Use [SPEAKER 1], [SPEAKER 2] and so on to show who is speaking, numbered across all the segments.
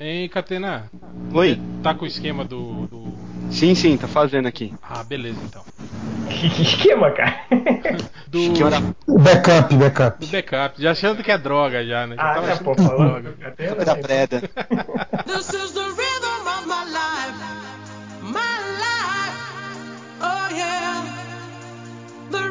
[SPEAKER 1] Hein, Catena?
[SPEAKER 2] Oi.
[SPEAKER 1] Tá com o esquema do, do.
[SPEAKER 2] Sim, sim, tá fazendo aqui.
[SPEAKER 1] Ah, beleza então.
[SPEAKER 3] Que esquema, cara?
[SPEAKER 1] Do,
[SPEAKER 2] Esquema
[SPEAKER 4] Backup, backup.
[SPEAKER 1] do backup. Já achando que é droga já, né? Já
[SPEAKER 3] Ah,
[SPEAKER 1] tava achando
[SPEAKER 3] pô,
[SPEAKER 1] que era
[SPEAKER 3] falando.
[SPEAKER 1] droga.
[SPEAKER 3] Até
[SPEAKER 2] da preda.
[SPEAKER 5] This is the rhythm of my life, my life. Oh yeah, the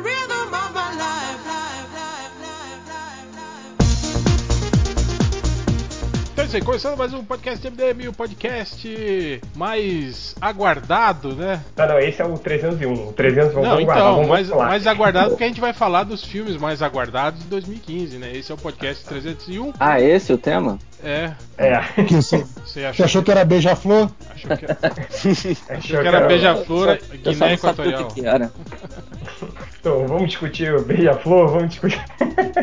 [SPEAKER 1] isso aí, começando mais um podcast MDM, o podcast mais aguardado, né?
[SPEAKER 3] Não, não, esse é o 301. O 300 vamos
[SPEAKER 1] Não,
[SPEAKER 3] vamos guardar,
[SPEAKER 1] então,
[SPEAKER 3] vamos
[SPEAKER 1] mais,
[SPEAKER 3] falar.
[SPEAKER 1] mais aguardado porque a gente vai falar dos filmes mais aguardados de 2015, né? Esse é o podcast 301.
[SPEAKER 6] Ah, esse é o tema?
[SPEAKER 1] É,
[SPEAKER 3] É.
[SPEAKER 4] Que você,
[SPEAKER 1] você
[SPEAKER 4] você
[SPEAKER 1] achou,
[SPEAKER 4] achou que era beija-flor?
[SPEAKER 1] achou que era,
[SPEAKER 3] Achou
[SPEAKER 1] que era beija-flor, Guiné Equatorial.
[SPEAKER 6] que era.
[SPEAKER 3] Então, vamos discutir o Beija-Flor, vamos discutir.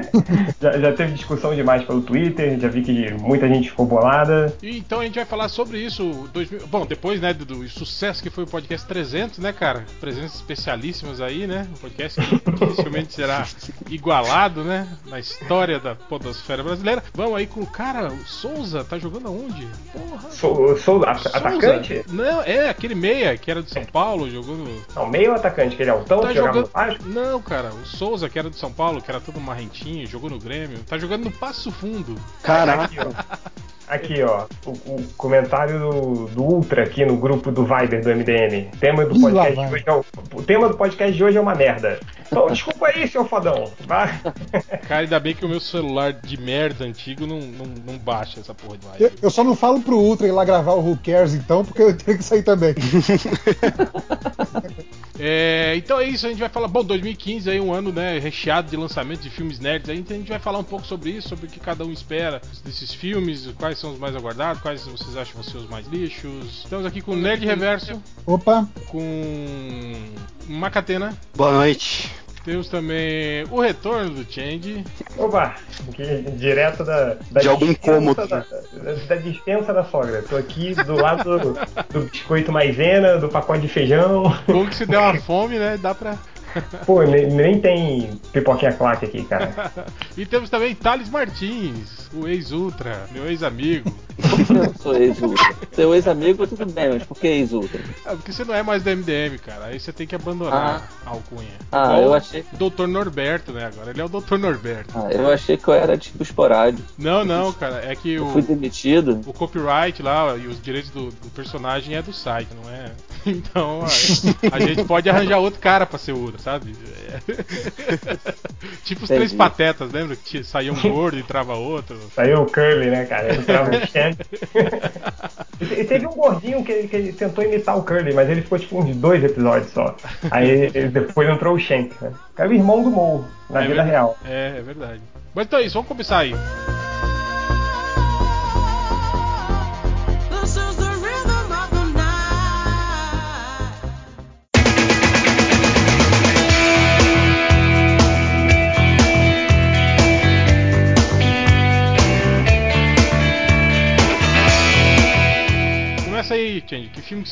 [SPEAKER 3] já, já teve discussão demais pelo Twitter, já vi que muita gente ficou bolada.
[SPEAKER 1] E então a gente vai falar sobre isso. 2000 Bom, depois né, do, do sucesso que foi o podcast 300, né, cara? Presenças especialíssimas aí, né? Um podcast que dificilmente será igualado, né? Na história da podosfera brasileira. Vamos aí com o cara, o Souza, tá jogando aonde? Porra.
[SPEAKER 3] Sou, sou atacante?
[SPEAKER 1] Não, é aquele meia que era do São Paulo, jogou no.
[SPEAKER 3] Não, meio atacante, que ele é altão,
[SPEAKER 1] Tá
[SPEAKER 3] que jogava
[SPEAKER 1] jogando.
[SPEAKER 3] no Vasco.
[SPEAKER 1] Não, cara, o Souza, que era do São Paulo, que era todo marrentinho, jogou no Grêmio, tá jogando no Passo Fundo.
[SPEAKER 2] Caraca.
[SPEAKER 3] Aqui, ó. O, o comentário do, do Ultra aqui no grupo do Viber do MDM. Tema do podcast de hoje é o, o tema do podcast de hoje é uma merda. Então, desculpa aí, seu fodão. Vai.
[SPEAKER 1] Cara, ainda bem que o meu celular de merda antigo não, não, não baixa essa porra de
[SPEAKER 4] Eu,
[SPEAKER 1] live.
[SPEAKER 4] eu só não falo pro Ultra ir lá gravar o Who Cares então, porque eu tenho que sair também.
[SPEAKER 1] É, então é isso, a gente vai falar. Bom, 2015 aí um ano, né, recheado de lançamentos de filmes nerds. Aí então a gente vai falar um pouco sobre isso, sobre o que cada um espera desses filmes, quais são os mais aguardados, quais vocês acham vão ser os mais lixos. Estamos aqui com o Nerd Reverso,
[SPEAKER 4] Opa,
[SPEAKER 1] com Macatena.
[SPEAKER 2] Boa noite.
[SPEAKER 1] Temos também o retorno do Change.
[SPEAKER 3] Opa, direto da, da
[SPEAKER 2] De algum
[SPEAKER 3] dispensa
[SPEAKER 2] cômodo.
[SPEAKER 3] Da, da, dispensa da sogra. Tô aqui do lado do, do biscoito maisena, do pacote de feijão.
[SPEAKER 1] Bom que se der uma fome, né, dá pra.
[SPEAKER 3] Pô, nem, nem tem pipoquinha claque aqui, cara.
[SPEAKER 1] e temos também Thales Martins, o ex-Ultra, meu ex-amigo.
[SPEAKER 6] Eu sou ex-ultra? Seu ex-amigo, tudo bem, mas por que ex-ultra?
[SPEAKER 1] Ah, porque você não é mais do MDM, cara. Aí você tem que abandonar a alcunha.
[SPEAKER 6] Ah,
[SPEAKER 1] Igual
[SPEAKER 6] eu achei-
[SPEAKER 1] o Dr. Norberto, né? Agora ele é o Dr. Norberto.
[SPEAKER 6] Ah, eu achei que eu era tipo esporádico.
[SPEAKER 1] Não, não, cara. É que
[SPEAKER 6] Eu
[SPEAKER 1] o,
[SPEAKER 6] fui demitido.
[SPEAKER 1] o copyright lá e os direitos do, do personagem é do site, não é? Então a, a gente pode arranjar outro cara pra ser Ultra, sabe? É. tipo os três
[SPEAKER 6] Entendi.
[SPEAKER 1] patetas, lembra? Que saía um gordo e entrava outro.
[SPEAKER 3] Saiu o Curly, né, cara? Entrava no Shank. E te- teve um gordinho que, que ele tentou imitar o Curly, mas ele ficou tipo uns dois episódios só. Aí depois entrou o Shank, né? É o irmão do Mo, na
[SPEAKER 1] É
[SPEAKER 3] vida
[SPEAKER 1] verdade.
[SPEAKER 3] real.
[SPEAKER 1] É, é verdade. Mas então é isso, vamos começar aí.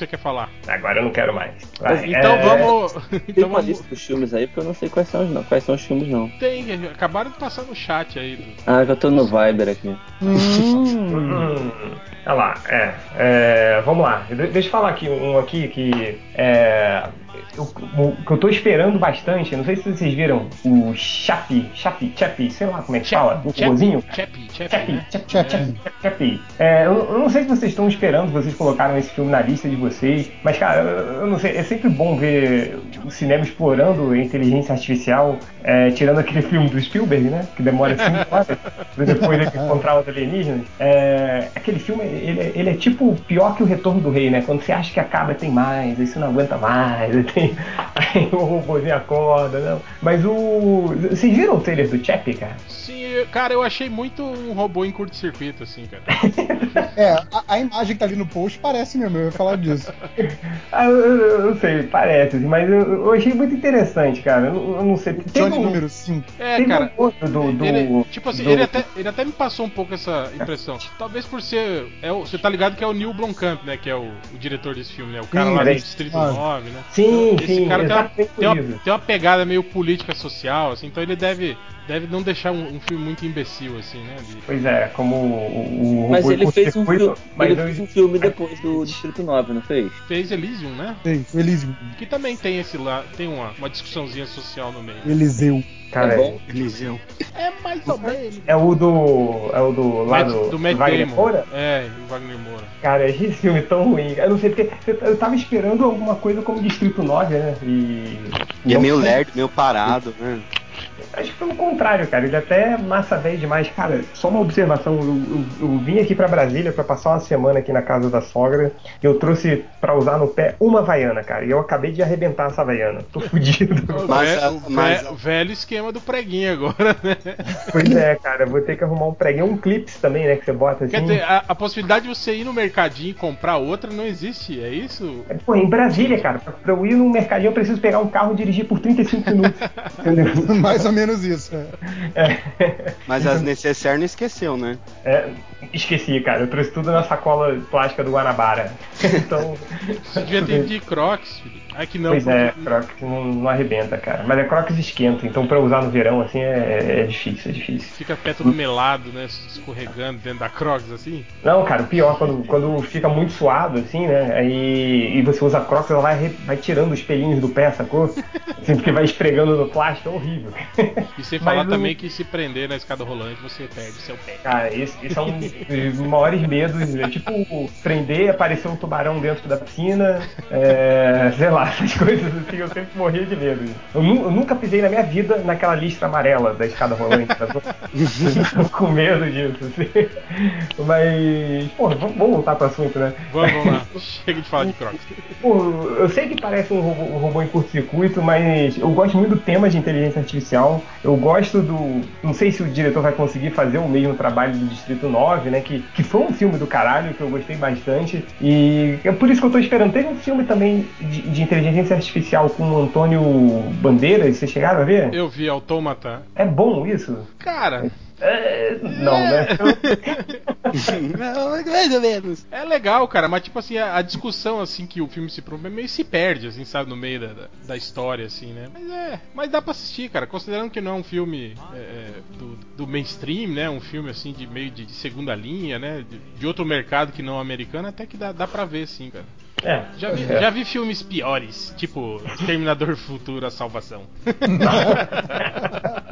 [SPEAKER 1] Você quer falar?
[SPEAKER 3] Agora eu não quero mais. Vai,
[SPEAKER 1] Então
[SPEAKER 3] é,
[SPEAKER 1] vamos.
[SPEAKER 6] Tem
[SPEAKER 1] Então
[SPEAKER 6] uma
[SPEAKER 1] vamos.
[SPEAKER 6] lista dos filmes aí, porque eu não sei quais são os, não, quais são os filmes, não.
[SPEAKER 1] Tem, acabaram de passar no chat aí. Do...
[SPEAKER 6] Ah, já tô no Viber aqui.
[SPEAKER 3] Hum, olha lá, é, é, Vamos lá, De- deixa eu falar aqui um aqui que é. Eu- O que eu tô esperando bastante, não sei se vocês viram, o Chappie, Chappie, Chappie, sei lá como é que fala, o.
[SPEAKER 1] Chappie, Chappie,
[SPEAKER 3] Chappie,
[SPEAKER 1] né?
[SPEAKER 3] Chappie,
[SPEAKER 4] Chappie.
[SPEAKER 3] Chappie, Chappie. É, eu, não sei se vocês estão esperando, vocês colocaram esse filme na lista de vocês, mas cara, eu, eu não sei, é sempre bom ver o cinema explorando a inteligência artificial, é, tirando aquele filme do Spielberg, né? Que demora 5 horas, depois ele encontrar os alienígenas. É, aquele filme, ele, é- ele é tipo pior que o Retorno do Rei, né? Quando você acha que acaba, tem mais, aí você não aguenta mais, aí, tem, aí o robôzinho acorda, não. Mas o. Vocês viram o trailer do Chappie, cara?
[SPEAKER 1] Sim, cara, eu achei muito um robô em curto-circuito, assim, cara.
[SPEAKER 4] é, a, a imagem que tá ali no post parece mesmo, eu ia falar disso.
[SPEAKER 3] Ah, eu, eu- eu não sei, parece, assim, mas eu, eu achei muito interessante, cara. Eu, não- eu não sei.
[SPEAKER 4] Johnny
[SPEAKER 3] um,
[SPEAKER 4] número 5.
[SPEAKER 1] É,
[SPEAKER 3] teve
[SPEAKER 1] cara.
[SPEAKER 3] um do. do
[SPEAKER 1] Ele, tipo assim,
[SPEAKER 3] do-
[SPEAKER 1] ele, até, ele até me passou um pouco essa impressão. Talvez por ser. É você tá ligado que é o Neil Blomkamp, né? Que é o, o diretor desse filme, né? O cara
[SPEAKER 4] Sim,
[SPEAKER 1] lá do
[SPEAKER 3] é.
[SPEAKER 1] Distrito
[SPEAKER 4] Ah.
[SPEAKER 1] 9, né?
[SPEAKER 3] Sim,
[SPEAKER 1] Esse
[SPEAKER 3] sim,
[SPEAKER 1] cara tem uma, tem, uma, tem uma pegada meio política social, assim, então ele deve deve não deixar um, um filme muito imbecil, assim, né? de-
[SPEAKER 3] Pois é, como o, o
[SPEAKER 6] Mas ele fez um filme.
[SPEAKER 3] mas
[SPEAKER 6] Ele
[SPEAKER 3] eu-
[SPEAKER 6] fez um filme depois do Distrito 9, não fez?
[SPEAKER 1] Fez Elysium, né?
[SPEAKER 4] O Elysium.
[SPEAKER 1] Que também tem esse lá, tem uma, uma discussãozinha social no meio.
[SPEAKER 4] Eliseu.
[SPEAKER 3] cara,
[SPEAKER 6] É bom.
[SPEAKER 2] Eliseu.
[SPEAKER 1] É mais ou menos.
[SPEAKER 3] é o do. É o do lá do,
[SPEAKER 1] do Matt
[SPEAKER 3] Wagner
[SPEAKER 1] Damon.
[SPEAKER 3] Moura?
[SPEAKER 1] É, o Wagner Moura.
[SPEAKER 3] Cara, esse filme é tão ruim. Eu não sei porque. Eu, tava esperando alguma coisa como Distrito 9, né? E.
[SPEAKER 2] E é meio lerdo, meio parado, né?
[SPEAKER 3] Acho que pelo contrário, cara. Ele até é massa velho demais. Cara, só uma observação. Eu, eu- eu vim aqui pra Brasília pra passar uma semana aqui na casa da sogra. E eu trouxe pra usar no pé uma Havaiana, cara. E eu acabei de arrebentar essa Havaiana. Tô fudido.
[SPEAKER 1] O,
[SPEAKER 2] Mas
[SPEAKER 1] o
[SPEAKER 2] mas
[SPEAKER 1] o velho esquema do preguinho agora, né?
[SPEAKER 3] pois é, cara. Vou ter que arrumar um preguinho. Um clips também, né? Que você bota assim.
[SPEAKER 1] Quer dizer, a, a possibilidade de você ir no mercadinho e comprar outra não existe, é isso?
[SPEAKER 3] Pô, em Brasília, cara, pra, pra eu ir num mercadinho eu preciso pegar um carro e dirigir por 35 minutos. entendeu?
[SPEAKER 4] Mais ou menos isso. é.
[SPEAKER 3] É,
[SPEAKER 2] Mas as necessaires não esqueceu, né?
[SPEAKER 3] é, esqueci, cara. Eu trouxe tudo na sacola plástica do Guanabara. Então.
[SPEAKER 1] Você devia ter de Crocs, filho. É que não.
[SPEAKER 3] Pois é,
[SPEAKER 1] porque-
[SPEAKER 3] Crocs não, não arrebenta, cara. Mas é Crocs esquenta, então pra usar no verão, assim, é, é difícil, é difícil.
[SPEAKER 1] Fica pé todo melado, né? Escorregando dentro da Crocs, assim.
[SPEAKER 3] Não, cara, o pior, quando, quando fica muito suado, assim, né? Aí, e você usa Crocs, ela vai, vai tirando os pelinhos do pé, sacou? Assim, porque vai esfregando no plástico, é horrível.
[SPEAKER 1] E sem
[SPEAKER 3] Mas
[SPEAKER 1] falar
[SPEAKER 3] o-
[SPEAKER 1] também que se prender na escada rolante, você perde seu pé.
[SPEAKER 3] Cara, esse é um dos maiores medos. É tipo, prender, aparecer um tubarão dentro da piscina, é, sei lá, essas coisas assim, eu sempre morria de medo. Eu, nu- eu nunca pisei na minha vida naquela listra amarela da escada rolante, tá com medo disso, assim. Mas, pô, vamos, vamos voltar pro assunto, né?
[SPEAKER 1] Vamos, vamos lá. Chega de falar de Crocs.
[SPEAKER 3] Pô, eu sei que parece um robô, um robô em curto-circuito, mas eu gosto muito do tema de inteligência artificial. Eu gosto do. Não sei se o diretor vai conseguir fazer o mesmo trabalho do Distrito 9, né? Que, que foi um filme do caralho, que eu gostei bastante. E é por isso que eu tô esperando. Teve um filme também de, de inteligência artificial com o Antônio Bandeiras, vocês chegaram a ver?
[SPEAKER 1] Eu vi Autômata.
[SPEAKER 3] É bom isso?
[SPEAKER 1] Cara,
[SPEAKER 3] É, não, né?
[SPEAKER 2] Não, mais ou menos.
[SPEAKER 1] é legal, cara, mas tipo assim, a, a discussão assim que o filme se propõe meio se perde, assim, sabe, no meio da, da, da história, assim, né? Mas é. Mas dá pra assistir, cara, considerando que não é um filme é, é, do, do mainstream, né? Um filme assim de meio de, de segunda linha, né? De, de outro mercado que não americano, até que dá, dá pra ver, sim, cara.
[SPEAKER 3] É,
[SPEAKER 1] Já vi,
[SPEAKER 3] é.
[SPEAKER 1] já vi filmes piores, tipo Terminador Futuro, A Salvação.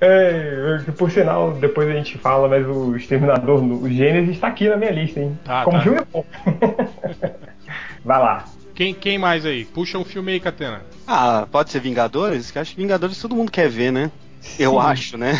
[SPEAKER 3] É, por sinal, depois a gente fala, mas o Exterminador, o Gênesis está aqui na minha lista, hein?
[SPEAKER 1] Tá,
[SPEAKER 3] Como
[SPEAKER 1] tá.
[SPEAKER 3] filme é bom. Vai lá.
[SPEAKER 1] Quem, quem mais aí? Puxa um filme aí, Catena.
[SPEAKER 2] Ah, pode ser Vingadores? Que acho que Vingadores todo mundo quer ver, né? Eu acho, né?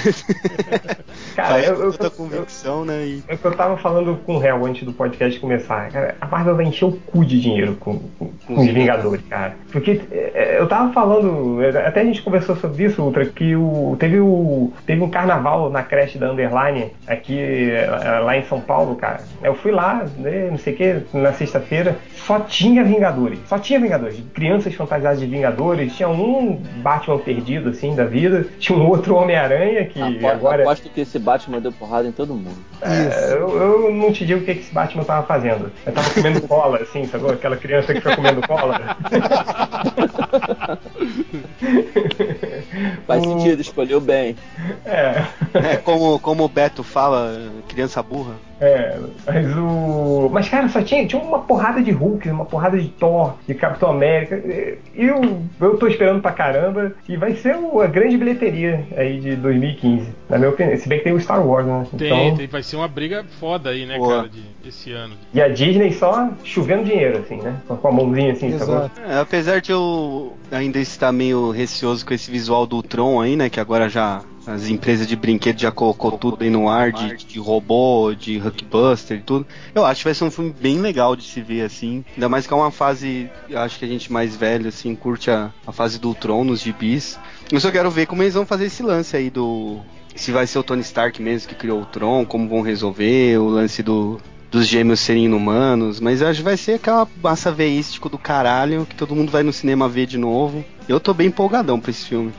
[SPEAKER 3] Cara, eu, eu, eu,
[SPEAKER 2] convicção, né? E...
[SPEAKER 3] é o que eu tava falando com o réu antes do podcast começar. Cara, a Marvel vai encher o cu de dinheiro com, com, com os Vingadores, cara. Porque é, eu tava falando, é, até a gente conversou sobre isso, Ultra, que o, teve, o, teve um carnaval na creche da Underline, aqui é, lá em São Paulo, cara. Eu fui lá, né, não sei o que, na sexta-feira, só tinha Vingadores. Só tinha Vingadores. Crianças fantasiadas de Vingadores. Tinha um Batman perdido, assim, da vida. Tinha um outro Homem-Aranha que
[SPEAKER 6] Apo-
[SPEAKER 3] agora.
[SPEAKER 6] Aposto que esse Batman deu porrada em todo mundo.
[SPEAKER 3] É, eu, eu não te digo o que que esse Batman tava fazendo. Eu tava comendo cola, assim, sabe? Aquela criança que fica comendo cola.
[SPEAKER 6] Faz
[SPEAKER 3] O-
[SPEAKER 6] sentido, escolheu bem.
[SPEAKER 3] É,
[SPEAKER 2] É, como, como o Beto fala, criança burra.
[SPEAKER 3] É, mas o. Mas, cara, só tinha, tinha uma porrada de Hulk, uma porrada de Thor, de Capitão América. E eu, eu tô esperando pra caramba. E vai ser o- a grande bilheteria aí de 2015, na minha opinião. Se bem que tem o Star Wars, né?
[SPEAKER 1] Tem,
[SPEAKER 3] Então,
[SPEAKER 1] tem- vai ser uma briga foda aí, né,
[SPEAKER 2] Boa.
[SPEAKER 1] cara, de, esse ano.
[SPEAKER 3] E a Disney só chovendo dinheiro, assim, né? Com a mãozinha assim, sacou?
[SPEAKER 4] Exato.
[SPEAKER 2] É, apesar de eu ainda estar meio receoso com esse visual do Tron aí, né? Que agora já as empresas de brinquedo já colocou tudo aí no ar de, de robô, de Hulkbuster e tudo. Eu acho que vai ser um filme bem legal de se ver assim. Ainda mais que é uma fase, acho que a gente mais velho assim curte a, a fase do Tron nos gibis. Eu só quero ver como eles vão fazer esse lance aí do se vai ser o Tony Stark mesmo que criou o Tron, como vão resolver o lance do dos gêmeos serem inumanos, mas acho que vai ser aquela massa veístico do caralho que todo mundo vai no cinema ver de novo. Eu tô bem empolgadão pra esse filme.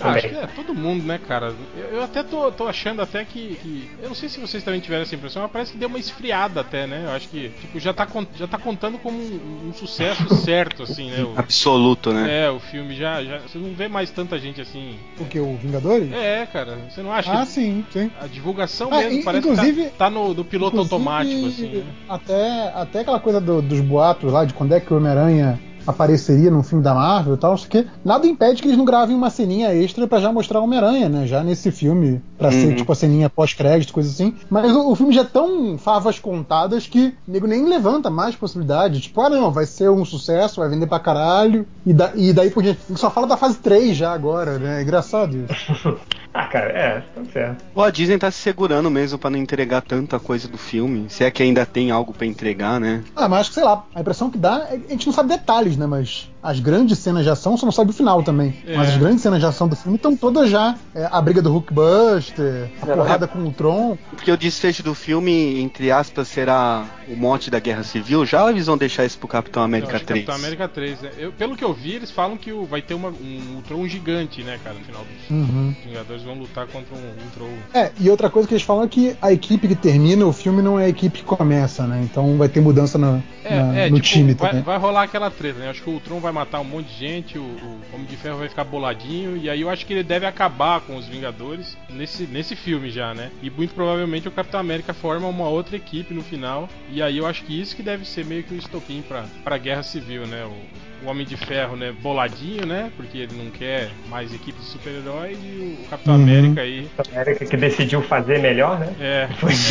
[SPEAKER 1] Ah, acho que é todo mundo, né, cara? Eu, eu até tô, tô achando até que, que- Eu não sei se vocês também tiveram essa impressão, mas parece que deu uma esfriada até, né? Eu acho que, tipo, já tá, já tá contando como um, um sucesso certo, assim, né? O,
[SPEAKER 2] Absoluto, né?
[SPEAKER 1] é, o filme já, já. Você não vê mais tanta gente assim.
[SPEAKER 4] O que? O Vingadores?
[SPEAKER 1] É, cara, você não acha
[SPEAKER 4] Ah,
[SPEAKER 1] que
[SPEAKER 4] sim, sim.
[SPEAKER 1] a divulgação
[SPEAKER 4] Ah,
[SPEAKER 1] mesmo
[SPEAKER 4] in-
[SPEAKER 1] parece
[SPEAKER 4] inclusive-
[SPEAKER 1] que tá, tá no, no piloto automático, assim, né?
[SPEAKER 4] Até, até aquela coisa do- dos boatos lá de quando é que o Homem-Aranha apareceria num filme da Marvel e tal, isso que nada impede que eles não gravem uma ceninha extra pra já mostrar o Homem-Aranha, né? Já nesse filme, pra ser
[SPEAKER 2] Uhum.
[SPEAKER 4] tipo a ceninha pós-crédito, coisa assim. Mas o, o filme já é tão favas contadas que o nego nem levanta mais possibilidade. Tipo, ah não, vai ser um sucesso, vai vender pra caralho. E, da- e daí por diante. Só fala da fase 3 já agora, né? É engraçado isso.
[SPEAKER 3] Ah, cara, é, tá certo.
[SPEAKER 2] Pô, a Disney tá se segurando mesmo pra não entregar tanta coisa do filme. Se é que ainda tem algo pra entregar, né?
[SPEAKER 4] Ah, mas acho que, sei lá, a impressão que dá é que a gente não sabe detalhes, né? Mas as grandes cenas de ação, você não sabe o final também.
[SPEAKER 1] É.
[SPEAKER 4] Mas as grandes cenas de ação do filme estão todas já. É, a briga do Hulkbuster, a
[SPEAKER 6] É.
[SPEAKER 4] porrada com o Tron.
[SPEAKER 2] Porque o desfecho do filme, entre aspas, será o mote da Guerra Civil. Já ou eles vão deixar isso pro Capitão
[SPEAKER 1] Eu
[SPEAKER 2] América
[SPEAKER 1] que
[SPEAKER 2] 3?
[SPEAKER 1] Capitão América 3, né? Eu- pelo que eu vi, eles falam que vai ter uma, um Ultron gigante, né, cara, no final dos
[SPEAKER 4] Uhum.
[SPEAKER 1] os Vingadores vão lutar contra um Ultron.
[SPEAKER 4] É, e outra coisa que eles falam é que a equipe que termina o filme não é a equipe que começa, né? Então vai ter mudança na- na-
[SPEAKER 1] É, é,
[SPEAKER 4] no
[SPEAKER 1] tipo,
[SPEAKER 4] time
[SPEAKER 1] vai,
[SPEAKER 4] também.
[SPEAKER 1] vai rolar aquela treta, né? Acho que o Ultron vai matar um monte de gente, o, o Homem de Ferro vai ficar boladinho, e aí eu acho que ele deve acabar com os Vingadores nesse, nesse filme já, né? E muito provavelmente o Capitão América forma uma outra equipe no final, e aí eu acho que isso que deve ser meio que o estopim pra, pra Guerra Civil, né? O, o Homem de Ferro, né, boladinho, né? Porque ele não quer mais equipe de super-heróis, e o Capitão
[SPEAKER 4] Uhum.
[SPEAKER 1] América aí
[SPEAKER 3] A América que decidiu fazer melhor, né?
[SPEAKER 1] é,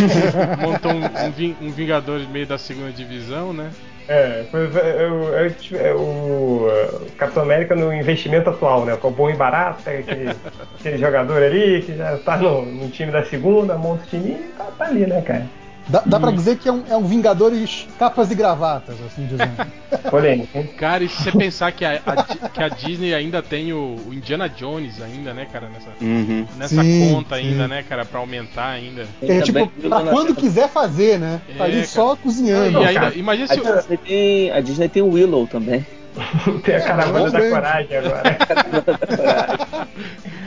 [SPEAKER 1] montou um, um um Vingadores meio da segunda divisão, né?
[SPEAKER 3] É, foi, eu tive- é, o Capitão América no investimento atual, né? Com o bom e barato, pega aquele, aquele jogador ali que já tá no, no time da segunda, monta o time e tá, tá ali, né, cara?
[SPEAKER 4] Dá, dá pra dizer que é um, é um Vingadores capas e gravatas, assim dizendo.
[SPEAKER 3] Polêmico, hein?
[SPEAKER 1] Cara, e se você pensar que a, a que a Disney ainda tem o, o Indiana Jones ainda, né, cara, nessa,
[SPEAKER 2] Uhum.
[SPEAKER 1] nessa
[SPEAKER 4] Sim,
[SPEAKER 1] conta
[SPEAKER 4] sim.
[SPEAKER 1] ainda, né, cara, pra aumentar ainda.
[SPEAKER 4] É tipo, pra quando quiser fazer, né?
[SPEAKER 1] É,
[SPEAKER 4] Tá ali
[SPEAKER 1] cara.
[SPEAKER 4] só cozinhando.
[SPEAKER 1] e ainda,
[SPEAKER 3] cara.
[SPEAKER 1] imagina
[SPEAKER 6] A
[SPEAKER 1] se o,
[SPEAKER 6] Disney, tem, a Disney tem o Willow também.
[SPEAKER 3] Tem a caravana
[SPEAKER 4] vamos
[SPEAKER 3] da coragem agora.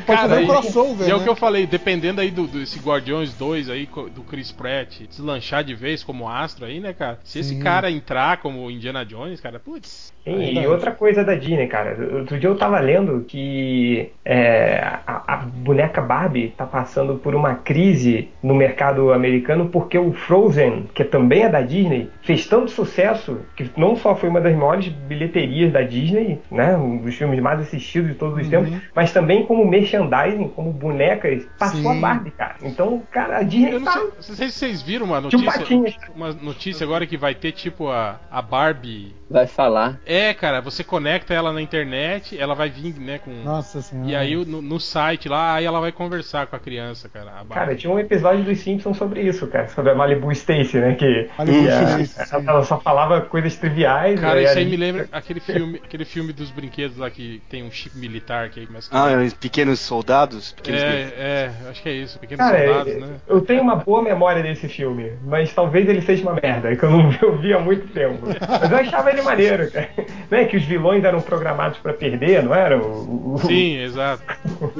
[SPEAKER 4] Pode
[SPEAKER 1] cara,
[SPEAKER 4] fazer um
[SPEAKER 1] e-
[SPEAKER 4] crossover,
[SPEAKER 1] E é o
[SPEAKER 4] né?
[SPEAKER 1] que eu falei, dependendo aí do, desse Guardiões 2 aí, do Chris Pratt, deslanchar de vez como astro aí, né, cara? Se esse
[SPEAKER 4] Sim.
[SPEAKER 1] cara entrar como Indiana Jones, cara, putz.
[SPEAKER 3] Sim, e outra coisa da Disney, cara. Outro dia eu tava lendo que é, a, a boneca Barbie tá passando por uma crise no mercado americano porque o Frozen, que também é da Disney, fez tanto sucesso que não só foi uma das maiores bilheterias da Disney, né? Um dos filmes mais assistidos de todos os
[SPEAKER 4] Uhum.
[SPEAKER 3] tempos, mas também como merchandising, como bonecas, passou
[SPEAKER 4] Sim.
[SPEAKER 3] a Barbie, cara. Então, cara, a Disney
[SPEAKER 1] Eu não
[SPEAKER 3] tá.
[SPEAKER 1] sei, não sei se vocês viram uma notícia, uma notícia agora que vai ter tipo a, a Barbie.
[SPEAKER 6] Vai falar.
[SPEAKER 1] É, cara, você conecta ela na internet, ela vai vir, né, com
[SPEAKER 4] Nossa senhora.
[SPEAKER 1] E aí no, no site lá, aí ela vai conversar com a criança, cara. a.
[SPEAKER 3] Cara, tinha um episódio dos Simpsons sobre isso, cara, sobre a Malibu Stacy, né? Que
[SPEAKER 4] Malibu
[SPEAKER 3] a-
[SPEAKER 4] Stacy, sim.
[SPEAKER 3] ela só falava coisas triviais.
[SPEAKER 1] Cara,
[SPEAKER 3] e
[SPEAKER 1] isso aí me lembra aquele filme, aquele filme dos brinquedos lá que tem um chip militar que aí começa a
[SPEAKER 2] Ah, os pequenos soldados? Pequenos
[SPEAKER 1] é, é, acho que é isso, pequenos
[SPEAKER 3] Cara,
[SPEAKER 1] soldados,
[SPEAKER 3] eu-
[SPEAKER 1] né?
[SPEAKER 3] eu tenho uma boa memória desse filme, mas talvez ele seja uma merda, que eu não eu vi há muito tempo. Mas eu achava ele maneiro, cara. Né? Que os vilões eram programados pra perder, não era? O, o-
[SPEAKER 1] Sim, exato.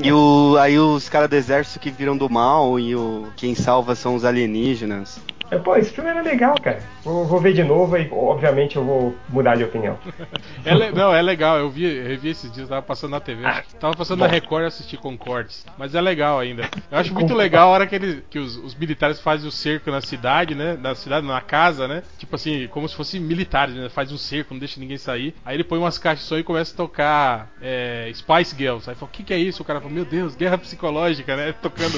[SPEAKER 2] E o, aí os caras do exército que viram do mal e o quem salva são os alienígenas.
[SPEAKER 3] É, Pô, esse filme era legal, cara. Vou, vou ver de novo e, obviamente, eu vou mudar de opinião.
[SPEAKER 1] É le- não, é legal, eu vi, eu revi esses dias, tava passando na TV.
[SPEAKER 3] Ah,
[SPEAKER 1] tava passando na Record e assisti com cortes. Mas é legal ainda. Eu acho muito legal a hora que, ele, que os, os militares fazem o cerco na cidade, né? Na cidade, na casa, né? Tipo assim, como se fossem militares, né? Faz um cerco, não deixa ninguém sair. Aí ele põe umas caixas som e começa a tocar é, Spice Girls. Aí fala, o que, que é isso? O cara fala, meu Deus, guerra psicológica, né? Tocando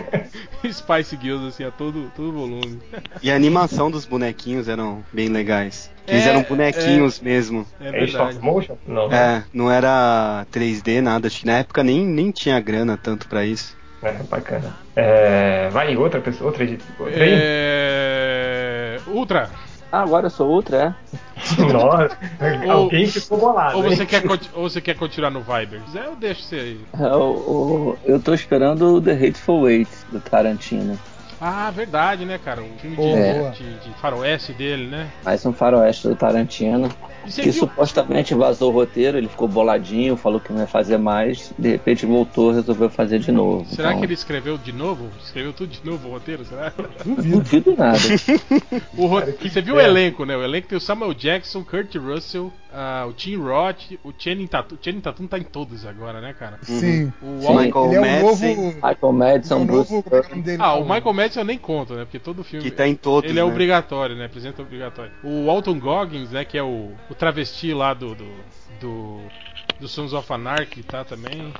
[SPEAKER 1] Spice Girls, assim, a todo, todo volume.
[SPEAKER 2] E a animação dos bonequinhos eram bem legais.
[SPEAKER 1] É,
[SPEAKER 2] Eles eram bonequinhos mesmo.
[SPEAKER 1] É
[SPEAKER 3] É stop motion? Não.
[SPEAKER 2] É, não era 3D, nada. Acho que na época nem, nem tinha grana tanto pra isso.
[SPEAKER 3] É, bacana. É, vai, outra pessoa, outra, outra aí?
[SPEAKER 1] É... Ultra,
[SPEAKER 6] Ah, agora eu sou outra, é?
[SPEAKER 3] Nossa,
[SPEAKER 1] Ou-
[SPEAKER 3] alguém ficou bolado.
[SPEAKER 1] ou
[SPEAKER 3] hein?
[SPEAKER 1] você, quer, ou você quer continuar no Viber? Quiser, eu deixo você aí.
[SPEAKER 6] É, o- o- eu tô esperando o The Hateful Eight do Tarantino.
[SPEAKER 1] Ah, verdade, né, cara? O filme de, de, de faroeste dele, né?
[SPEAKER 6] Mais um faroeste do Tarantino.
[SPEAKER 1] Você
[SPEAKER 6] Que
[SPEAKER 1] viu?
[SPEAKER 6] supostamente vazou o roteiro, ele ficou boladinho, falou que não ia fazer mais, de repente voltou, resolveu fazer de novo.
[SPEAKER 1] Será
[SPEAKER 6] Então,
[SPEAKER 1] que ele escreveu de novo? Escreveu tudo de novo o roteiro, será?
[SPEAKER 4] Duvido.
[SPEAKER 6] Duvido nada.
[SPEAKER 1] O ro-
[SPEAKER 3] Cara,
[SPEAKER 1] você viu o
[SPEAKER 3] é.
[SPEAKER 1] elenco, né? O elenco tem o Samuel Jackson, Kurt Russell, ah, o Tim Roth, o Channing Tatum. O Channing Tatum tá em todos agora, né, cara?
[SPEAKER 4] Sim.
[SPEAKER 1] O
[SPEAKER 6] Sim.
[SPEAKER 1] Wal-
[SPEAKER 2] Michael
[SPEAKER 4] Ele é o novo.
[SPEAKER 6] Michael Madison,
[SPEAKER 4] é o
[SPEAKER 6] Bruce
[SPEAKER 4] novo. É é o dele?
[SPEAKER 1] Ah, o Michael Madison eu nem conto, né? Porque todo filme.
[SPEAKER 2] que tá em todos,
[SPEAKER 1] Ele é
[SPEAKER 2] né?
[SPEAKER 1] obrigatório, né? Apresenta obrigatório. O Walton Goggins, né? Que é o, o travesti lá do. do. do, do Sons of Anarchy, tá também.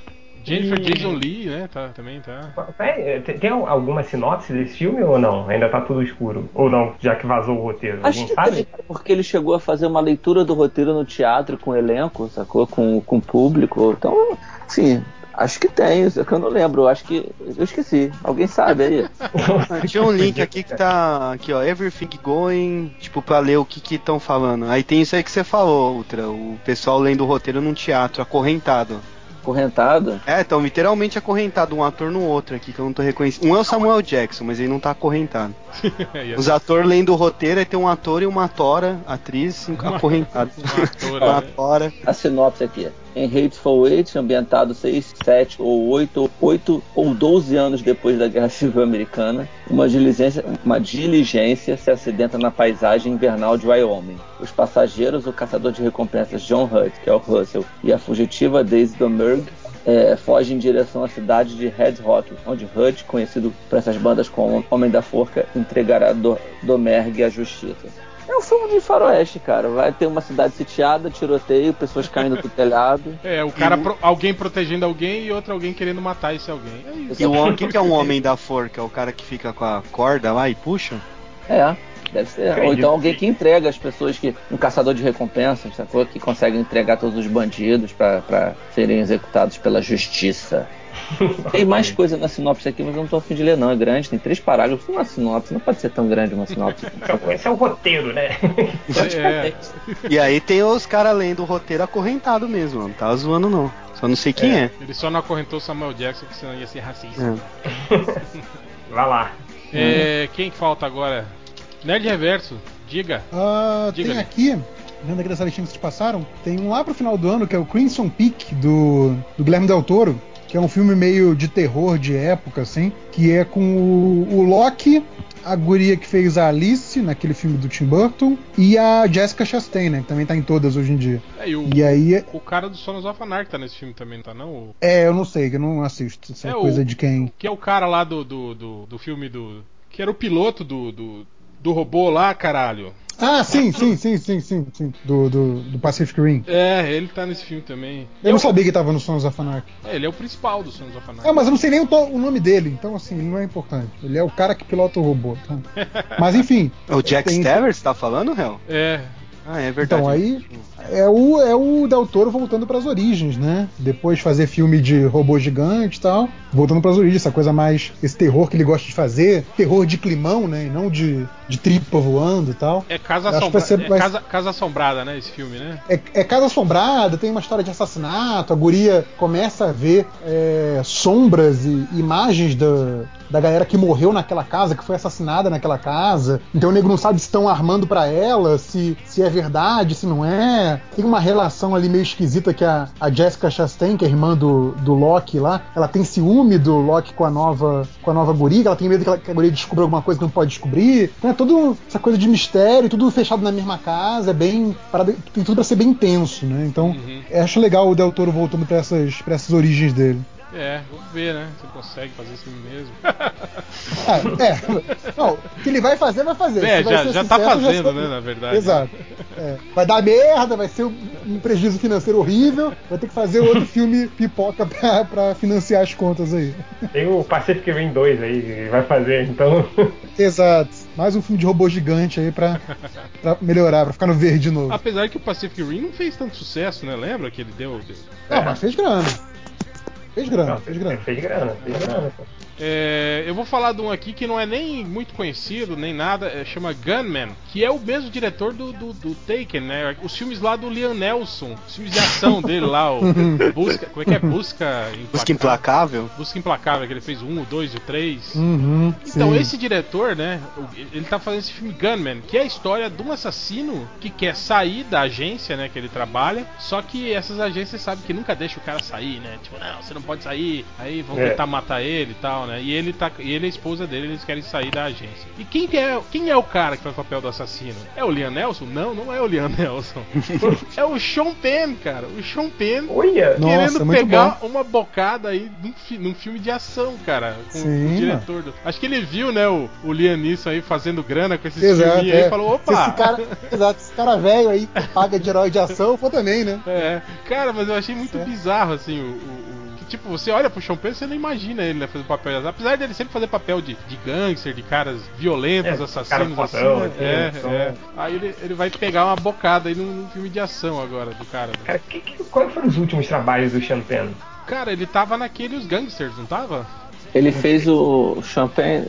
[SPEAKER 1] Jennifer
[SPEAKER 3] E-
[SPEAKER 1] Jason Lee, né? Tá, também tá.
[SPEAKER 3] É, tem alguma sinopse desse filme ou não? Ainda tá tudo escuro? Ou não, já que vazou o roteiro?
[SPEAKER 6] Acho que
[SPEAKER 3] sabe?
[SPEAKER 6] porque ele chegou a fazer uma leitura do roteiro no teatro com o elenco, sacou? Com, com o público. Então, sim, acho que tem, só que eu não lembro. Acho que. Eu esqueci. Alguém sabe aí.
[SPEAKER 2] Tinha um link aqui que tá aqui, ó, Everything Going, tipo, pra ler o que que estão falando. Aí tem isso aí que você falou, Ultra, o pessoal lendo o roteiro num teatro, acorrentado.
[SPEAKER 6] Correntado.
[SPEAKER 2] É, então, literalmente acorrentado, um ator no outro aqui, que eu não tô reconhecendo. Um é o Samuel Jackson, mas ele não tá acorrentado. Os atores lendo o roteiro, aí tem um ator e uma tora, atriz, acorrentados.
[SPEAKER 1] Uma atora,
[SPEAKER 2] Uma
[SPEAKER 1] né?
[SPEAKER 2] tora.
[SPEAKER 6] A sinopse aqui. Em Hateful Eight, ambientado 6, 7 ou 8, 8 ou 12 anos depois da Guerra Civil Americana, uma diligência, uma diligência se acidenta na paisagem invernal de Wyoming. Os passageiros, o caçador de recompensas John Hurt, que é o Russell, e a fugitiva Daisy Domergue, é, fogem em direção à cidade de Red Rock, onde Hurt, conhecido por essas bandas como Homem da Forca, entregará Do Domergue à justiça. É um filme de faroeste, cara. Vai ter uma cidade sitiada, tiroteio, pessoas caindo do telhado.
[SPEAKER 1] É, o cara, pro- alguém protegendo alguém e outro alguém querendo matar esse alguém. É isso.
[SPEAKER 2] E o homem, que, que é um homem da forca? É o cara que fica com a corda lá e puxa?
[SPEAKER 6] É, deve ser. Ou então alguém
[SPEAKER 3] que-
[SPEAKER 6] entrega as pessoas que. Um caçador de recompensas, sacou? Que consegue entregar todos os bandidos pra serem executados pela justiça. Tem mais coisa na sinopse aqui, mas eu não tô afim de ler, não. É grande, tem três parágrafos. Uma sinopse, não pode ser tão grande uma sinopse.
[SPEAKER 3] Esse é o roteiro, né?
[SPEAKER 1] É,
[SPEAKER 2] E aí tem os caras lendo o roteiro acorrentado mesmo, não tá zoando não. Só não sei quem é.
[SPEAKER 1] ele só não acorrentou o Samuel Jackson, que senão ia ser racista.
[SPEAKER 2] É.
[SPEAKER 3] Vai lá.
[SPEAKER 1] É, quem que falta agora? Nerd Reverso, diga.
[SPEAKER 4] Ah,
[SPEAKER 1] Diga-lhe.
[SPEAKER 4] tem aqui, vendo aqui dessa listinha que vocês passaram, tem um lá pro final do ano que é o Crimson Peak do, do Guilherme Del Toro, que é um filme meio de terror de época, assim, que é com o, o Loki, a guria que fez a Alice naquele filme do Tim Burton e a Jessica Chastain, né, que também tá em todas hoje em dia.
[SPEAKER 1] É, e o,
[SPEAKER 4] E aí,
[SPEAKER 1] o cara do Sonos of Anarchy tá nesse filme também, tá não? O,
[SPEAKER 4] é, eu não sei, que eu não assisto, isso é,
[SPEAKER 1] É,
[SPEAKER 4] coisa
[SPEAKER 1] o-
[SPEAKER 4] de quem...
[SPEAKER 1] que é o cara lá do, do, do, do filme do... Que era o piloto do, do, do robô lá, caralho.
[SPEAKER 4] Ah, sim, sim, sim, sim, sim, sim, do, do, do Pacific Rim.
[SPEAKER 1] É, ele tá nesse filme também.
[SPEAKER 4] Eu não sabia que tava no Sons of Anarchy.
[SPEAKER 1] É, ele é o principal do Sons of Anarchy.
[SPEAKER 4] É, mas eu não sei nem o, to- o nome dele, então assim, ele não é importante. Ele é o cara que pilota o robô. Então. Mas enfim,
[SPEAKER 2] O Jack
[SPEAKER 4] Tem-
[SPEAKER 2] Staver, você tá falando, Hel?
[SPEAKER 1] É,
[SPEAKER 2] Ah, é verdade.
[SPEAKER 4] então aí é o, é o Del Toro voltando pras origens, né? Depois de fazer filme de robô gigante e tal, voltando pras origens, essa coisa mais. esse terror que ele gosta de fazer, terror de climão, né? E não de, de tripa voando e tal.
[SPEAKER 1] é Casa Assombrada.
[SPEAKER 4] ser-
[SPEAKER 1] É casa, casa Assombrada, né? Esse filme, né?
[SPEAKER 4] É, é casa assombrada, tem uma história de assassinato, a guria começa a ver é, sombras e imagens da, da galera que morreu naquela casa, que foi assassinada naquela casa. Então o nego não sabe se estão armando pra ela, se, se é verdade, se não é. Tem uma relação ali meio esquisita que a, a Jessica Chastain, que é irmã do, do Loki lá, ela tem ciúme do Loki com a nova, com a nova guria, ela tem medo que, ela, que a guria descubra alguma coisa que não pode descobrir. Então é tudo essa coisa de mistério, tudo fechado na mesma casa, é bem. parada- tem tudo pra ser bem tenso, né? Então
[SPEAKER 1] Uhum.
[SPEAKER 4] acho legal o Del Toro voltando pra essas, pra essas origens dele.
[SPEAKER 1] É, vamos ver, né? Se consegue fazer esse filme mesmo.
[SPEAKER 4] Ah, é. Não, o que ele vai fazer, vai fazer.
[SPEAKER 1] É,
[SPEAKER 4] vai
[SPEAKER 1] já, já tá
[SPEAKER 4] sucesso,
[SPEAKER 1] fazendo,
[SPEAKER 4] sei.
[SPEAKER 1] né? Na verdade.
[SPEAKER 4] Exato. É. Vai dar merda, vai ser um prejuízo financeiro horrível, vai ter que fazer outro filme pipoca pra, pra financiar as contas aí.
[SPEAKER 3] Tem o Pacific Rim 2 aí que vai fazer, então.
[SPEAKER 4] Exato. Mais um filme de robô gigante aí pra, pra melhorar, pra ficar no verde de novo.
[SPEAKER 1] Apesar que o Pacific Rim não fez tanto sucesso, né? Lembra que ele deu. deu-
[SPEAKER 4] Ah, mas fez grana. Fez grana,
[SPEAKER 3] Não,
[SPEAKER 4] fez grana.
[SPEAKER 3] Fez grana, fez grana. pô.
[SPEAKER 1] É, eu vou falar de um aqui que não é nem muito conhecido, nem nada, é, chama Gunman, que é o mesmo diretor do, do, do Taken, né? Os filmes lá do Liam Nelson, os filmes de ação dele lá, o Busca. Como é que é? Busca
[SPEAKER 2] Busca implacável.
[SPEAKER 1] Busca Implacável, que ele fez o 1, o 2 e o 3.
[SPEAKER 4] Uhum,
[SPEAKER 1] Então,
[SPEAKER 4] sim.
[SPEAKER 1] esse diretor, né, ele tá fazendo esse filme Gunman, que é a história de um assassino que quer sair da agência, né, que ele trabalha, só que essas agências sabem que nunca deixa o cara sair, né? Tipo, não, você não pode sair, aí vão
[SPEAKER 3] É.
[SPEAKER 1] tentar matar ele e tal, né? E ele tá, e ele e a esposa dele, eles querem sair da agência. E quem que é, quem é o cara que faz o papel do assassino? É o Liam Nelson? Não, não é o Liam Nelson. é o Sean Penn, cara. O Sean Penn
[SPEAKER 3] Olha!
[SPEAKER 4] Nossa,
[SPEAKER 1] querendo
[SPEAKER 4] muito
[SPEAKER 1] pegar uma bocada aí num, fi- num filme de ação, cara. Com,
[SPEAKER 4] Sim,
[SPEAKER 1] com o diretor. do- Acho que ele viu, né, o, o Liam Neeson aí fazendo grana com esses
[SPEAKER 4] Exato,
[SPEAKER 1] filminhos aí
[SPEAKER 4] é.
[SPEAKER 1] e falou, opa!
[SPEAKER 4] esse cara, exato, esse cara velho aí que paga de herói de ação, for também, né?
[SPEAKER 1] É, cara, mas eu achei muito
[SPEAKER 4] É.
[SPEAKER 1] bizarro, assim, o. o- tipo, você olha pro Sean Penn, você não imagina ele, né, fazendo papel. Apesar dele sempre fazer papel de, de gangster, de caras violentos,
[SPEAKER 3] É,
[SPEAKER 1] assassinos,
[SPEAKER 3] cara
[SPEAKER 1] assim,
[SPEAKER 3] fodão,
[SPEAKER 1] né?
[SPEAKER 3] assim,
[SPEAKER 1] é,
[SPEAKER 3] então-
[SPEAKER 1] é. Aí ele, ele vai pegar uma bocada aí num, num filme de ação agora, do cara. né?
[SPEAKER 3] Cara, que, que, quais foram os últimos trabalhos do Champagne?
[SPEAKER 1] Cara, ele tava naquele Os Gangsters, não tava?
[SPEAKER 6] Ele fez o Champagne.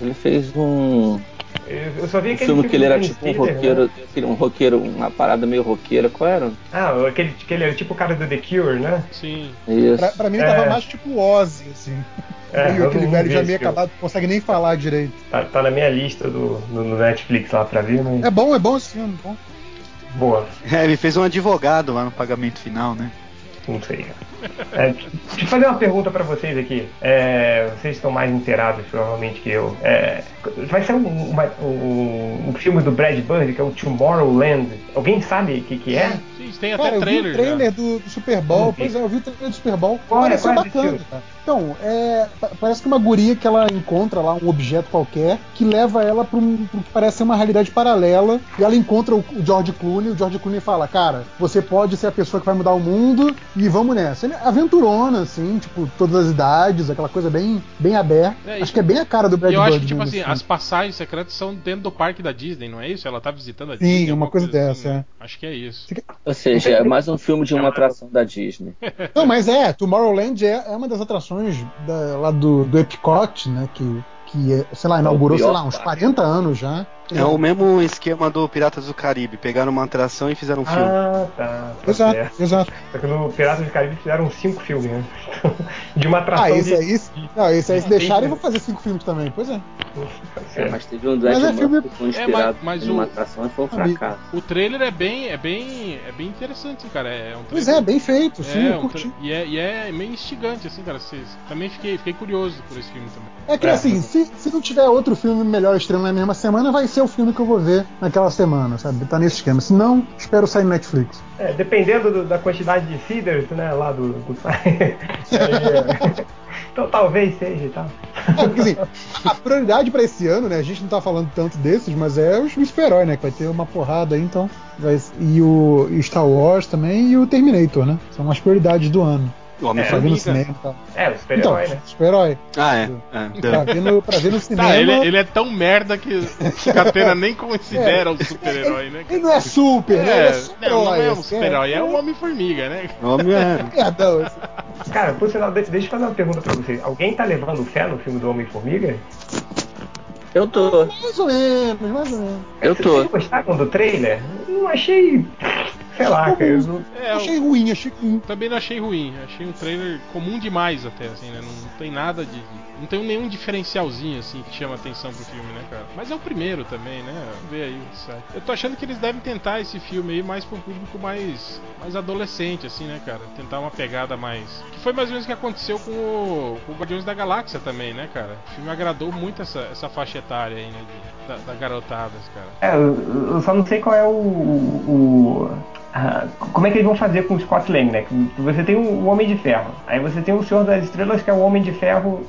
[SPEAKER 6] ele fez um,
[SPEAKER 3] Eu, só vi aquele
[SPEAKER 6] filme que ele era tipo um
[SPEAKER 3] Stiller,
[SPEAKER 6] roqueiro,
[SPEAKER 3] né?
[SPEAKER 6] um roqueiro, uma parada meio roqueira. Qual era?
[SPEAKER 3] Ah, aquele que ele era tipo o cara do The Cure, né?
[SPEAKER 1] Sim.
[SPEAKER 6] Isso.
[SPEAKER 4] Pra, pra mim ele
[SPEAKER 3] É.
[SPEAKER 4] tava mais tipo o Ozzy, assim.
[SPEAKER 3] É,
[SPEAKER 4] meio aquele velho já meio acabado, não consegue nem falar direito.
[SPEAKER 3] Tá, tá na minha lista do, do, Netflix lá pra ver, mas.
[SPEAKER 4] É bom, é bom esse filme, bom.
[SPEAKER 3] Boa.
[SPEAKER 2] É, ele fez um advogado lá no pagamento final, né?
[SPEAKER 3] Não sei. É, deixa eu fazer uma pergunta pra vocês aqui. É, vocês estão mais inteirados, provavelmente, que eu. É, vai ser um, uma- um, um filme do Brad Bird, que é o Tomorrowland. Alguém sabe o que, que é?
[SPEAKER 1] Sim, tem até
[SPEAKER 4] Cara, eu vi
[SPEAKER 1] trailer.
[SPEAKER 4] o trailer
[SPEAKER 1] já.
[SPEAKER 4] do, do Super Bowl,
[SPEAKER 3] vi.
[SPEAKER 4] pois é, eu vi o trailer do Super Bowl.
[SPEAKER 3] Qual é?
[SPEAKER 4] Pareceu
[SPEAKER 3] Qual é esse
[SPEAKER 4] bacana, cara. Então, é, pa- parece que uma guria que ela encontra lá um objeto qualquer que leva ela pra um pro que parece ser uma realidade paralela. E ela encontra o, o George Clooney. O George Clooney fala: Cara, você pode ser a pessoa que vai mudar o mundo e vamos nessa. Ele é aventurona, assim, tipo, todas as idades, aquela coisa bem, bem aberta.
[SPEAKER 1] É, e-
[SPEAKER 4] Acho que é bem a cara do Brad
[SPEAKER 1] E eu acho
[SPEAKER 4] Bird
[SPEAKER 1] que, tipo assim,
[SPEAKER 4] assim.
[SPEAKER 1] as passagens secretas são dentro do parque da Disney, não é isso? Ela tá visitando a
[SPEAKER 4] Sim,
[SPEAKER 1] Disney.
[SPEAKER 4] uma
[SPEAKER 1] alguma
[SPEAKER 4] coisa
[SPEAKER 1] assim,
[SPEAKER 4] dessa,
[SPEAKER 1] né? Acho que é isso.
[SPEAKER 6] Ou seja, é mais um filme de uma atração da Disney.
[SPEAKER 4] Não, mas é, Tomorrowland é, é uma das atrações da- lá do, do Epcot, né? Que, que é, sei lá, inaugurou, sei lá, uns 40 anos já.
[SPEAKER 2] É o mesmo esquema do Piratas do Caribe. Pegaram uma atração e fizeram um filme.
[SPEAKER 3] Ah, tá. tá
[SPEAKER 4] Exato,
[SPEAKER 3] certo.
[SPEAKER 4] exato.
[SPEAKER 3] Só que no Piratas do Caribe fizeram cinco filmes, né? De uma atração.
[SPEAKER 4] Ah, esse
[SPEAKER 3] de...
[SPEAKER 4] aí, não, esse aí se deixarem, vou fazer cinco filmes também. Pois é.
[SPEAKER 6] É, mas teve um
[SPEAKER 4] Mas
[SPEAKER 6] Ed
[SPEAKER 4] é filme-
[SPEAKER 6] que foi inspirado
[SPEAKER 1] mas- mas
[SPEAKER 6] em uma
[SPEAKER 1] o-
[SPEAKER 6] atração e foi um fracasso.
[SPEAKER 1] O trailer é bem, é bem, é bem interessante, cara. É um
[SPEAKER 4] Pois
[SPEAKER 1] trailer-
[SPEAKER 4] é, bem feito, sim,
[SPEAKER 1] É,
[SPEAKER 4] eu
[SPEAKER 1] um
[SPEAKER 4] curti.
[SPEAKER 1] tra- e, é, e é meio instigante, assim, cara. Cês- também fiquei, fiquei curioso por esse filme também.
[SPEAKER 4] É que
[SPEAKER 3] É.
[SPEAKER 4] assim, se, se não tiver outro filme melhor estreando na mesma semana, vai ser o filme que eu vou ver naquela semana, sabe? Tá nesse esquema. Se não, espero sair no Netflix.
[SPEAKER 3] É, dependendo do- da quantidade de feeders, né, lá do, do. Aí, é. então talvez seja e tal.
[SPEAKER 4] É, porque assim, a prioridade pra esse ano, né? A gente não tá falando tanto desses, mas é o super-herói, né? Que vai ter uma porrada aí, então. vai- e o Star Wars também e o Terminator, né? São as prioridades do ano.
[SPEAKER 2] O Homem
[SPEAKER 3] É,
[SPEAKER 2] Formiga.
[SPEAKER 4] cinema tal.
[SPEAKER 3] É, o
[SPEAKER 4] Então,
[SPEAKER 3] super-herói, né?
[SPEAKER 4] super-herói.
[SPEAKER 2] Ah, é. é.
[SPEAKER 4] Pra ver no, pra ver no cinema.
[SPEAKER 1] Tá, ele, ele é tão merda que o Catena nem considera um super-herói, né?
[SPEAKER 4] Ele não é super, né? Ele é
[SPEAKER 1] É,
[SPEAKER 4] super
[SPEAKER 1] não, não é um
[SPEAKER 4] assim,
[SPEAKER 1] super-herói, é um Homem-Formiga, né?
[SPEAKER 2] O Homem é.
[SPEAKER 4] Perdão, esse-
[SPEAKER 3] Cara, por sinal, de- deixa eu fazer uma pergunta pra vocês. Alguém tá levando fé no filme do Homem-Formiga?
[SPEAKER 6] Eu tô,
[SPEAKER 4] mais ou menos, mais ou menos.
[SPEAKER 6] eu tô.
[SPEAKER 3] Vocês gostaram do trailer? Não achei. Sei lá, cara. eu não-
[SPEAKER 1] É, eu
[SPEAKER 4] achei ruim, achei ruim.
[SPEAKER 1] também não achei ruim. Achei um trailer comum demais até, assim, né? Não tem nada de. Não tem nenhum diferencialzinho, assim, que chama atenção pro filme, né, cara? Mas é o primeiro também, né? Vamos ver aí o que sai. Eu tô achando que eles devem tentar esse filme aí mais pro público mais, mais adolescente, assim, né, cara? Tentar uma pegada mais. Que foi mais ou menos o que aconteceu com o, com o Guardiões da Galáxia também, né, cara? O filme agradou muito essa, essa faixa etária aí, né? de- da, da garotada, cara.
[SPEAKER 3] É, eu, eu só não sei qual é o. o- ah, como é que eles vão fazer com o Scott Lang, né? Você tem o Homem de Ferro, aí você tem o Senhor das Estrelas, que é o Homem de Ferro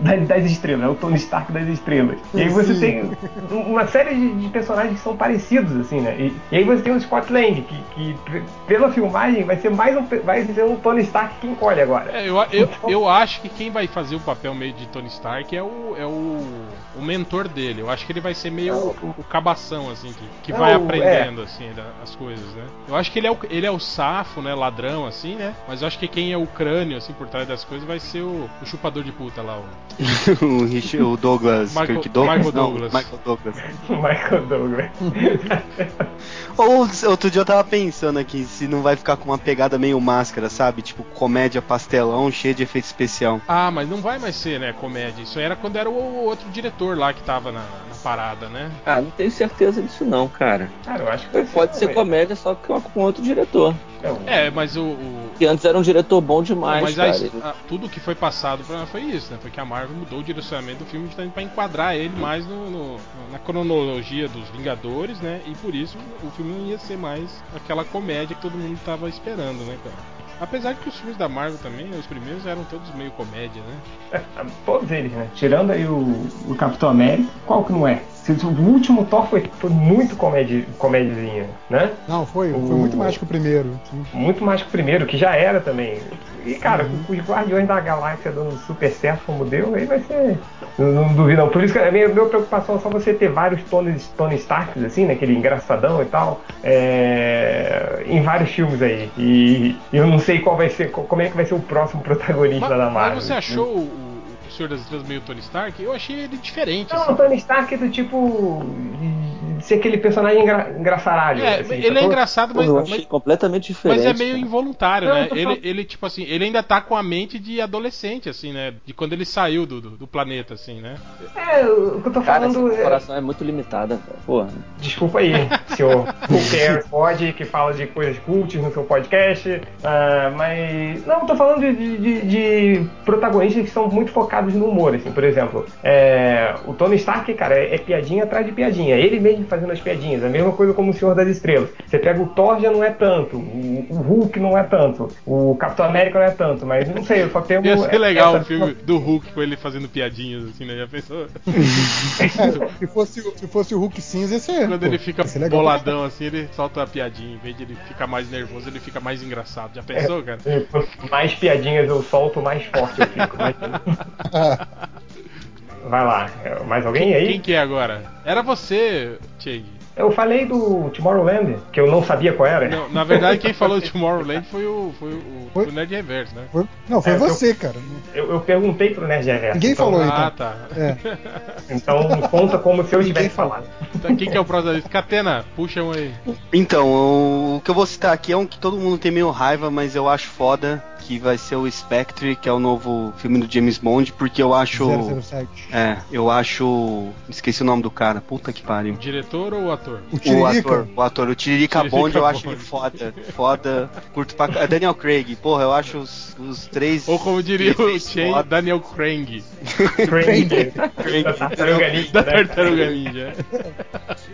[SPEAKER 3] das, das estrelas, é o Tony Stark das estrelas. E aí você
[SPEAKER 4] Sim.
[SPEAKER 3] tem uma série de, de personagens que são parecidos, assim, né? E, e aí você tem o Scott Lang, que, que pela filmagem vai ser mais um, vai ser um Tony Stark que encolhe agora.
[SPEAKER 1] É, eu, eu, eu acho que quem vai fazer o papel meio de Tony Stark é o, é o, o mentor dele. Eu acho que ele vai ser meio o, o cabação, assim, que, que
[SPEAKER 3] Não,
[SPEAKER 1] vai
[SPEAKER 3] é.
[SPEAKER 1] aprendendo, assim, as coisas, né? Eu acho acho que ele é, o, ele é o safo, né? Ladrão, assim, né? Mas eu acho que quem é o crânio, assim, por trás das coisas vai ser o, o chupador de puta lá. O...
[SPEAKER 2] o, Rich- o Douglas.
[SPEAKER 1] Michael-
[SPEAKER 2] Kirk Douglas?
[SPEAKER 1] Michael
[SPEAKER 2] Não,
[SPEAKER 1] Douglas.
[SPEAKER 2] Michael Douglas.
[SPEAKER 3] Michael Douglas.
[SPEAKER 2] Ou outro dia eu tava pensando aqui se não vai ficar com uma pegada meio máscara, sabe? Tipo comédia pastelão, cheia de efeito especial.
[SPEAKER 1] Ah, mas não vai mais ser, né? Comédia. Isso era quando era o outro diretor lá que tava na, na parada, né?
[SPEAKER 6] Ah, não tenho certeza disso não, cara.
[SPEAKER 3] Cara, eu acho que
[SPEAKER 6] Pode ser comédia, só que com outro diretor.
[SPEAKER 1] É, mas o. o-
[SPEAKER 6] Que antes era um diretor bom demais,
[SPEAKER 1] mas
[SPEAKER 6] cara.
[SPEAKER 1] a- a- tudo que foi passado pra foi isso, né? Foi que a Marvel mudou o direcionamento do filme justamente pra enquadrar ele mais no, no- na cronologia dos Vingadores, né? E por isso o filme não ia ser mais aquela comédia que todo mundo tava esperando, né, cara? Apesar de que os filmes da Marvel também, os primeiros eram todos meio comédia, né?
[SPEAKER 3] Todos eles, né? Tirando aí o, o Capitão América, qual que não é? O último Thor foi, foi muito comédia, comédiazinha, né?
[SPEAKER 4] Não, foi, foi
[SPEAKER 3] O-
[SPEAKER 4] muito mais que o primeiro. sim.
[SPEAKER 3] Muito mais que o primeiro, que já era também. E, cara,
[SPEAKER 1] Uhum.
[SPEAKER 3] os Guardiões da Galáxia dando super certo como deu, aí vai ser. Não, não duvido, não. Por isso que a minha, minha preocupação é só você ter vários Tony, Tony Starks, assim, né? Aquele engraçadão e tal, é, em vários filmes aí. E eu não sei qual vai ser, como é que vai ser o próximo protagonista
[SPEAKER 1] Mas,
[SPEAKER 3] da Marvel.
[SPEAKER 1] mas você achou o- o Senhor das Estrelas meio Tony Stark? Eu achei ele diferente.
[SPEAKER 3] Não,
[SPEAKER 1] assim.
[SPEAKER 3] o Tony Stark é do tipo. de ser aquele personagem engra, engraçaralho.
[SPEAKER 1] É,
[SPEAKER 3] assim,
[SPEAKER 1] ele é
[SPEAKER 3] sacou?
[SPEAKER 1] engraçado, mas,
[SPEAKER 6] eu
[SPEAKER 1] mas,
[SPEAKER 6] achei completamente diferente.
[SPEAKER 1] mas é meio
[SPEAKER 6] cara.
[SPEAKER 1] involuntário,
[SPEAKER 3] Não,
[SPEAKER 1] né? Ele,
[SPEAKER 3] falando-
[SPEAKER 1] ele, tipo assim, ele ainda tá com a mente de adolescente, assim, né? De quando ele saiu do, do, do planeta, assim, né?
[SPEAKER 3] É, o que eu tô
[SPEAKER 6] Cara,
[SPEAKER 3] falando. é-
[SPEAKER 6] comparação é muito limitada. Porra.
[SPEAKER 3] Desculpa aí, senhor Cares pode, que fala de coisas cultas no seu podcast. ah, mas. Não, tô falando de, de- de protagonistas que são muito focados no humor, assim, por exemplo. é, o Tony Stark, cara, é, é piadinha atrás de piadinha. Ele mesmo fazendo as piadinhas. A mesma coisa como o Senhor das Estrelas. Você pega o Thor já não é tanto, o, o Hulk não é tanto, o Capitão América não é tanto, mas não sei, eu só tenho.
[SPEAKER 1] Ia ser legal
[SPEAKER 3] essa-
[SPEAKER 1] um filme do Hulk com ele fazendo piadinhas, assim, né? Já pensou?
[SPEAKER 4] É, se, fosse, o- se fosse o Hulk cinza, ia ser.
[SPEAKER 1] Quando ele fica boladão, assim, ele solta a piadinha. Em vez de ele ficar mais nervoso, ele fica mais engraçado. Já pensou, cara?
[SPEAKER 3] Quanto mais piadinhas eu solto, mais forte eu fico. Mas-
[SPEAKER 4] caralho.
[SPEAKER 3] Vai lá, é, mais alguém aí?
[SPEAKER 1] Quem que é agora? Era você, Cheng.
[SPEAKER 3] Eu falei do Tomorrowland, que eu não sabia qual era.
[SPEAKER 1] Não, na verdade, quem falou de Tomorrowland foi o, foi o,
[SPEAKER 4] Foi?
[SPEAKER 1] o Nerd Reverso, né?
[SPEAKER 4] Foi- não, foi
[SPEAKER 3] É, eu-
[SPEAKER 4] você, cara.
[SPEAKER 3] Eu, eu perguntei pro Nerd Reverso.
[SPEAKER 4] Ninguém
[SPEAKER 3] então,
[SPEAKER 4] falou
[SPEAKER 1] Ah,
[SPEAKER 4] então.
[SPEAKER 1] tá.
[SPEAKER 4] É.
[SPEAKER 3] Então conta como se eu
[SPEAKER 4] Ninguém
[SPEAKER 3] tivesse falado.
[SPEAKER 1] Então, quem que é o próximo? Catena, puxa um aí.
[SPEAKER 2] Então, o que eu vou citar aqui é um que todo mundo tem meio raiva, mas eu acho foda, que vai ser o Spectre, que é o novo filme do James Bond, porque eu acho.
[SPEAKER 4] 007.
[SPEAKER 2] É, eu acho. Esqueci o nome do cara, puta que pariu.
[SPEAKER 1] Diretor ou ator?
[SPEAKER 4] O
[SPEAKER 2] O ator, o ator, o Tiririca
[SPEAKER 1] Tiririca
[SPEAKER 2] Bond, eu acho
[SPEAKER 1] Bond.
[SPEAKER 2] ele foda. Foda. Curto pra. é Daniel Craig, porra, eu acho os, os três.
[SPEAKER 1] Ou como diria o Chen,
[SPEAKER 2] foda.
[SPEAKER 1] Daniel Krang,
[SPEAKER 3] Craig.
[SPEAKER 2] Craig.
[SPEAKER 3] da Tartaruga Ninja,
[SPEAKER 1] da
[SPEAKER 3] né?
[SPEAKER 1] Tartaruga Ninja.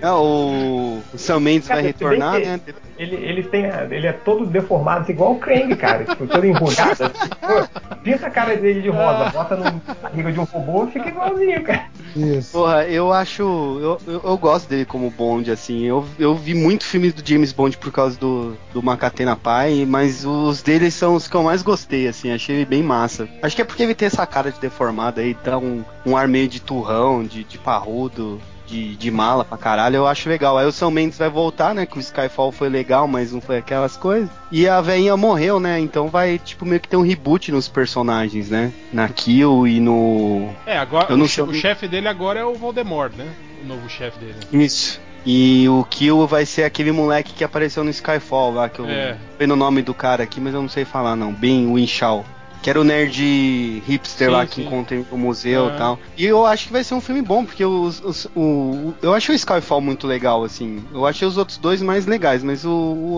[SPEAKER 2] É, o, o Sam Mendes
[SPEAKER 3] Cara,
[SPEAKER 2] vai retornar, né?
[SPEAKER 3] Ele, ele, tem, a- ele é todo deformado, igual o Krang, cara. Tipo, todo enrugado. Pô, Pinta a cara dele de rosa, bota na barriga de um robô, fica igualzinho, cara.
[SPEAKER 4] Isso.
[SPEAKER 2] Porra, eu acho. Eu, eu, eu gosto dele como Bond, assim. Eu, eu vi muito filme do James Bond por causa do, do Macatena Pai, mas os dele são os que eu mais gostei, assim. Achei ele bem massa. Acho que é porque ele tem essa cara de deformado aí, dá um, um ar meio de turrão, de, de parrudo. De, de mala pra caralho, eu acho legal. Aí o Sam Mendes vai voltar, né? Que o Skyfall foi legal, mas não foi aquelas coisas. E a veinha morreu, né? Então vai, tipo, meio que ter um reboot nos personagens, né? Na Kill e no.
[SPEAKER 1] É, agora
[SPEAKER 2] Eu não
[SPEAKER 1] o,
[SPEAKER 2] sei-
[SPEAKER 1] o chefe dele agora é o Voldemort, né? O novo chefe dele.
[SPEAKER 2] Isso. E o Kill vai ser aquele moleque que apareceu no Skyfall lá, que eu
[SPEAKER 1] É.
[SPEAKER 2] vendo o nome do cara aqui, mas eu não sei falar não. Ben Winshaw. Que era o nerd hipster
[SPEAKER 1] Sim,
[SPEAKER 2] lá que
[SPEAKER 1] sim.
[SPEAKER 2] encontrei no museu e tal. E eu acho que vai ser um filme bom, porque os, os- o, eu achei o Skyfall muito legal, assim. Eu achei os outros dois mais legais, mas o,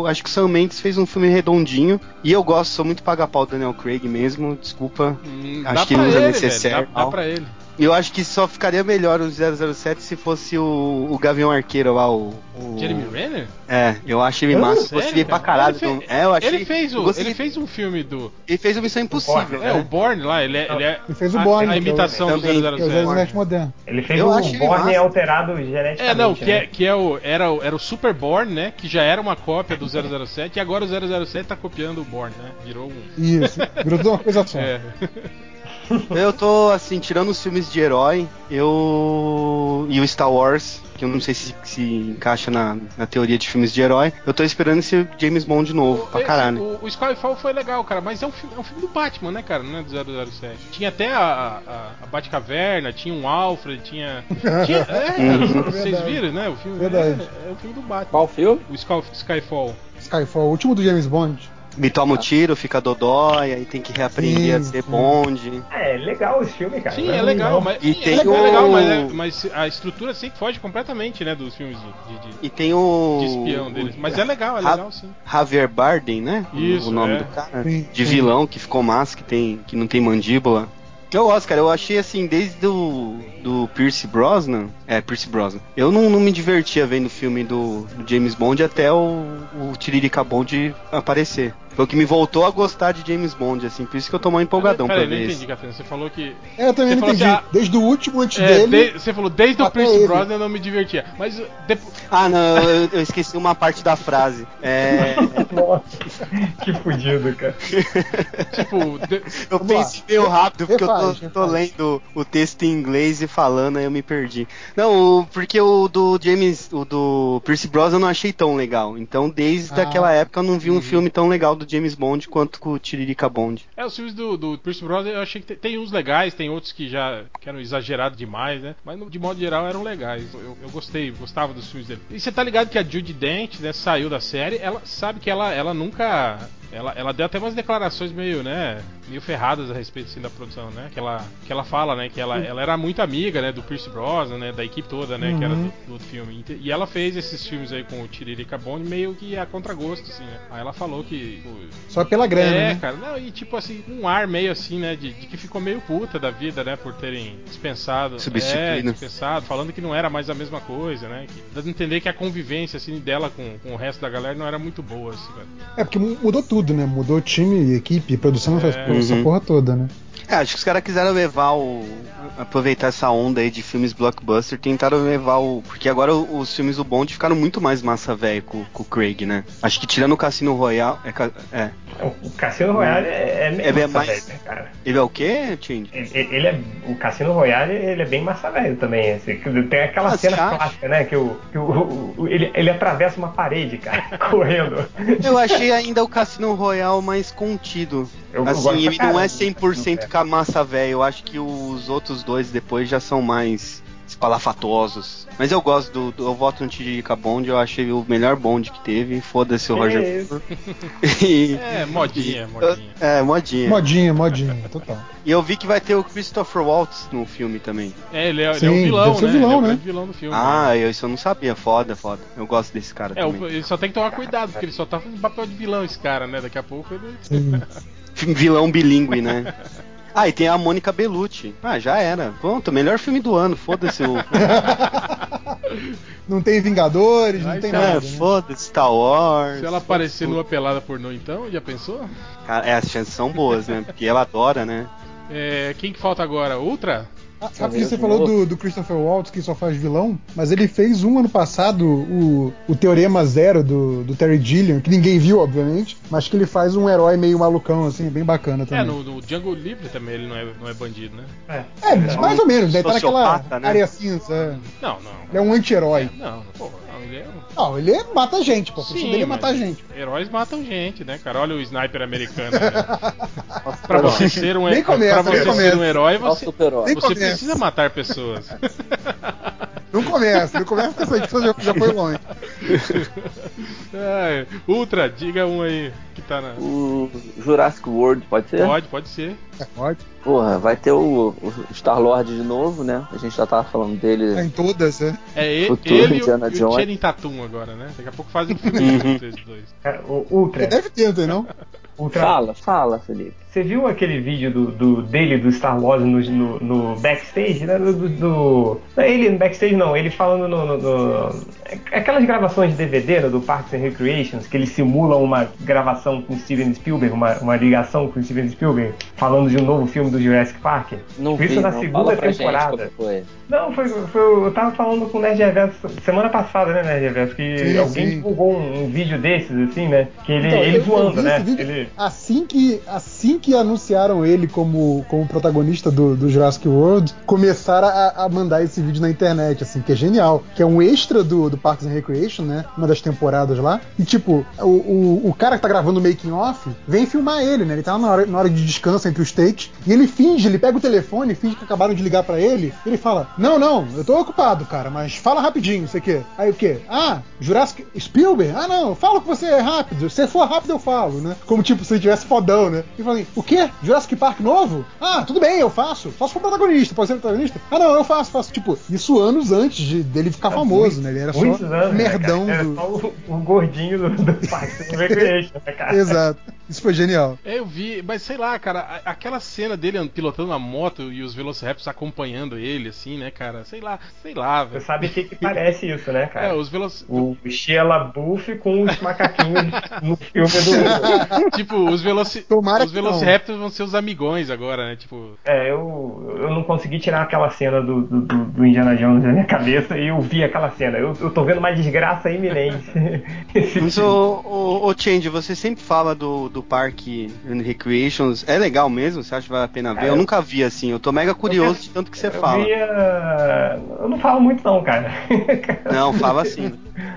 [SPEAKER 2] o- acho que o Sam Mendes fez um filme redondinho. E eu gosto, sou muito paga-pau do Daniel Craig mesmo, desculpa.
[SPEAKER 1] Hum,
[SPEAKER 2] Acho que
[SPEAKER 1] pra
[SPEAKER 2] usa
[SPEAKER 1] ele,
[SPEAKER 2] necessaire,
[SPEAKER 1] velho. Dá, dá pra ele.
[SPEAKER 2] Eu acho que só ficaria melhor o 007 se fosse o, o Gavião Arqueiro lá, o. o-
[SPEAKER 1] Jeremy Renner?
[SPEAKER 2] É, eu acho ele massa. Eu
[SPEAKER 1] Sério,
[SPEAKER 2] gostei pra
[SPEAKER 1] cara?
[SPEAKER 2] caralho.
[SPEAKER 1] Ele,
[SPEAKER 2] então-
[SPEAKER 1] fe-
[SPEAKER 2] É, eu achei.
[SPEAKER 1] ele fez
[SPEAKER 2] eu
[SPEAKER 1] o, ele fez um filme do.
[SPEAKER 2] ele fez o Missão Impossível.
[SPEAKER 3] Borne,
[SPEAKER 1] É,
[SPEAKER 2] né?
[SPEAKER 1] o Born lá, ele é. Ele, é
[SPEAKER 4] Ele fez o
[SPEAKER 1] a-
[SPEAKER 4] Bourne,
[SPEAKER 1] A,
[SPEAKER 4] é o-
[SPEAKER 1] imitação do
[SPEAKER 2] também,
[SPEAKER 4] Que é o
[SPEAKER 1] 007.
[SPEAKER 4] 007 moderno.
[SPEAKER 3] Ele fez
[SPEAKER 2] Eu
[SPEAKER 3] o Borne
[SPEAKER 2] massa.
[SPEAKER 3] alterado geneticamente.
[SPEAKER 1] É, não, que,
[SPEAKER 3] né?
[SPEAKER 1] é, que é o, era, o- era o Super Born, né? Que já era uma cópia do 007 e agora o 007 tá copiando o Born, né? Virou um.
[SPEAKER 4] Isso. Virou uma coisa só.
[SPEAKER 1] É.
[SPEAKER 2] Eu tô, assim, tirando os filmes de herói, eu. E o Star Wars, que eu não sei se, se encaixa na, na teoria de filmes de herói. Eu tô esperando esse James Bond novo, pra
[SPEAKER 1] Esse-
[SPEAKER 2] caralho.
[SPEAKER 1] O, o Skyfall foi legal, cara, mas é um, filme, é um filme do Batman, né, cara? Não é do 007. Tinha até a, a, a Batcaverna, tinha um Alfred, tinha. tinha é, cara, vocês viram, né? O filme
[SPEAKER 4] Verdade.
[SPEAKER 1] É, é o filme do Batman.
[SPEAKER 6] Qual filme?
[SPEAKER 1] O Sky, Skyfall.
[SPEAKER 4] Skyfall, o último do James Bond.
[SPEAKER 2] Me toma o tiro, fica dodói, aí tem que reaprender
[SPEAKER 4] Sim,
[SPEAKER 2] a ser. Bonde.
[SPEAKER 3] É, legal esse filme, cara.
[SPEAKER 1] Sim, é legal, mas,
[SPEAKER 2] E
[SPEAKER 1] é,
[SPEAKER 2] tem
[SPEAKER 1] é
[SPEAKER 2] o-
[SPEAKER 1] legal, mas, é- mas a estrutura sempre foge completamente, né, dos filmes de, de,
[SPEAKER 2] E tem o.
[SPEAKER 1] de espião deles. Mas é legal, é legal sim.
[SPEAKER 2] Javier Bardem, né?
[SPEAKER 1] Isso,
[SPEAKER 2] o nome
[SPEAKER 1] é.
[SPEAKER 2] do cara.
[SPEAKER 4] Sim,
[SPEAKER 2] De vilão que ficou massa, que, tem, que não tem mandíbula. Eu gosto, cara. Eu achei assim, desde o do Pierce Brosnan. É, Pierce Brosnan. Eu não, não me divertia vendo o filme do, do James Bond até o, o Tiririca Bond aparecer. Foi o que me voltou a gostar de James Bond, assim. Por isso que eu tô mais empolgadão pra
[SPEAKER 1] não
[SPEAKER 2] ver
[SPEAKER 1] entendi,
[SPEAKER 2] esse.
[SPEAKER 1] Catena. Você falou que.
[SPEAKER 4] É, eu também não entendi.
[SPEAKER 1] assim, ah,
[SPEAKER 4] Desde o último antes
[SPEAKER 1] É,
[SPEAKER 4] dele.
[SPEAKER 1] de- você falou, desde o
[SPEAKER 4] ele.
[SPEAKER 1] Brosnan eu não me divertia. Mas depois.
[SPEAKER 2] Ah, não, eu, eu esqueci uma parte da frase. É.
[SPEAKER 3] Nossa, que fudido, cara.
[SPEAKER 1] Tipo, de-
[SPEAKER 2] Eu
[SPEAKER 4] Vamos lá.
[SPEAKER 2] pensei meio rápido porque
[SPEAKER 4] Refaz,
[SPEAKER 2] eu tô, tô lendo o texto em inglês e falando, aí eu me perdi. Não, porque o do James, o do Pierce Brosnan eu não achei tão legal. Então, desde
[SPEAKER 4] Ah.
[SPEAKER 2] aquela época eu não vi um
[SPEAKER 1] Uhum.
[SPEAKER 2] filme tão legal do James Bond quanto com o Tiririca Bond.
[SPEAKER 1] É, os filmes do, do Pierce Brosnan eu achei que tem, uns legais, tem outros que já que eram exagerados demais, né? Mas de modo geral eram legais. Eu, eu gostei, gostava dos filmes dele. E você tá ligado que a Judy Dent, né, saiu da série, ela sabe que ela, ela nunca. Ela, ela deu até umas declarações meio, né? Meio ferradas a respeito assim, da produção, né? Que ela, que ela fala, né? Que ela, ela era muito amiga, né? Do Pierce Brosnan, né? Da equipe toda, né? Que era
[SPEAKER 4] Uhum.
[SPEAKER 1] do, do outro filme. E ela fez esses filmes aí com o Tiririca Bond meio que a contragosto, assim, né? Aí ela falou que. pô,
[SPEAKER 4] Só pela grana,
[SPEAKER 1] é,
[SPEAKER 4] né?
[SPEAKER 1] cara, não, e tipo assim, um ar meio assim, né, de, de que ficou meio puta da vida, né, por terem dispensado.
[SPEAKER 2] Substituído.
[SPEAKER 1] É, dispensado, falando que não era mais a mesma coisa, né, que, dando a entender que a convivência, assim, dela com, com o resto da galera não era muito boa, assim, velho.
[SPEAKER 4] É porque mu- mudou tudo, né? Mudou time, equipe, produção,
[SPEAKER 1] É.
[SPEAKER 4] essa, essa
[SPEAKER 2] Uhum.
[SPEAKER 4] porra toda, né?
[SPEAKER 2] É, acho que os caras quiseram levar o. aproveitar essa onda aí de filmes blockbuster, tentaram levar o. Porque agora os filmes do Bond ficaram muito mais massa velho com, com o Craig, né? Acho que tirando o Cassino Royale. É, é.
[SPEAKER 3] O Cassino Royale é, é meio
[SPEAKER 2] É bem
[SPEAKER 3] massa
[SPEAKER 2] mais-
[SPEAKER 3] velho, né, cara.
[SPEAKER 2] Ele é o quê, Tindy?
[SPEAKER 3] Ele, ele é, o Cassino Royale ele é bem massa velho também. assim, tem aquela
[SPEAKER 2] Ah,
[SPEAKER 3] cena clássica, né? Que, o, que o, o- ele, ele atravessa uma parede, cara, correndo.
[SPEAKER 2] Eu achei ainda o Cassino Royale mais contido.
[SPEAKER 3] Eu
[SPEAKER 2] assim, ele não é
[SPEAKER 3] caramba
[SPEAKER 2] 100% com a massa velho. Eu acho que os outros dois depois já são mais espalafatosos. Mas eu gosto do. do- eu voto no Tiririca Bond, eu achei o melhor Bond que teve. Foda-se o Roger e,
[SPEAKER 1] É, modinha, modinha.
[SPEAKER 2] é, modinha.
[SPEAKER 4] Modinha, modinha, total.
[SPEAKER 2] E eu vi que vai ter o Christopher Waltz no filme também.
[SPEAKER 1] É, ele é, ele
[SPEAKER 4] Sim,
[SPEAKER 1] é o vilão, né?
[SPEAKER 4] vilão,
[SPEAKER 1] ele é o
[SPEAKER 4] né?
[SPEAKER 1] vilão do filme.
[SPEAKER 2] Ah,
[SPEAKER 1] né?
[SPEAKER 2] eu, isso eu não sabia. Foda, foda. Eu gosto desse cara
[SPEAKER 1] É, o-
[SPEAKER 2] também.
[SPEAKER 1] ele só tem que tomar cuidado, porque ele só tá fazendo papel de vilão, esse cara, né? Daqui a pouco ele.
[SPEAKER 2] Vilão bilíngue, né? Ah, e tem a Mônica Bellucci. Ah, já era. Pronto, melhor filme do ano. Foda-se o.
[SPEAKER 4] Não tem Vingadores,
[SPEAKER 1] Ai,
[SPEAKER 4] não tem
[SPEAKER 1] cara,
[SPEAKER 4] nada.
[SPEAKER 2] É,
[SPEAKER 4] né?
[SPEAKER 2] foda-se Star Wars.
[SPEAKER 1] Se ela aparecer numa pelada pornô, então, já pensou?
[SPEAKER 2] Cara, é, as chances são boas, né? Porque ela adora, né?
[SPEAKER 1] É, quem que falta agora? Ultra?
[SPEAKER 4] Ah, Sabe que
[SPEAKER 6] Talvez
[SPEAKER 4] você falou do, do Christopher Waltz, que só faz vilão, mas ele fez um ano passado, o, o Teorema Zero do, do Terry Gilliam, que ninguém viu, obviamente, mas que ele faz um herói meio malucão, assim, bem bacana
[SPEAKER 1] É,
[SPEAKER 4] também.
[SPEAKER 1] no, no Django Livre também ele não é, não é bandido, né?
[SPEAKER 3] É.
[SPEAKER 4] É, mais ou menos, ele tá naquela
[SPEAKER 2] né?
[SPEAKER 4] área cinza. é.
[SPEAKER 1] Não, não.
[SPEAKER 4] Ele é um anti-herói.
[SPEAKER 1] Não, pô, não, ele é.
[SPEAKER 4] Não, ele é- mata gente, pô. A função dele é matar gente.
[SPEAKER 1] Heróis matam gente, né, cara? Olha o sniper americano. Né? Pra você ser um,
[SPEAKER 4] Nem começa,
[SPEAKER 1] pra você
[SPEAKER 4] nem
[SPEAKER 1] ser
[SPEAKER 4] começa.
[SPEAKER 1] um herói, você, você
[SPEAKER 4] começa.
[SPEAKER 1] precisa matar pessoas.
[SPEAKER 4] Não começa, não começa com essa edição, já, já foi longe.
[SPEAKER 1] É, Ultra, diga um aí que tá na.
[SPEAKER 6] O Jurassic World, pode ser?
[SPEAKER 1] Pode, pode ser.
[SPEAKER 4] É, pode.
[SPEAKER 6] Porra, vai ter o, o Star-Lord de novo, né? A gente já tava falando dele.
[SPEAKER 4] Tá em todas, né?
[SPEAKER 1] É ele,
[SPEAKER 6] Futuro
[SPEAKER 1] ele e o, e
[SPEAKER 6] Jones.
[SPEAKER 1] Tatum agora, né? Daqui a pouco fazem um filme
[SPEAKER 2] Uhum.
[SPEAKER 1] juntos, esses dois.
[SPEAKER 3] Cara, o Ultra,
[SPEAKER 4] Deve ter, não tem não?
[SPEAKER 3] Ultra.
[SPEAKER 6] Fala, fala, Felipe.
[SPEAKER 3] Você viu aquele vídeo do, do- dele, do Star Wars, no, no, no backstage? Né? Do, do- do- Não, ele no backstage não, ele falando no. no- no- Aquelas gravações de DVD né, do Parks and Recreations, que ele simula uma gravação com Steven Spielberg, uma, uma ligação com Steven Spielberg, falando de um novo filme do Jurassic Park.
[SPEAKER 6] Não
[SPEAKER 3] Isso
[SPEAKER 6] vi,
[SPEAKER 3] na
[SPEAKER 6] não.
[SPEAKER 3] segunda
[SPEAKER 6] Fala pra
[SPEAKER 3] temporada.
[SPEAKER 6] gente como foi.
[SPEAKER 3] Não, foi, foi. Eu tava falando com o Nerd Reverso semana passada, né, Nerd Reverso? Que
[SPEAKER 4] Sim,
[SPEAKER 3] alguém
[SPEAKER 4] sim.
[SPEAKER 3] divulgou um, um vídeo desses, assim, né? Que ele,
[SPEAKER 4] Então,
[SPEAKER 3] ele
[SPEAKER 4] eu-
[SPEAKER 3] voando, né? Ele.
[SPEAKER 4] Assim que, assim que anunciaram ele como, como protagonista do, do Jurassic World, começaram a, a mandar esse vídeo na internet, assim, que é genial. Que é um extra do, do Parks and Recreation, né? Uma das temporadas lá. E, tipo, o, o, o cara que tá gravando o making off vem filmar ele, né? Ele tá na hora, na hora de descanso entre os takes. E ele finge, ele pega o telefone, finge que acabaram de ligar pra ele. Ele fala: Não, não, eu tô ocupado, cara, mas fala rapidinho, sei o quê. Aí o quê? Ah, Jurassic Spielberg? Ah, não, fala que você é rápido. Se for rápido, eu falo, né? Como tipo, se ele tivesse fodão, né? E fala assim, o quê? Jurassic Park novo? Ah, tudo bem, eu faço. Só se for protagonista, pode ser protagonista? Ah, não, eu faço, faço. Tipo, isso anos antes de, dele ficar famoso, né? Ele era só
[SPEAKER 3] Muitos anos, né,
[SPEAKER 4] merdão?
[SPEAKER 3] Era
[SPEAKER 4] do.
[SPEAKER 3] só o, o gordinho do, do Parks and Recreation, né, cara?
[SPEAKER 4] Exato. Isso foi genial.
[SPEAKER 1] É, eu vi, mas sei lá, cara, a- aquela cena dele pilotando uma moto e os Velociraptors acompanhando ele, assim, né, cara? Sei lá, sei lá,
[SPEAKER 3] Você
[SPEAKER 1] velho.
[SPEAKER 3] sabe o que, que parece isso, né,
[SPEAKER 1] É,
[SPEAKER 3] cara?
[SPEAKER 1] os Veloc...
[SPEAKER 3] O Shia LaBeouf com os macaquinhos no filme do.
[SPEAKER 1] tipo, os, Veloci...
[SPEAKER 4] Tomara
[SPEAKER 1] os
[SPEAKER 4] que não.
[SPEAKER 1] Velociraptors vão ser os amigões agora, né? Tipo,
[SPEAKER 3] É, eu, eu não consegui tirar aquela cena do, do, do- Indiana Jones da minha cabeça e eu vi aquela cena. Eu, eu tô vendo uma desgraça iminente.
[SPEAKER 2] Mas, ô, ô, ô Change, você sempre fala do, do Parque and Recreations. É legal mesmo? Você acha que vale a pena ver?
[SPEAKER 3] Cara,
[SPEAKER 2] Eu nunca vi assim. Eu tô mega curioso de tanto que você
[SPEAKER 3] eu
[SPEAKER 2] fala.
[SPEAKER 3] via. Eu não falo muito, não, cara.
[SPEAKER 2] Não, fala assim.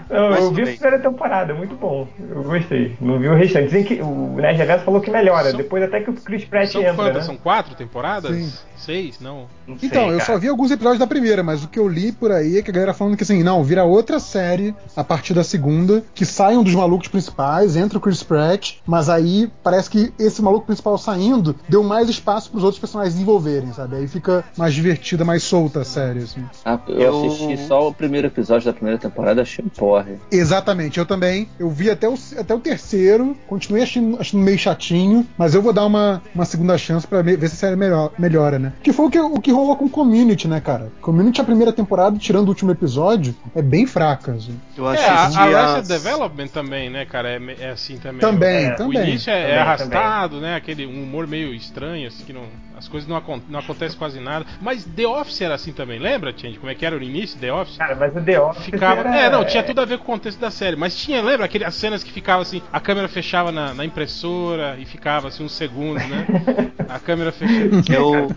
[SPEAKER 3] Não, eu vi a
[SPEAKER 2] bem.
[SPEAKER 3] primeira temporada, muito bom. Eu gostei. Não vi o restante. Dizem que o Nerd Reverso falou que melhora.
[SPEAKER 1] São-
[SPEAKER 3] Depois até que o Chris Pratt
[SPEAKER 1] são
[SPEAKER 3] entra,
[SPEAKER 1] quantas?
[SPEAKER 3] né?
[SPEAKER 1] São quatro temporadas?
[SPEAKER 4] Sim.
[SPEAKER 1] Seis? Não.
[SPEAKER 3] Não sei,
[SPEAKER 4] Então, eu
[SPEAKER 3] cara.
[SPEAKER 4] só vi alguns episódios da primeira, mas o que eu li por aí é que a galera falando que assim, não, vira outra série a partir da segunda, que saiam dos malucos principais, entra o Chris Pratt, mas aí parece que esse maluco principal saindo deu mais espaço pros outros personagens desenvolverem, sabe? Aí fica mais divertida, mais solta a série, assim.
[SPEAKER 6] Ah, eu,
[SPEAKER 2] Eu-
[SPEAKER 6] assisti só o primeiro episódio da primeira temporada, achei um porre.
[SPEAKER 4] Exatamente, eu também. Eu vi até o, até o terceiro, continuei achando, achando meio chatinho, mas eu vou dar uma, uma segunda chance pra me- ver se a série melhor, melhora, né? Que foi o que, o que rolou com Community, né, cara? Community, a primeira temporada, tirando o último episódio, é bem fraca. Assim.
[SPEAKER 2] Eu
[SPEAKER 1] É, a,
[SPEAKER 2] assisti
[SPEAKER 1] a Arrested
[SPEAKER 2] as-
[SPEAKER 1] Development também, né, cara? É, é assim também.
[SPEAKER 4] Também,
[SPEAKER 3] É, o
[SPEAKER 1] O
[SPEAKER 4] também.
[SPEAKER 1] início é, é
[SPEAKER 3] Também,
[SPEAKER 1] arrastado, né? Aquele um humor meio estranho, assim, que não, as coisas não, acon não acontecem quase nada. Mas The Office era assim também, lembra, Change? Como é que era o início, The Office?
[SPEAKER 3] Cara, mas o The Office
[SPEAKER 1] Ficava.
[SPEAKER 3] era-
[SPEAKER 1] É, não, tinha tudo a ver com o contexto da série. Mas tinha, lembra? Aquele, as cenas que ficava assim, a câmera fechava na, na impressora e ficava assim uns segundos, né? A câmera fechava.
[SPEAKER 2] Eu,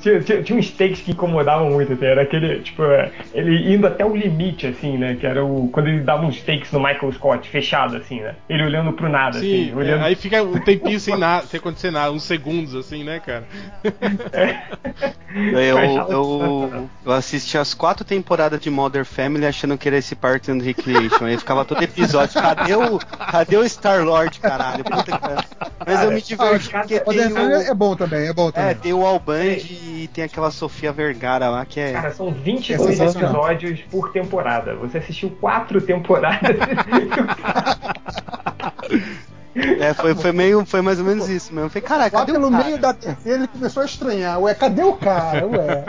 [SPEAKER 3] Tinha, tinha, tinha uns takes que incomodavam muito, assim, era aquele, tipo, é, ele indo até o limite, assim, né? Que era o. Quando ele dava uns takes no Michael Scott, fechado, assim, né? Ele olhando pro nada,
[SPEAKER 1] Sim,
[SPEAKER 3] assim, olhando.
[SPEAKER 1] é, aí fica um tempinho sem nada, sem acontecer nada, uns segundos assim, né, cara?
[SPEAKER 2] eu, eu, eu assisti as quatro temporadas de Modern Family achando que era esse Parks and Recreation. Aí ficava todo episódio. Cadê o, cadê o Star Lord, caralho? Puta. Mas eu me diverti
[SPEAKER 3] Ah,
[SPEAKER 2] porque
[SPEAKER 4] O
[SPEAKER 2] tem
[SPEAKER 4] The Family
[SPEAKER 2] o,
[SPEAKER 4] é bom também, é bom
[SPEAKER 2] é,
[SPEAKER 4] também.
[SPEAKER 2] tem o Alband e tem aquela Sofia Vergara lá que é.
[SPEAKER 3] Cara, são
[SPEAKER 4] É
[SPEAKER 3] 22
[SPEAKER 4] sensacional.
[SPEAKER 3] episódios por temporada. Você assistiu quatro temporadas.
[SPEAKER 2] É, foi, foi meio. Foi mais ou menos isso mesmo. Eu falei, caralho,
[SPEAKER 4] Lá
[SPEAKER 2] cadê
[SPEAKER 4] pelo
[SPEAKER 2] o cara?
[SPEAKER 4] meio da terceira ele começou a estranhar. Ué, cadê o cara? Ué.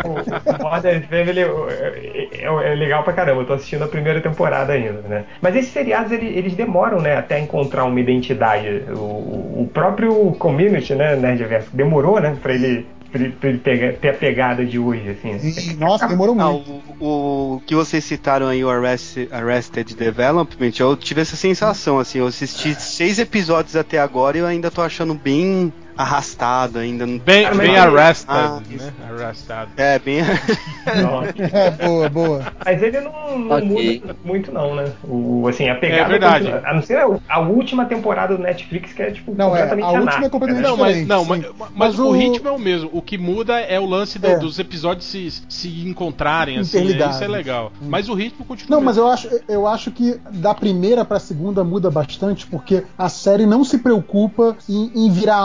[SPEAKER 3] O Modern Family é, é- é legal pra caramba. Eu tô assistindo a primeira temporada ainda, né? Mas esses seriados, ele- eles demoram, né? Até encontrar uma identidade. O, o próprio Community, né? Nerdverso, demorou, né? Pra ele, pra ele, pegar, ter a pegada de hoje, assim.
[SPEAKER 4] E, nossa, demorou
[SPEAKER 2] Ah,
[SPEAKER 4] muito.
[SPEAKER 2] o, que vocês citaram aí, o Arrested, Arrested Development, eu tive essa sensação, assim, eu assisti seis episódios até agora e eu ainda tô achando bem arrastado, ainda.
[SPEAKER 1] Bem, bem arrested,
[SPEAKER 2] Ah,
[SPEAKER 1] né? Arrested.
[SPEAKER 2] É, bem...
[SPEAKER 4] É, boa, boa.
[SPEAKER 3] Mas ele não, não
[SPEAKER 6] Ok.
[SPEAKER 3] muda muito, não, né? O, assim, a pegada.
[SPEAKER 1] É verdade.
[SPEAKER 3] continua- a não ser a, a última temporada do Netflix, que é, tipo,
[SPEAKER 4] Não, é,
[SPEAKER 3] completamente
[SPEAKER 4] a última é completamente
[SPEAKER 3] né?
[SPEAKER 1] Não, mas, não, mas, mas
[SPEAKER 4] Mas
[SPEAKER 1] o,
[SPEAKER 4] o-
[SPEAKER 1] ritmo é o mesmo. O que muda é o lance do-
[SPEAKER 4] É.
[SPEAKER 1] dos episódios se, se encontrarem, assim, né? Isso é legal. Mas o ritmo continua.
[SPEAKER 4] Não, mas eu acho, eu acho que da primeira pra segunda muda bastante, porque a série não se preocupa em, em virar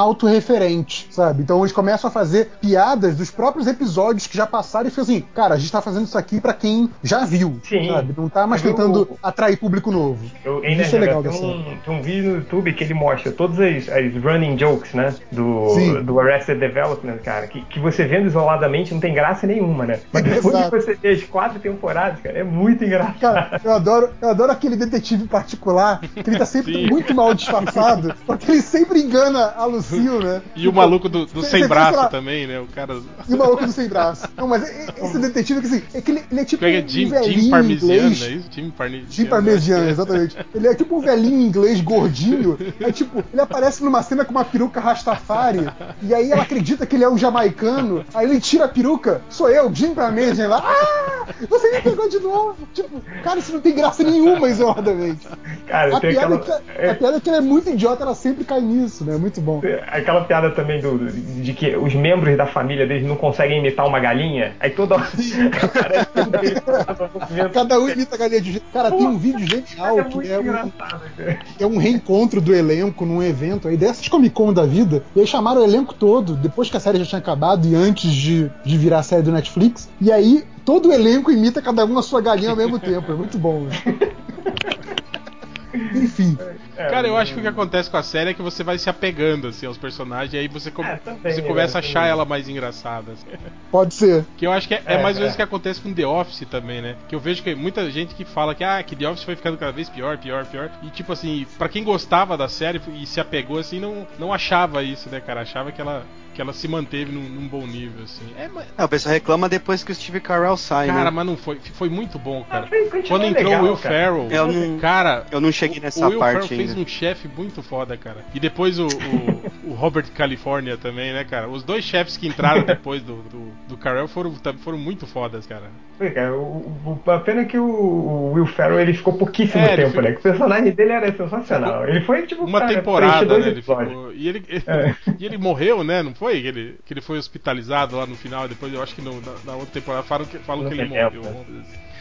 [SPEAKER 4] autorreferente, sabe? Então eles começam a fazer piadas dos próprios episódios que já passaram e fica assim, cara, a gente tá fazendo isso aqui pra quem já viu,
[SPEAKER 3] Sim.
[SPEAKER 4] sabe? Não tá mais
[SPEAKER 3] Mas
[SPEAKER 4] tentando
[SPEAKER 3] o-
[SPEAKER 4] atrair público novo.
[SPEAKER 3] Eu,
[SPEAKER 4] Isso é legal
[SPEAKER 3] tem, um, tem um vídeo no YouTube que ele mostra todas as, as running jokes, né? Do,
[SPEAKER 4] Sim.
[SPEAKER 3] do Arrested Development, cara. Que, que você vendo isoladamente não tem graça nenhuma, né? Mas depois
[SPEAKER 4] Exato.
[SPEAKER 3] que você vê as quatro temporadas, cara, é muito engraçado.
[SPEAKER 4] Cara, eu adoro, eu adoro aquele detetive particular, que ele tá sempre
[SPEAKER 1] Sim.
[SPEAKER 4] muito mal disfarçado, porque ele sempre engana a Lucille, né?
[SPEAKER 1] E o maluco do, do sem braço
[SPEAKER 4] lá,
[SPEAKER 1] também, né? O cara.
[SPEAKER 4] E o maluco do sem braço. Não, mas é- é- esse detetive que assim, é que ele, ele é tipo
[SPEAKER 1] é é?
[SPEAKER 4] um
[SPEAKER 1] Jim,
[SPEAKER 4] velhinho
[SPEAKER 1] Jim Parmeziano,
[SPEAKER 4] inglês.
[SPEAKER 1] é isso? Jim Parmeziano.
[SPEAKER 4] Jim exatamente. Ele é tipo um velhinho inglês gordinho. Aí, tipo, ele aparece numa cena com uma peruca Rastafari. E aí ela acredita que ele é um jamaicano. Aí ele tira a peruca. Sou eu, Jim Parmeziano. Ela, ah! Você me pegou de novo. Tipo, cara, isso não tem graça nenhuma, isoladamente.
[SPEAKER 3] Cara,
[SPEAKER 4] A piada,
[SPEAKER 3] aquela,
[SPEAKER 4] é que, a piada é que ela é muito idiota, ela sempre cai nisso, né? Muito bom.
[SPEAKER 3] aquela piada também do, de que os membros da família deles não conseguem imitar uma galinha. Aí toda hora.
[SPEAKER 4] Cada um imita a galinha de jeito. Cara, tem um vídeo genial
[SPEAKER 3] É
[SPEAKER 4] que é um, é um reencontro do elenco num evento aí dessas Comic Con da vida. E aí chamaram o elenco todo, depois que a série já tinha acabado e antes de, de virar a série do Netflix. E aí todo o elenco imita cada um a sua galinha ao mesmo tempo. É muito bom. Enfim.
[SPEAKER 3] É,
[SPEAKER 1] Cara, eu acho que o que acontece com a série é que você vai se apegando assim, aos personagens e aí você, come-
[SPEAKER 3] É, também,
[SPEAKER 1] você
[SPEAKER 3] né,
[SPEAKER 1] começa a
[SPEAKER 3] também.
[SPEAKER 1] achar ela mais engraçada. assim.
[SPEAKER 4] Pode ser.
[SPEAKER 1] Que eu acho que é, é
[SPEAKER 3] É,
[SPEAKER 1] mais ou menos
[SPEAKER 3] é.
[SPEAKER 1] o que acontece com The Office também, né? Que eu vejo que muita gente que fala que, ah, que The Office foi ficando cada vez pior, pior, pior. E tipo assim, pra quem gostava da série e se apegou assim, não, não achava isso, né, cara? Achava que ela, que ela se manteve num, num bom nível, assim. É, mas,
[SPEAKER 2] É, o pessoal reclama depois que o Steve Carell sai,
[SPEAKER 1] cara,
[SPEAKER 2] né?
[SPEAKER 1] mas não foi. Foi muito bom, cara.
[SPEAKER 3] Ah, foi-
[SPEAKER 1] Quando entrou
[SPEAKER 3] legal,
[SPEAKER 1] o Will
[SPEAKER 3] cara.
[SPEAKER 1] Ferrell,
[SPEAKER 2] Eu não-
[SPEAKER 1] cara,
[SPEAKER 2] Eu não cheguei
[SPEAKER 1] o
[SPEAKER 2] nessa
[SPEAKER 1] Will Ferrell
[SPEAKER 2] parte
[SPEAKER 1] fez
[SPEAKER 2] ainda.
[SPEAKER 1] um chefe muito foda, cara. E depois o, o, o Robert California também, né, cara? Os dois chefes que entraram depois do, do, do Carell foram, foram muito fodas, cara.
[SPEAKER 3] Cara, o, o- a pena que o, Will Ferrell ele ficou pouquíssimo
[SPEAKER 1] É,
[SPEAKER 3] tempo,
[SPEAKER 1] foi-
[SPEAKER 3] né? Que o personagem dele era sensacional. Ele foi tipo
[SPEAKER 1] Uma
[SPEAKER 3] cara,
[SPEAKER 1] temporada, né? Ele ficou, e, ele,
[SPEAKER 3] É.
[SPEAKER 1] e ele morreu, né? Não foi? Que ele, que ele foi hospitalizado lá no final. Depois eu acho que no- na, na outra temporada falam que, falam que ele morreu. alguma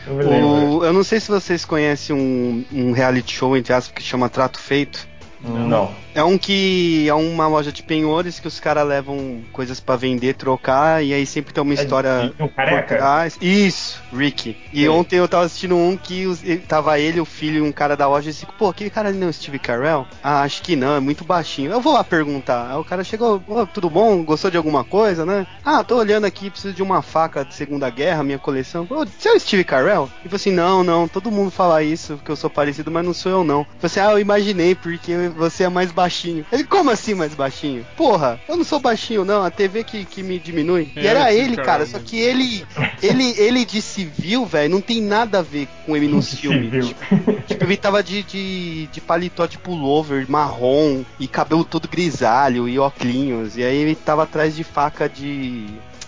[SPEAKER 3] lembro.
[SPEAKER 2] O- eu não sei se vocês conhecem um, um reality show, entre aspas, que chama Trato Feito.
[SPEAKER 3] Não.
[SPEAKER 2] É um que é uma loja de penhores que os caras levam coisas pra vender, trocar, e aí sempre tem uma história
[SPEAKER 3] de um
[SPEAKER 2] por
[SPEAKER 3] careca?
[SPEAKER 2] trás. Isso, Ricky. E
[SPEAKER 3] Sei.
[SPEAKER 2] ontem eu tava assistindo um que os- tava ele, o filho e um cara da loja e disse, pô, aquele cara ali não é o Steve Carell? Ah, acho que não, é muito baixinho. Eu vou lá perguntar. Aí o cara chegou, "Ô, tudo bom? Gostou de alguma coisa, né? Ah, tô olhando aqui, preciso de uma faca de Segunda Guerra, minha coleção. Pô, você é o Steve Carell? E falou assim, não, não, todo mundo fala isso, que eu sou parecido, mas não sou eu não. Eu falei assim, ah, eu imaginei, porque você é mais baixinho. Ele, como assim mais baixinho? Porra, eu não sou baixinho não, a TV que, que me diminui. E
[SPEAKER 1] É,
[SPEAKER 2] era ele, cara,
[SPEAKER 1] mesmo.
[SPEAKER 2] só que ele, ele, ele de civil, velho, não tem nada a ver com ele nos filmes.
[SPEAKER 3] Civil.
[SPEAKER 2] Tipo, ele tava de, de, de paletó de pullover, marrom, e cabelo todo grisalho, e óculos. E aí ele tava atrás de faca de.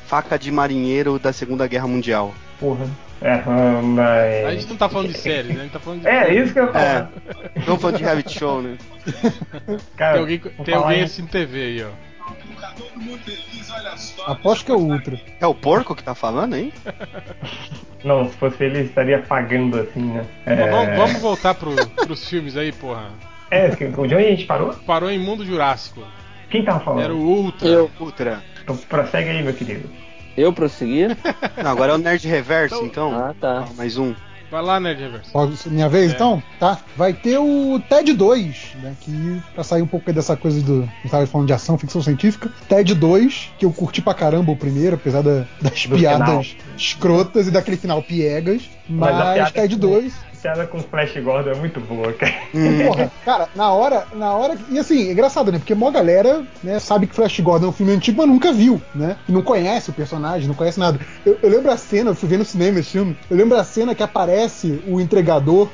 [SPEAKER 2] faca de marinheiro da Segunda Guerra Mundial.
[SPEAKER 3] Porra. É, mas.
[SPEAKER 1] A gente não tá falando de séries, né? A gente tá falando de.
[SPEAKER 3] É, isso que eu ia
[SPEAKER 2] É. Não falando de reality show, né?
[SPEAKER 3] Cara,
[SPEAKER 1] Tem alguém, tem alguém
[SPEAKER 3] em-
[SPEAKER 1] TV aí, ó.
[SPEAKER 4] Aposto que é o Ultra.
[SPEAKER 2] É o porco que tá falando aí?
[SPEAKER 3] Não, se fosse ele, estaria pagando assim, né? É,
[SPEAKER 1] Vamos, vamos voltar pro, pros filmes aí, porra.
[SPEAKER 3] É, onde a gente parou?
[SPEAKER 1] Parou em Mundo Jurássico.
[SPEAKER 3] Quem tava falando?
[SPEAKER 1] Era o Ultra.
[SPEAKER 6] Eu,
[SPEAKER 2] Ultra.
[SPEAKER 3] Então prossegue aí, meu querido.
[SPEAKER 6] Eu prosseguir?
[SPEAKER 2] Não, agora é o Nerd Reverso, então.
[SPEAKER 6] Ah, tá.
[SPEAKER 2] Ah, mais um.
[SPEAKER 1] Vai lá, Nerd Reverso.
[SPEAKER 4] Minha vez,
[SPEAKER 1] É.
[SPEAKER 4] então? Tá. Vai ter o TED 2, né? Que pra sair um pouco aí dessa coisa do. Eu tava falando de ação, ficção científica. TED 2, que eu curti pra caramba o primeiro, apesar da- das
[SPEAKER 3] Do
[SPEAKER 4] piadas
[SPEAKER 3] final.
[SPEAKER 4] escrotas e daquele final piegas.
[SPEAKER 3] Mas
[SPEAKER 4] Mas,
[SPEAKER 3] piada-
[SPEAKER 4] TED 2.
[SPEAKER 3] A piada com o Flash Gordon é muito boa, cara.
[SPEAKER 2] Hum,
[SPEAKER 4] Porra, cara, na hora, na hora. E assim, é engraçado, né? Porque a maior galera, né, sabe que Flash Gordon é um filme antigo, mas nunca viu, né? E não conhece o personagem, não conhece nada. Eu, eu lembro a cena, eu fui ver no cinema esse filme, eu lembro a cena que aparece o entregador,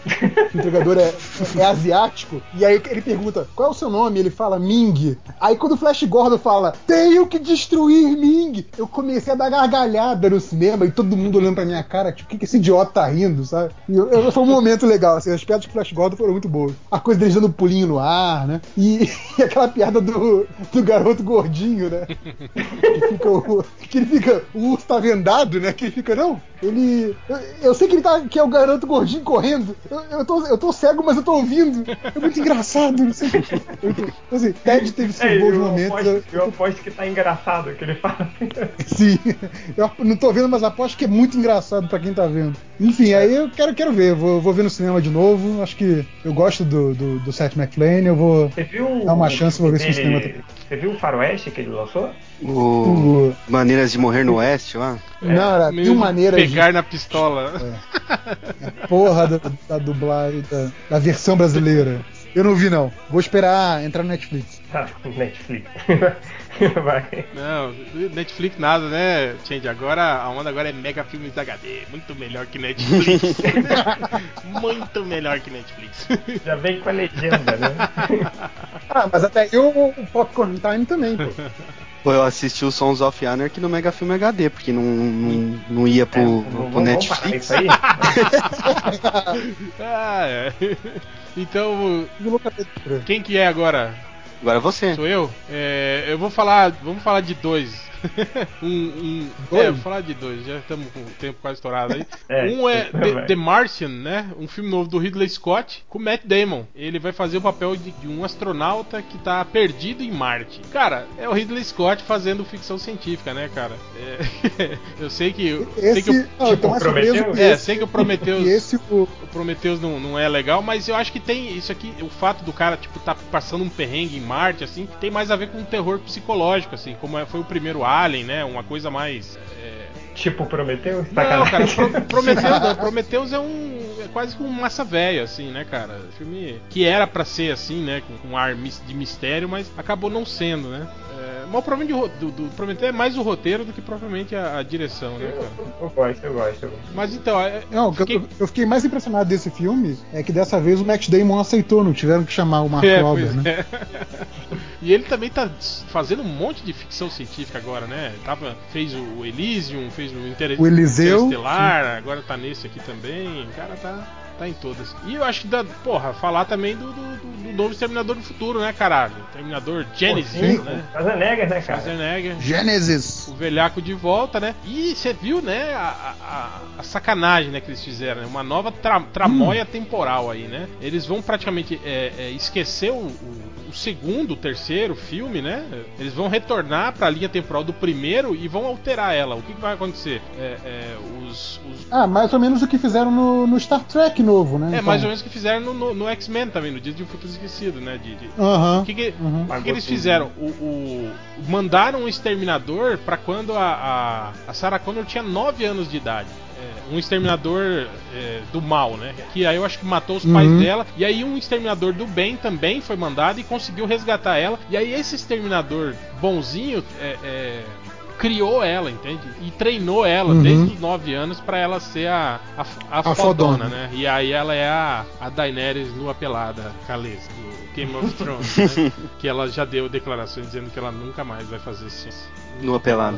[SPEAKER 4] o entregador é, é asiático, e aí ele pergunta, qual é o seu nome? Ele fala Ming. Aí quando o Flash Gordon fala, tenho que destruir Ming, eu comecei a dar gargalhada no cinema e todo mundo olhando pra minha cara, tipo, o que, que esse idiota tá rindo, sabe? E eu- eu- foi um momento legal, assim, as piadas do Flash Gordon foram muito boas. A coisa deles dando pulinho no ar, né? E, e aquela piada do, do garoto gordinho, né? Que fica o. Que ele fica. O urso tá vendado, né? Que ele fica, não, ele. Eu, eu sei que ele tá. que é o garoto gordinho correndo. Eu, eu, tô, eu tô cego, mas eu tô ouvindo. É muito engraçado, não sei. Eu, assim, Ted teve seus
[SPEAKER 3] É,
[SPEAKER 4] bons
[SPEAKER 3] eu,
[SPEAKER 4] momentos.
[SPEAKER 3] aposto, eu aposto que tá engraçado o que ele fala.
[SPEAKER 4] Sim, eu não tô vendo, mas aposto que é muito engraçado pra quem tá vendo. Enfim, aí eu quero, quero ver, vou, vou ver no cinema de novo. Acho que eu gosto do, do, do Seth MacFarlane, eu vou.
[SPEAKER 3] Você viu.
[SPEAKER 4] Dá uma
[SPEAKER 3] o
[SPEAKER 4] chance, vou ver se no cinema
[SPEAKER 3] dele- Você viu o Faroeste que ele lançou?
[SPEAKER 2] o...
[SPEAKER 4] o-
[SPEAKER 2] Maneiras de Morrer no Oeste lá.
[SPEAKER 4] não, era
[SPEAKER 1] Meio
[SPEAKER 4] mil maneiras de
[SPEAKER 1] Pegar na pistola.
[SPEAKER 4] porra da, da dublagem, da, da versão brasileira. Eu não vi, não. Vou esperar entrar no Netflix.
[SPEAKER 3] Ah, Netflix. Vai.
[SPEAKER 1] Não, Netflix nada, né, Change? Agora a onda agora é Mega Filmes HD. Muito melhor que Netflix. Muito melhor que Netflix.
[SPEAKER 3] Já vem com a legenda, né?
[SPEAKER 4] Ah, mas até aí o, Popcorn Time também, pô.
[SPEAKER 2] Pô, eu assisti o Sons of Anarchy no Mega Filme HD, porque não, não, não ia pro,
[SPEAKER 3] É,
[SPEAKER 2] pro
[SPEAKER 3] vamos- vamos parar
[SPEAKER 2] Netflix.
[SPEAKER 3] isso aí?
[SPEAKER 1] ah, é. Então, quem que é agora?
[SPEAKER 2] Agora você.
[SPEAKER 1] Sou eu? É, eu vou falar. Vamos falar de dois. um, um-
[SPEAKER 4] Dois?
[SPEAKER 1] É, vou falar de dois, já estamos com o tempo quase estourado aí.
[SPEAKER 3] É,
[SPEAKER 1] um é The. The Martian, né? Um filme novo do Ridley Scott com Matt Damon. Ele vai fazer o papel de, de um astronauta que tá perdido em Marte. Cara, é o Ridley Scott fazendo ficção científica, né, cara? É, eu sei que. eu sei
[SPEAKER 4] Esse.
[SPEAKER 1] que
[SPEAKER 4] eu tô mais surpreso
[SPEAKER 3] Prometeu?
[SPEAKER 4] que
[SPEAKER 1] é,
[SPEAKER 4] esse.
[SPEAKER 1] sei que o Prometheus
[SPEAKER 4] esse, o,
[SPEAKER 1] o Prometheus não, não é legal, mas eu acho que tem isso aqui, o fato do cara, tipo, tá passando um perrengue em Marte, assim, tem mais a ver com um terror psicológico, assim, como é- foi o primeiro Alien, né? Uma coisa mais. É,
[SPEAKER 3] Tipo, prometeu?
[SPEAKER 1] Não, cara, Pro- Prometheus, não, Prometheus é um. É quase que um massa velho, assim, né, cara? Filme que era pra ser assim, né? Com, com ar de mistério, mas acabou não sendo, né? É, mas o problema de do, do Prometheus é mais o roteiro do que propriamente a, a direção, né, cara?
[SPEAKER 3] Eu gosto, eu gosto. eu gosto.
[SPEAKER 1] Mas então, é,
[SPEAKER 4] Não, o que eu-
[SPEAKER 1] fiquei-
[SPEAKER 4] eu, fiquei mais impressionado desse filme é que dessa vez o Matt Damon aceitou, não tiveram que chamar o Mark
[SPEAKER 1] É,
[SPEAKER 4] Wahlberg, né?
[SPEAKER 1] é. E ele também tá fazendo um monte de ficção científica agora, né? Tava, fez o Elysium, fez o, Inter...
[SPEAKER 4] O Eliseu,
[SPEAKER 1] Interestelar, agora tá nesse aqui também. O cara tá, tá em todas. E eu acho que dá, porra, falar também do, do, do- do novo Exterminador do Futuro, né, caralho? Terminador Genesis,
[SPEAKER 3] Sim,
[SPEAKER 1] né?
[SPEAKER 3] Schwarzenegger, né, cara?
[SPEAKER 1] Schwarzenegger.
[SPEAKER 4] Gênesis.
[SPEAKER 1] O velhaco de volta, né? E você viu, né, a, a- a sacanagem né, que eles fizeram, né? Uma nova tra- tramóia temporal aí, né? Eles vão praticamente é, é, esquecer o, o- o segundo, o terceiro filme, né? Eles vão retornar pra linha temporal do primeiro e vão alterar ela. O que, que vai acontecer? É, é, os, os-
[SPEAKER 4] Ah, mais ou menos o que fizeram no, no Star Trek novo, né?
[SPEAKER 1] é
[SPEAKER 4] Então.
[SPEAKER 1] mais ou menos o que fizeram no, no- no X-Men também, no Dia de um Futuro Esquecido, né? De, de- o que, que,
[SPEAKER 4] Uhum.
[SPEAKER 1] que que eles fizeram? O, o- mandaram um exterminador pra quando a, a, a Sarah Connor tinha 9 anos de idade. Um exterminador é, do mal, né? Que aí eu acho que matou os pais
[SPEAKER 4] Uhum.
[SPEAKER 1] dela. E aí um exterminador do bem também foi mandado e conseguiu resgatar ela. E aí esse exterminador bonzinho é, é, criou ela, entende? E treinou ela
[SPEAKER 4] Uhum.
[SPEAKER 1] desde os 9 anos pra ela ser a, a, a,
[SPEAKER 4] A
[SPEAKER 1] fodona,
[SPEAKER 4] fodona.
[SPEAKER 1] né? E aí ela é a, a Daenerys nua pelada, calesa, do Game of Thrones, né? Que ela já deu declarações dizendo que ela nunca mais vai fazer isso.
[SPEAKER 2] Nua pelada.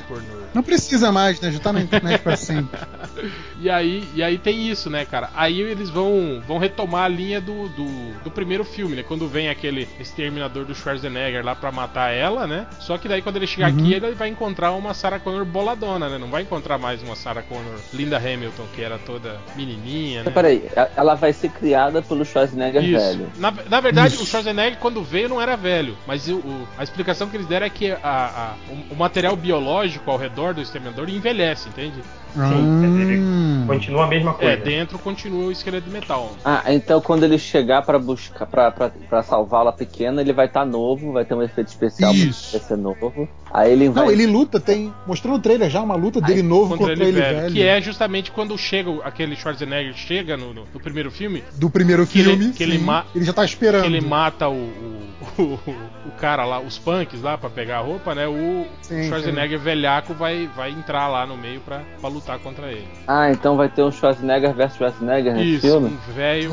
[SPEAKER 4] Não precisa mais, né? Já tá na internet pra sempre.
[SPEAKER 1] E aí, e aí tem isso, né, cara? Aí eles vão, vão retomar a linha do, do, do primeiro filme, né? Quando vem aquele exterminador do Schwarzenegger lá pra matar ela, né? Só que daí quando ele chegar
[SPEAKER 4] Uhum.
[SPEAKER 1] aqui, ele vai encontrar uma Sarah Connor boladona, né? Não vai encontrar mais uma Sarah Connor Linda Hamilton, que era toda menininha, né?
[SPEAKER 6] Peraí, ela vai ser criada pelo Schwarzenegger
[SPEAKER 1] Isso.
[SPEAKER 6] velho.
[SPEAKER 1] Na, na verdade,
[SPEAKER 4] Isso.
[SPEAKER 1] o Schwarzenegger, quando veio, não era velho. Mas o- o- a explicação que eles deram é que a- a- o, o material biológico ao redor do exterminador envelhece, entende?
[SPEAKER 3] Sim,
[SPEAKER 4] Hum.
[SPEAKER 3] Continua a mesma coisa.
[SPEAKER 1] É, dentro continua o esqueleto de metal.
[SPEAKER 6] Ah, então quando ele chegar pra buscar, pra, pra, pra salvá-la pequena, ele vai estar novo, vai ter um efeito especial,
[SPEAKER 1] Isso.
[SPEAKER 6] vai ser novo. Aí ele vai.
[SPEAKER 4] Não, ele luta, tem. Mostrou no trailer já uma luta dele novo
[SPEAKER 1] Contra
[SPEAKER 4] contra,
[SPEAKER 1] ele,
[SPEAKER 4] ele
[SPEAKER 1] velho,
[SPEAKER 4] velho.
[SPEAKER 1] Que é justamente quando chega aquele Schwarzenegger chega no, no- no primeiro filme,
[SPEAKER 4] Do primeiro
[SPEAKER 1] que ele-
[SPEAKER 4] filme.
[SPEAKER 1] que ele
[SPEAKER 4] sim.
[SPEAKER 1] ma-
[SPEAKER 4] ele já tá esperando.
[SPEAKER 1] que ele mata o, o, o, o cara lá, os punks lá pra pegar a roupa, né? O
[SPEAKER 4] Sim,
[SPEAKER 1] Schwarzenegger velhaco vai, vai entrar lá no meio pra, pra lutar contra ele.
[SPEAKER 6] Ah, então vai ter um Schwarzenegger versus Schwarzenegger nesse
[SPEAKER 1] Isso,
[SPEAKER 6] filme?
[SPEAKER 1] um velho.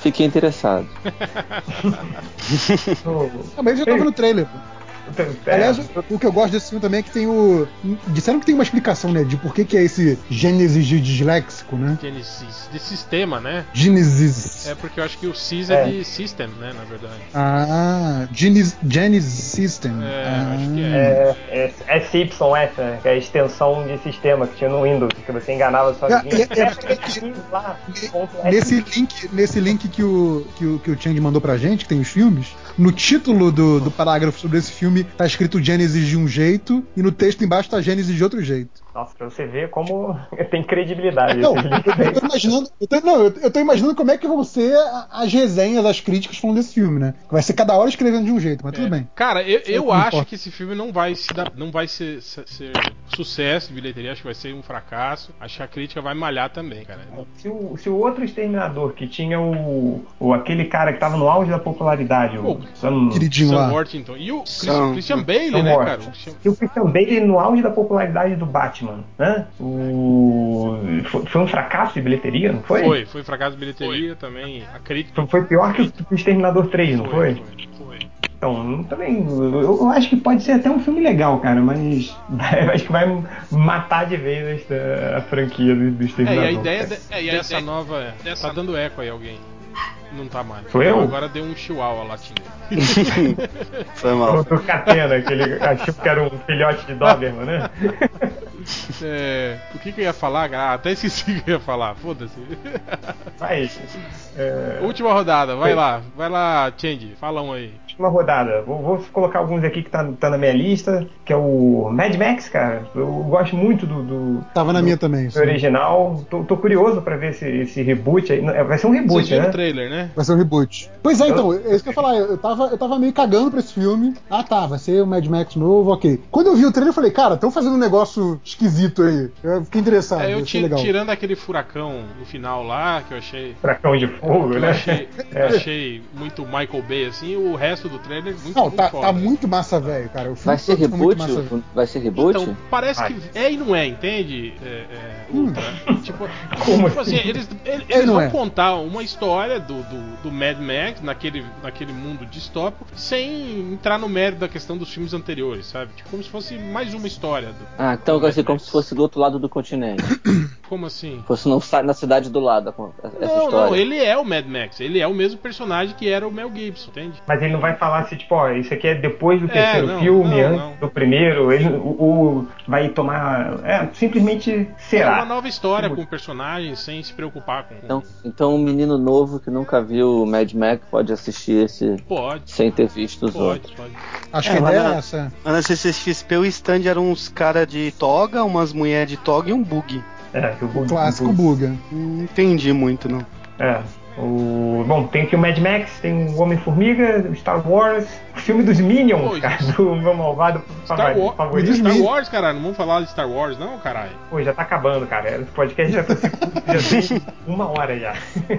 [SPEAKER 6] Fiquei interessado.
[SPEAKER 4] Ele já tava no trailer. pô.
[SPEAKER 3] É,
[SPEAKER 4] Aliás, o que eu gosto desse filme também é que tem o. Disseram que tem uma explicação, né? De por que, que é esse Gênesis de disléxico, né?
[SPEAKER 1] Genesis, de sistema, né?
[SPEAKER 4] Gênesis.
[SPEAKER 1] É porque eu acho que o SIS é,
[SPEAKER 3] É.
[SPEAKER 1] de system, né? Na verdade.
[SPEAKER 4] Ah, Genesis, Genesis System.
[SPEAKER 1] É,
[SPEAKER 4] ah.
[SPEAKER 1] acho que é.
[SPEAKER 3] É, é SYS, né? Que é a extensão de sistema que tinha no Windows, que você enganava sozinho.
[SPEAKER 4] É, é, é, Nesse link, nesse link que o, que, o, que o Chang mandou pra gente, que tem os filmes, no título do, do parágrafo sobre esse filme tá escrito Gênesis de um jeito e no texto embaixo tá Gênesis de outro jeito.
[SPEAKER 3] Nossa, pra você ver como tem credibilidade
[SPEAKER 4] Não, eu tô imaginando, eu tô, não, eu, eu tô imaginando como é que vão ser as resenhas, as críticas falando desse filme, né? Vai ser cada hora escrevendo de um jeito, mas tudo
[SPEAKER 1] É.
[SPEAKER 4] bem.
[SPEAKER 1] Cara, eu, eu
[SPEAKER 4] não
[SPEAKER 1] acho
[SPEAKER 4] importa.
[SPEAKER 1] que esse filme não vai se dar, não vai ser, ser- ser sucesso de bilheteria, acho que vai ser um fracasso. Acho que a crítica vai malhar também, cara.
[SPEAKER 3] Se o, se o outro Exterminador, que tinha o, o aquele cara que tava no auge da popularidade, o Sam,
[SPEAKER 4] Queridinho
[SPEAKER 1] Sam
[SPEAKER 4] lá.
[SPEAKER 1] Worthington. E o Christian, Christian Bale,
[SPEAKER 3] Sam
[SPEAKER 1] né, cara?
[SPEAKER 3] E o Christian Bale no auge da popularidade do Batman, né? O... Foi, foi um fracasso de bilheteria, não foi?
[SPEAKER 1] Foi, foi fracasso de bilheteria também. A crítica.
[SPEAKER 3] Foi, foi pior que o, Exterminador 3, não foi?
[SPEAKER 1] Foi, foi.
[SPEAKER 3] Então, também, eu, eu acho que pode ser até um filme legal, cara, mas acho que vai matar de vez esta, a franquia do, do
[SPEAKER 1] É,
[SPEAKER 3] Exterminador.
[SPEAKER 1] e a ideia de- é, e dessa nova. Tá dando eco aí alguém. Não tá mais.
[SPEAKER 3] Sou eu?
[SPEAKER 1] Agora deu um chihuahua latindo.
[SPEAKER 2] Foi mal.
[SPEAKER 3] O Catena, que ele achou que era um filhote de Doberman, né?
[SPEAKER 1] É, o que, que eu ia falar? Ah, até esqueci o que eu ia falar. Foda-se.
[SPEAKER 3] Vai. É,
[SPEAKER 1] Última rodada, vai
[SPEAKER 3] Foi.
[SPEAKER 1] lá. Vai lá, Change. Fala um aí.
[SPEAKER 3] última rodada. Vou, vou colocar alguns aqui que tá, tá na minha lista, que é o Mad Max, cara. Eu gosto muito do, do,
[SPEAKER 4] Tava na
[SPEAKER 3] do-
[SPEAKER 4] minha também.
[SPEAKER 3] original. Tô, tô curioso pra ver esse, esse reboot aí. Vai ser um
[SPEAKER 1] Vocês
[SPEAKER 3] reboot,
[SPEAKER 1] viram
[SPEAKER 3] né?
[SPEAKER 1] o trailer, né?
[SPEAKER 4] Vai ser um reboot. Pois é, então, é isso que eu ia falar. Eu tava, eu tava meio cagando pra esse filme. Ah, tá, vai ser o Mad Max novo, ok. Quando eu vi o trailer, eu falei, cara, estão fazendo um negócio esquisito aí. Eu fiquei interessado,
[SPEAKER 1] É, eu
[SPEAKER 4] legal.
[SPEAKER 1] tirando aquele furacão no final lá, que eu achei.
[SPEAKER 3] Fracão de fogo, né?
[SPEAKER 1] achei,
[SPEAKER 3] É.
[SPEAKER 1] achei muito Michael Bay, assim, o resto do trailer muito,
[SPEAKER 4] Não,
[SPEAKER 1] muito
[SPEAKER 4] tá,
[SPEAKER 1] foda.
[SPEAKER 4] tá muito massa, velho, cara. O filme
[SPEAKER 6] Vai ser
[SPEAKER 4] tá
[SPEAKER 6] reboot? Vai ser reboot?
[SPEAKER 1] Então, parece
[SPEAKER 3] Vai.
[SPEAKER 1] que é e não é, entende? É, é,
[SPEAKER 4] Hum.
[SPEAKER 1] Ultra. tipo,
[SPEAKER 3] Como
[SPEAKER 1] tipo assim,
[SPEAKER 3] assim?
[SPEAKER 1] eles, eles,
[SPEAKER 4] É e não
[SPEAKER 1] vão
[SPEAKER 4] é.
[SPEAKER 1] contar uma história do, do, do Mad Max naquele, naquele mundo distópico sem entrar no mérito da questão dos filmes anteriores, sabe? Tipo, como se fosse mais uma história. Do,
[SPEAKER 6] Ah, então ser como se fosse do outro lado do continente.
[SPEAKER 1] como assim?
[SPEAKER 6] Fosse não sai na cidade do lado essa
[SPEAKER 1] Não,
[SPEAKER 6] história.
[SPEAKER 1] não, ele é o Mad Max. Ele é o mesmo personagem que era o Mel Gibson, entende?
[SPEAKER 3] Mas ele não vai falar assim, tipo, ó, isso aqui é depois do
[SPEAKER 1] É,
[SPEAKER 3] terceiro
[SPEAKER 1] não,
[SPEAKER 3] filme,
[SPEAKER 1] não,
[SPEAKER 3] antes
[SPEAKER 1] não.
[SPEAKER 3] do primeiro. Ele o, o- vai tomar. É, simplesmente
[SPEAKER 1] É
[SPEAKER 3] será.
[SPEAKER 1] uma nova história com o personagem sem se preocupar com.
[SPEAKER 6] Então, então um menino novo que nunca viu o Mad Max pode assistir esse
[SPEAKER 1] Pode,
[SPEAKER 6] sem ter visto os
[SPEAKER 1] pode,
[SPEAKER 6] outros.
[SPEAKER 1] pode.
[SPEAKER 4] Acho
[SPEAKER 2] É,
[SPEAKER 4] que a ideia
[SPEAKER 2] na-
[SPEAKER 4] é essa.
[SPEAKER 2] Na CCXP o stand eram uns caras de toga, umas mulheres de toga e um bug.
[SPEAKER 3] É, que o,
[SPEAKER 4] O clássico buga.
[SPEAKER 2] Não entendi muito, não.
[SPEAKER 3] É. O, bom, tem aqui o Mad Max, tem o Homem-Formiga, o Star Wars, o filme dos Minions,
[SPEAKER 1] Pô,
[SPEAKER 3] cara, do meu malvado
[SPEAKER 1] Star, War,
[SPEAKER 3] favorito.
[SPEAKER 1] Star Wars, caralho, não vamos falar de Star Wars, não, caralho.
[SPEAKER 3] Pô, já tá acabando, cara. Esse podcast já, tá, já tem uma hora já.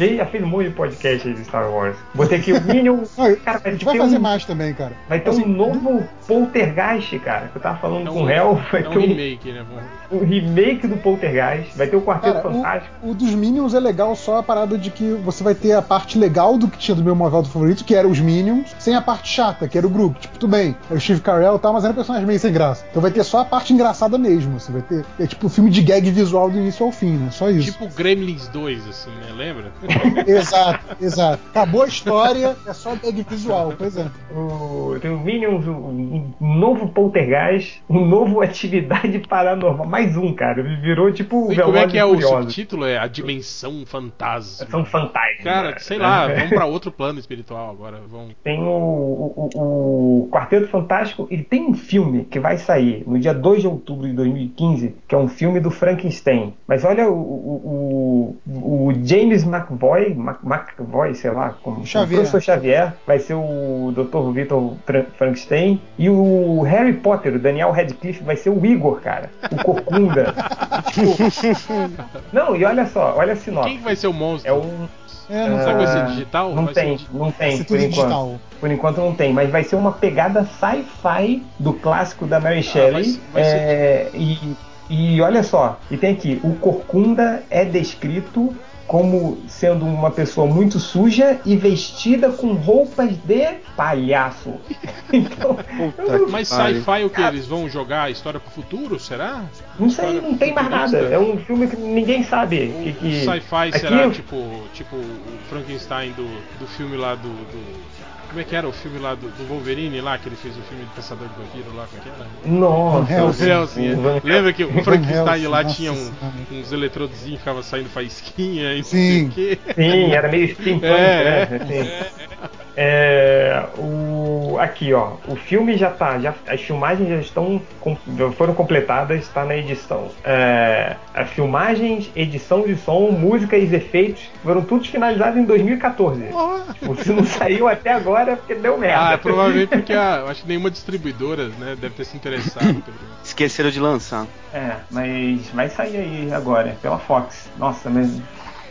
[SPEAKER 3] E aí já fiz muito podcast aí de Star Wars. Botei aqui o Minion.
[SPEAKER 4] Não,
[SPEAKER 3] Cara,
[SPEAKER 4] a
[SPEAKER 3] vai
[SPEAKER 4] gente
[SPEAKER 3] ter
[SPEAKER 4] vai fazer
[SPEAKER 3] um,
[SPEAKER 4] mais também, cara.
[SPEAKER 3] vai ter
[SPEAKER 4] Assim,
[SPEAKER 3] um novo Poltergeist, cara. Que eu tava falando
[SPEAKER 1] É
[SPEAKER 3] com
[SPEAKER 1] um,
[SPEAKER 3] o Hell. Vai
[SPEAKER 1] é um
[SPEAKER 3] ter um,
[SPEAKER 1] remake, né?
[SPEAKER 3] um remake do Poltergeist. Vai ter o Quarteto
[SPEAKER 4] Cara,
[SPEAKER 3] Fantástico.
[SPEAKER 4] o, o dos Minions é legal só a parada de que você vai ter a parte legal do que tinha do meu móvel favorito, que era os Minions, sem a parte chata, que era o grupo. Tipo, tudo bem, é o Steve Carell e tal, mas era um personagem meio sem graça. Então vai ter só a parte engraçada mesmo. Você vai ter. É tipo filme de gag visual do início ao fim, né? Só isso.
[SPEAKER 1] Tipo Gremlins 2, assim, né? Lembra?
[SPEAKER 4] Exato, exato. Acabou a história, é só gag visual, pois é.
[SPEAKER 3] O, tem o Minions, o, um novo Poltergeist, um novo Atividade Paranormal. Mais um, cara. Ele virou tipo o
[SPEAKER 1] como é que é o
[SPEAKER 3] Furiosos.
[SPEAKER 1] subtítulo? É A Dimensão Fantasma.
[SPEAKER 3] São fantásticos.
[SPEAKER 1] Cara, sei lá, vamos pra outro plano espiritual agora. Vamos.
[SPEAKER 3] Tem o, o, o- o Quarteto Fantástico e tem um filme que vai sair no dia 2 de outubro de 2015, que é um filme do Frankenstein. Mas olha o, o, o- o James McVoy, Mac- McVoy, sei lá, como
[SPEAKER 4] Xavier.
[SPEAKER 3] o professor Xavier, vai ser o Dr. Victor Fra- Frankenstein. E o Harry Potter, o Daniel Radcliffe, vai ser o Igor, cara. O Corcunda. Não, e olha só, olha a sinopse.
[SPEAKER 1] Quem que vai ser o monstro?
[SPEAKER 3] É um.
[SPEAKER 4] É, não
[SPEAKER 3] Ah,
[SPEAKER 1] Será que vai ser digital?
[SPEAKER 3] Não
[SPEAKER 1] Vai ser
[SPEAKER 3] tem,
[SPEAKER 1] di-
[SPEAKER 3] não
[SPEAKER 4] Vai
[SPEAKER 3] tem,
[SPEAKER 4] ser
[SPEAKER 3] por
[SPEAKER 4] tudo
[SPEAKER 3] enquanto.
[SPEAKER 4] digital.
[SPEAKER 3] Por enquanto não tem, mas vai ser uma pegada sci-fi do clássico da Mary Shelley.
[SPEAKER 1] vai ser- vai
[SPEAKER 3] é, e, e olha só, e tem aqui, o Corcunda é descrito como sendo uma pessoa muito suja e vestida com roupas de palhaço. então,
[SPEAKER 2] Puta
[SPEAKER 3] eu
[SPEAKER 2] que
[SPEAKER 1] Mas sci-fi o que? Eles vão jogar a história pro futuro? Será?
[SPEAKER 3] não sei, não tem mais nada. É um filme que ninguém sabe.
[SPEAKER 1] O
[SPEAKER 3] Que, que...
[SPEAKER 1] sci-fi será
[SPEAKER 3] eu-
[SPEAKER 1] tipo, tipo o Frankenstein do, do filme lá do, do- Como é que era o filme lá do, do Wolverine lá, que ele fez o filme do Caçador de Vampiro lá, como é que era?
[SPEAKER 3] Nossa,
[SPEAKER 4] Helsing.
[SPEAKER 1] O Helsing, é.
[SPEAKER 3] Van
[SPEAKER 1] Lembra que o Frankenstein lá
[SPEAKER 4] nossa
[SPEAKER 1] tinha um- uns eletrodozinhos que ficava saindo faísquinha e
[SPEAKER 4] Sim.
[SPEAKER 1] não sei o quê.
[SPEAKER 3] Sim, era meio steampunk,
[SPEAKER 1] É,
[SPEAKER 3] né? Assim. É, o... o, aqui, ó. O filme já tá. Já, as filmagens já estão. foram completadas, está na edição. É, as filmagens, edição de som, músicas e efeitos foram todos finalizados em 2014. Tipo, se não saiu até agora, é porque deu merda.
[SPEAKER 1] Ah, provavelmente porque a, acho que nenhuma distribuidora né, deve ter se interessado.
[SPEAKER 2] Esqueceram de lançar.
[SPEAKER 3] É, mas vai sair aí agora, pela Fox. Nossa, mas.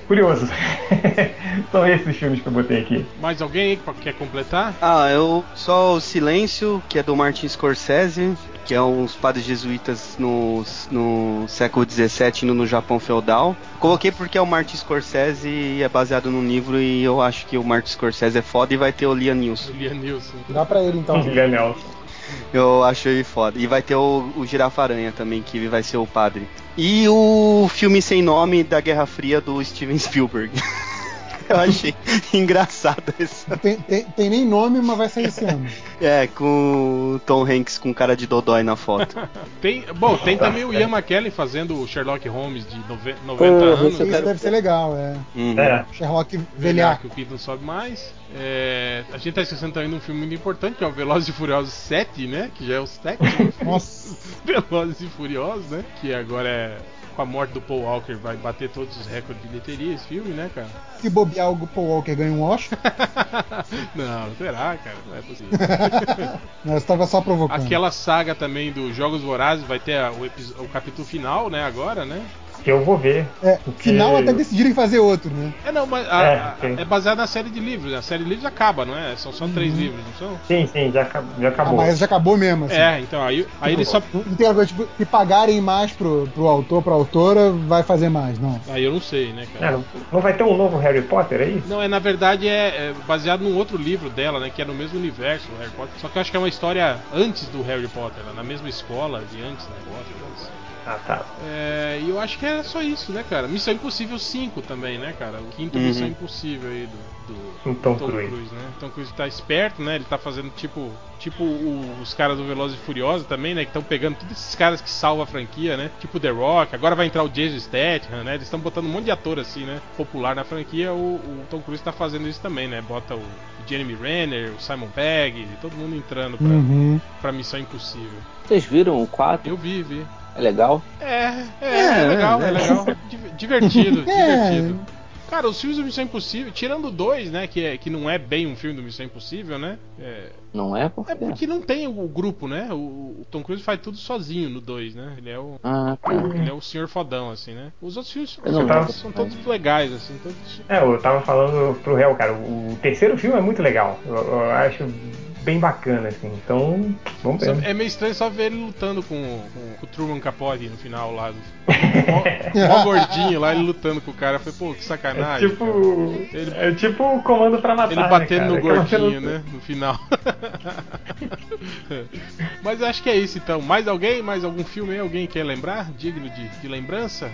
[SPEAKER 3] Curioso. São esses filmes que eu botei aqui.
[SPEAKER 1] Mais alguém aí que quer completar?
[SPEAKER 2] Ah, eu só o Silêncio, que é do Martin Scorsese, que é uns padres jesuítas no, no século XVII indo no Japão feudal. Coloquei porque é o Martin Scorsese e é baseado num livro e eu acho que o Martin Scorsese é foda e vai ter o Liam Neeson.
[SPEAKER 1] Julia Nilson.
[SPEAKER 4] Dá pra ele então.
[SPEAKER 3] Daniel.
[SPEAKER 2] Eu acho ele foda. E vai ter o, o Girafa Aranha também, que vai ser o padre. E o filme sem nome da Guerra Fria do Steven Spielberg. eu achei engraçado esse.
[SPEAKER 4] Tem, tem- tem nem nome, mas vai sair esse ano.
[SPEAKER 2] É, com o Tom Hanks com cara de dodói na foto.
[SPEAKER 1] Tem, bom, tem também o Ian McKellen fazendo o Sherlock Holmes de nove- 90
[SPEAKER 6] Pô,
[SPEAKER 1] anos.
[SPEAKER 4] Isso
[SPEAKER 6] quero-
[SPEAKER 4] deve ser legal, é.
[SPEAKER 2] Uhum.
[SPEAKER 3] É.
[SPEAKER 4] Sherlock
[SPEAKER 1] Velhaco, o Pete não sobe mais. É, a gente tá esquecendo também de um filme muito importante, que é o Velozes e Furiosos 7, né? Que já é o sétimo
[SPEAKER 4] Nossa.
[SPEAKER 1] Velozes e Furiosos, né? Que agora é... Com a morte do Paul Walker vai bater todos os recordes de bilheteria esse filme, né, cara?
[SPEAKER 4] Se bobear o Paul Walker ganha um Oscar,
[SPEAKER 1] não, será, cara? Não é possível.
[SPEAKER 4] eu estava só provocando.
[SPEAKER 1] Aquela saga também dos Jogos Vorazes vai ter o, o capítulo final, né, agora, né?
[SPEAKER 3] Que eu vou ver.
[SPEAKER 4] É,
[SPEAKER 3] Porque-
[SPEAKER 4] final até decidirem fazer outro, né?
[SPEAKER 1] É, não, mas a-
[SPEAKER 3] É, sim.
[SPEAKER 1] é baseado na série de livros, né? A série de livros acaba, não é? São só três
[SPEAKER 4] Uhum.
[SPEAKER 1] livros, não são?
[SPEAKER 3] Sim, sim, já, já
[SPEAKER 4] Ah,
[SPEAKER 3] acabou.
[SPEAKER 4] mas já acabou mesmo, assim.
[SPEAKER 1] É, então aí, aí ele só.
[SPEAKER 4] Não tem agora, tipo, se pagarem mais pro, pro autor, pra autora, vai fazer mais, não.
[SPEAKER 1] Aí eu não sei, né,
[SPEAKER 3] É,
[SPEAKER 1] cara?
[SPEAKER 3] não, não vai ter um novo Harry Potter aí?
[SPEAKER 1] Não, é na verdade é, é baseado num outro livro dela, né? Que é no mesmo universo, o Harry Potter. Só que eu acho que é uma história antes do Harry Potter, né, na mesma escola de antes do Harry Potter. antes.
[SPEAKER 3] Ah, tá.
[SPEAKER 1] É, e eu acho que é só isso, né, cara? Missão Impossível 5 também, né, cara? O quinto
[SPEAKER 2] Uhum.
[SPEAKER 1] Missão Impossível aí do, do
[SPEAKER 3] Com Tom Cruise.
[SPEAKER 1] né? Tom Cruise tá esperto, né? Ele tá fazendo tipo, tipo o- os caras do Velozes e Furiosos também, né? Que estão pegando todos esses caras que salvam a franquia, né? Tipo The Rock, agora vai entrar o Jason Statham, né? Eles estão botando um monte de ator assim, né? Popular na franquia. O, o Tom Cruise tá fazendo isso também, né? Bota o Jeremy Renner, o Simon Pegg, todo mundo entrando pra,
[SPEAKER 4] Uhum.
[SPEAKER 1] pra Missão Impossível.
[SPEAKER 6] Vocês viram o 4?
[SPEAKER 1] Eu vi, vi.
[SPEAKER 6] É legal?
[SPEAKER 1] É, é,
[SPEAKER 2] É,
[SPEAKER 1] é legal, é
[SPEAKER 2] é.
[SPEAKER 1] legal. Div- Divertido,
[SPEAKER 4] É.
[SPEAKER 1] divertido. Cara, os filmes do Missão Impossível, tirando dois, né, que, é, que não é bem um filme do Missão Impossível, né? É,
[SPEAKER 6] Não é? Por
[SPEAKER 1] é porque não tem o grupo, né? O, o Tom Cruise faz tudo sozinho no 2, né? Ele é o
[SPEAKER 6] Ah, tá.
[SPEAKER 1] ele é o senhor fodão assim, né? Os outros filmes
[SPEAKER 6] Eu não
[SPEAKER 1] são,
[SPEAKER 3] lembro.
[SPEAKER 1] são todos legais assim, todos
[SPEAKER 3] É, eu tava falando pro réu, cara, o terceiro filme é muito legal. Eu, eu acho bem bacana, assim. Então, vamos ver.
[SPEAKER 1] É meio estranho só ver ele lutando com, com- com o Truman Capote no final lá. Mó, mó gordinho lá, ele lutando com o cara. Eu falei, pô, que
[SPEAKER 3] É
[SPEAKER 1] sacanagem.
[SPEAKER 3] tipo.
[SPEAKER 1] cara. Ele-
[SPEAKER 3] É tipo o comando pra matar.
[SPEAKER 1] Ele
[SPEAKER 3] né,
[SPEAKER 1] batendo
[SPEAKER 3] cara?
[SPEAKER 1] no gordinho, né? No final. Mas acho que é isso então. Mais alguém? Mais algum filme aí? Alguém quer lembrar? Digno de, de lembrança?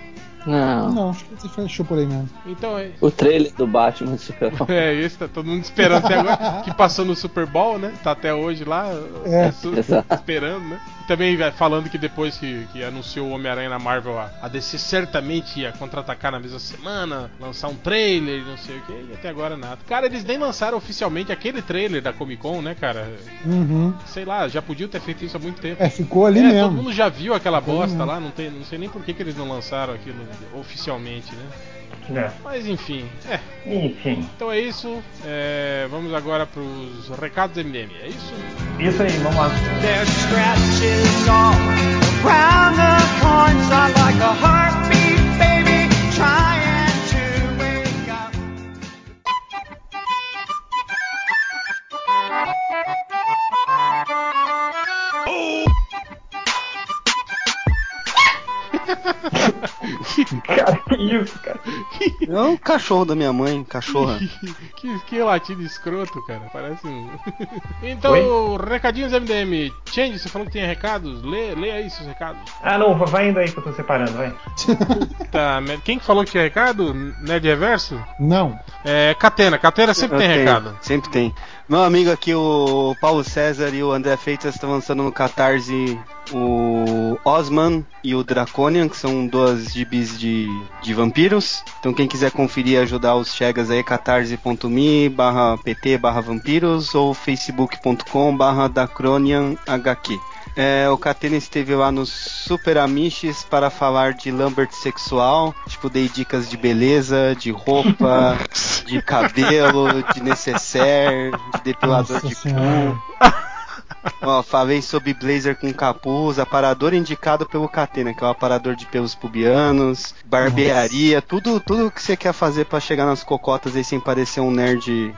[SPEAKER 6] Não.
[SPEAKER 4] Não, acho que você fechou por aí mesmo.
[SPEAKER 1] Então é.
[SPEAKER 6] O trailer do Batman do Super-Homem.
[SPEAKER 1] É, esse tá todo mundo esperando até agora. Que passou no Super Bowl, né? Tá até hoje lá.
[SPEAKER 4] É.
[SPEAKER 1] su-
[SPEAKER 6] Exato.
[SPEAKER 1] Esperando, né? Também vai falando que depois que, que anunciou o Homem-Aranha na Marvel, a, a DC certamente ia contra-atacar na mesma semana, lançar um trailer, não sei o que, e até agora nada. Cara, eles nem lançaram oficialmente aquele trailer da Comic Con, né, cara?
[SPEAKER 4] Uhum.
[SPEAKER 1] Sei lá, já podiam ter feito isso há muito tempo.
[SPEAKER 4] É, ficou ali
[SPEAKER 1] É, todo
[SPEAKER 4] mesmo.
[SPEAKER 1] mundo já viu aquela
[SPEAKER 4] Ficou
[SPEAKER 1] bosta lá, não, tem, não sei nem por que, que eles não lançaram aquilo oficialmente, né?
[SPEAKER 3] É.
[SPEAKER 1] Mas enfim, é.
[SPEAKER 3] Enfim,
[SPEAKER 1] Então é isso. é, vamos agora pros recados MDM, é isso?
[SPEAKER 3] isso aí, vamos lá.
[SPEAKER 5] There's scratches all around the points. I like a heartbeat, baby, trying to wake up.
[SPEAKER 3] Cara, que isso, cara?
[SPEAKER 2] É o cachorro da minha mãe, cachorra.
[SPEAKER 1] que, que latido escroto, cara. Parece um. então, recadinhos MDM. Change, você falou que tinha recados? Lê, lê aí seus recados.
[SPEAKER 3] Ah, não, vai indo aí que eu tô separando, vai.
[SPEAKER 1] Tá, quem que falou que tinha recado? Nerd Reverso?
[SPEAKER 4] Não.
[SPEAKER 1] É, Catena. Catena sempre
[SPEAKER 2] Eu
[SPEAKER 1] tem
[SPEAKER 2] tenho,
[SPEAKER 1] recado.
[SPEAKER 2] Sempre tem. Meu amigo aqui, o Paulo César e o André Freitas estão lançando no Catarse o Osman e o Draconian, que são duas gibis de, de vampiros. Então quem quiser conferir e ajudar os chegas aí, catarse.me barra pt barra vampiros ou facebook.com barra dacronianhq. É, o Catena esteve lá nos Super Amiches para falar de Lambert sexual. Tipo, dei dicas de beleza, de roupa, de cabelo, de necessaire, de depilador
[SPEAKER 4] Nossa
[SPEAKER 2] de cu. Ó, falei sobre blazer com capuz, aparador indicado pelo Catena, que é o aparador de pelos pubianos, barbearia, tudo, tudo que você quer fazer pra chegar nas cocotas aí sem parecer um nerd.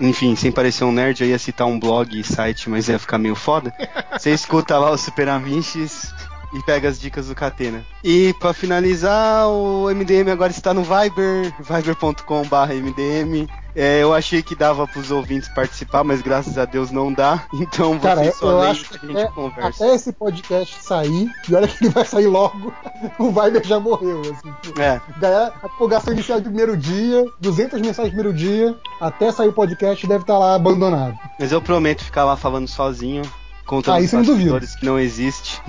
[SPEAKER 2] Enfim, sem parecer um nerd, eu ia citar um blog e site, mas ia ficar meio foda. Você escuta lá o Super Amiches e pega as dicas do Catena. E pra finalizar, o MDM agora está no Viber, viber.com/mdm. É, eu achei que dava pros ouvintes participar, mas graças a Deus não dá. Então
[SPEAKER 4] Cara,
[SPEAKER 2] vocês só leem
[SPEAKER 4] acho
[SPEAKER 2] que a gente
[SPEAKER 4] até,
[SPEAKER 2] conversa.
[SPEAKER 4] até esse podcast sair, e olha que ele vai sair logo, o Viber já morreu. Assim.
[SPEAKER 2] É,
[SPEAKER 4] Galera, a empolgação inicial do primeiro dia, 200 mensagens no primeiro dia, até sair o podcast deve estar lá abandonado.
[SPEAKER 2] mas eu prometo ficar lá falando sozinho. Contando
[SPEAKER 4] Ah,
[SPEAKER 2] os
[SPEAKER 4] isso
[SPEAKER 2] bastidores que não existe.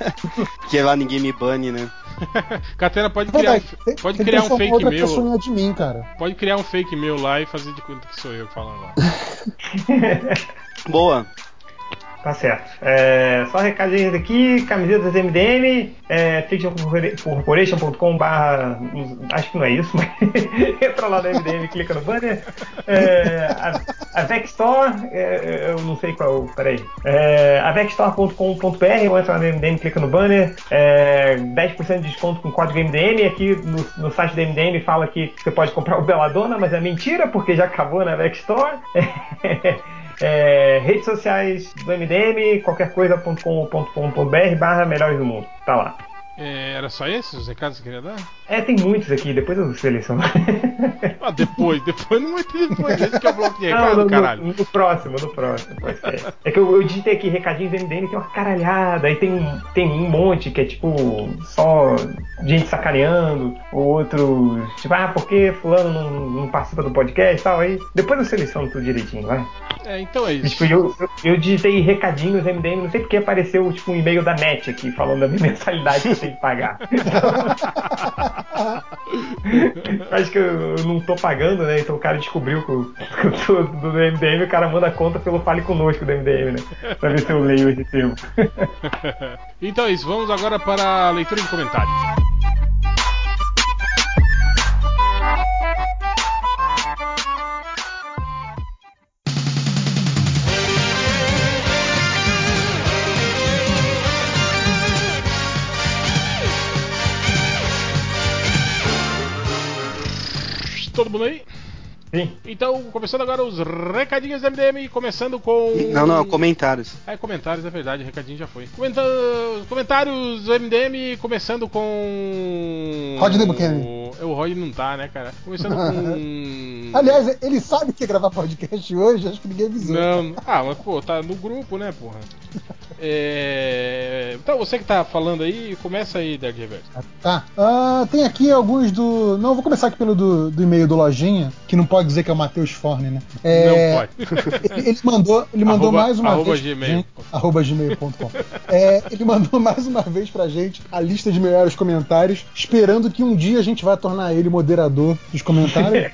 [SPEAKER 2] que lá ninguém me bane, né?
[SPEAKER 1] Catena pode criar,
[SPEAKER 4] verdade, tem-
[SPEAKER 1] pode criar um fake
[SPEAKER 4] outra
[SPEAKER 1] meu.
[SPEAKER 4] pessoa de mim, cara.
[SPEAKER 1] Pode criar um fake meu lá e fazer de conta que sou eu falando lá.
[SPEAKER 2] Boa.
[SPEAKER 3] Tá certo. É, só recadinhos aqui, camisetas MDM, é, fictioncorporation.com barra. Acho que não é isso, mas entra lá no MDM, clica no banner. É, a, a Vecstore, é, eu não sei qual, peraí. É, a Vecstore.com.br, ou entra lá no MDM, clica no banner. É, 10% de desconto com código MDM. Aqui no, no site do MDM fala que você pode comprar o Beladona, mas é mentira, porque já acabou na Vecstore. É, redes sociais do MDM, qualquer coisa.com.br barra melhores do mundo. Tá lá.
[SPEAKER 1] É, era só esses os recados que queria dar?
[SPEAKER 3] É, tem muitos aqui, depois eu seleciono.
[SPEAKER 1] Ah, depois, depois não vai ter depois. Esse que é o bloco de
[SPEAKER 3] Não,
[SPEAKER 1] recado,
[SPEAKER 3] no,
[SPEAKER 1] caralho.
[SPEAKER 3] no, no próximo, no próximo. É que eu, eu digitei aqui recadinhos MDM, tem uma caralhada, aí tem, um- tem um monte que é tipo só gente sacaneando, ou outros, tipo, ah, por que fulano não, não participa do podcast e tal? Aí depois eu seleciono tudo direitinho, vai.
[SPEAKER 1] É, então é isso.
[SPEAKER 3] Tipo, eu, eu, eu digitei recadinhos MDM, não sei porque apareceu tipo um e-mail da NET aqui falando da minha mensalidade que eu tenho que pagar. Acho que eu, eu não tô pagando, né? Então o cara descobriu que eu, que eu tô do MDM o cara manda a conta pelo Fale Conosco do MDM, né? Pra ver se eu leio esse termo.
[SPEAKER 1] então é isso, vamos agora para a leitura de comentários. Todo mundo aí?
[SPEAKER 3] Sim.
[SPEAKER 1] Então, começando agora os recadinhos do MDM, começando com.
[SPEAKER 2] Não, não, comentários.
[SPEAKER 1] Ah, é comentários, é verdade, recadinho já foi. Comenta... Comentários do MDM, começando com.
[SPEAKER 4] Rodney Buchanan.
[SPEAKER 1] O, o Rod não tá, né, cara? Começando com.
[SPEAKER 4] Aliás, ele sabe que ia gravar podcast hoje, acho que ninguém avisou.
[SPEAKER 1] Não, ah, mas pô, tá no grupo, né, porra? É... Então, você que tá falando aí, começa aí, Dark Reverse.
[SPEAKER 4] Tá. Ah, tem aqui alguns do. Não, vou começar aqui pelo do, do e-mail do Lojinha, que não pode dizer que é o Matheus Forne, né? É,
[SPEAKER 1] Não pode.
[SPEAKER 4] Ele, ele mandou, ele mandou
[SPEAKER 1] Arroba-
[SPEAKER 4] mais uma
[SPEAKER 1] arroba
[SPEAKER 4] vez.
[SPEAKER 1] gmail.
[SPEAKER 4] gente- arroba gmail.com. É, ele mandou mais uma vez pra gente a lista de melhores comentários, esperando que um dia a gente vai tornar ele moderador dos comentários.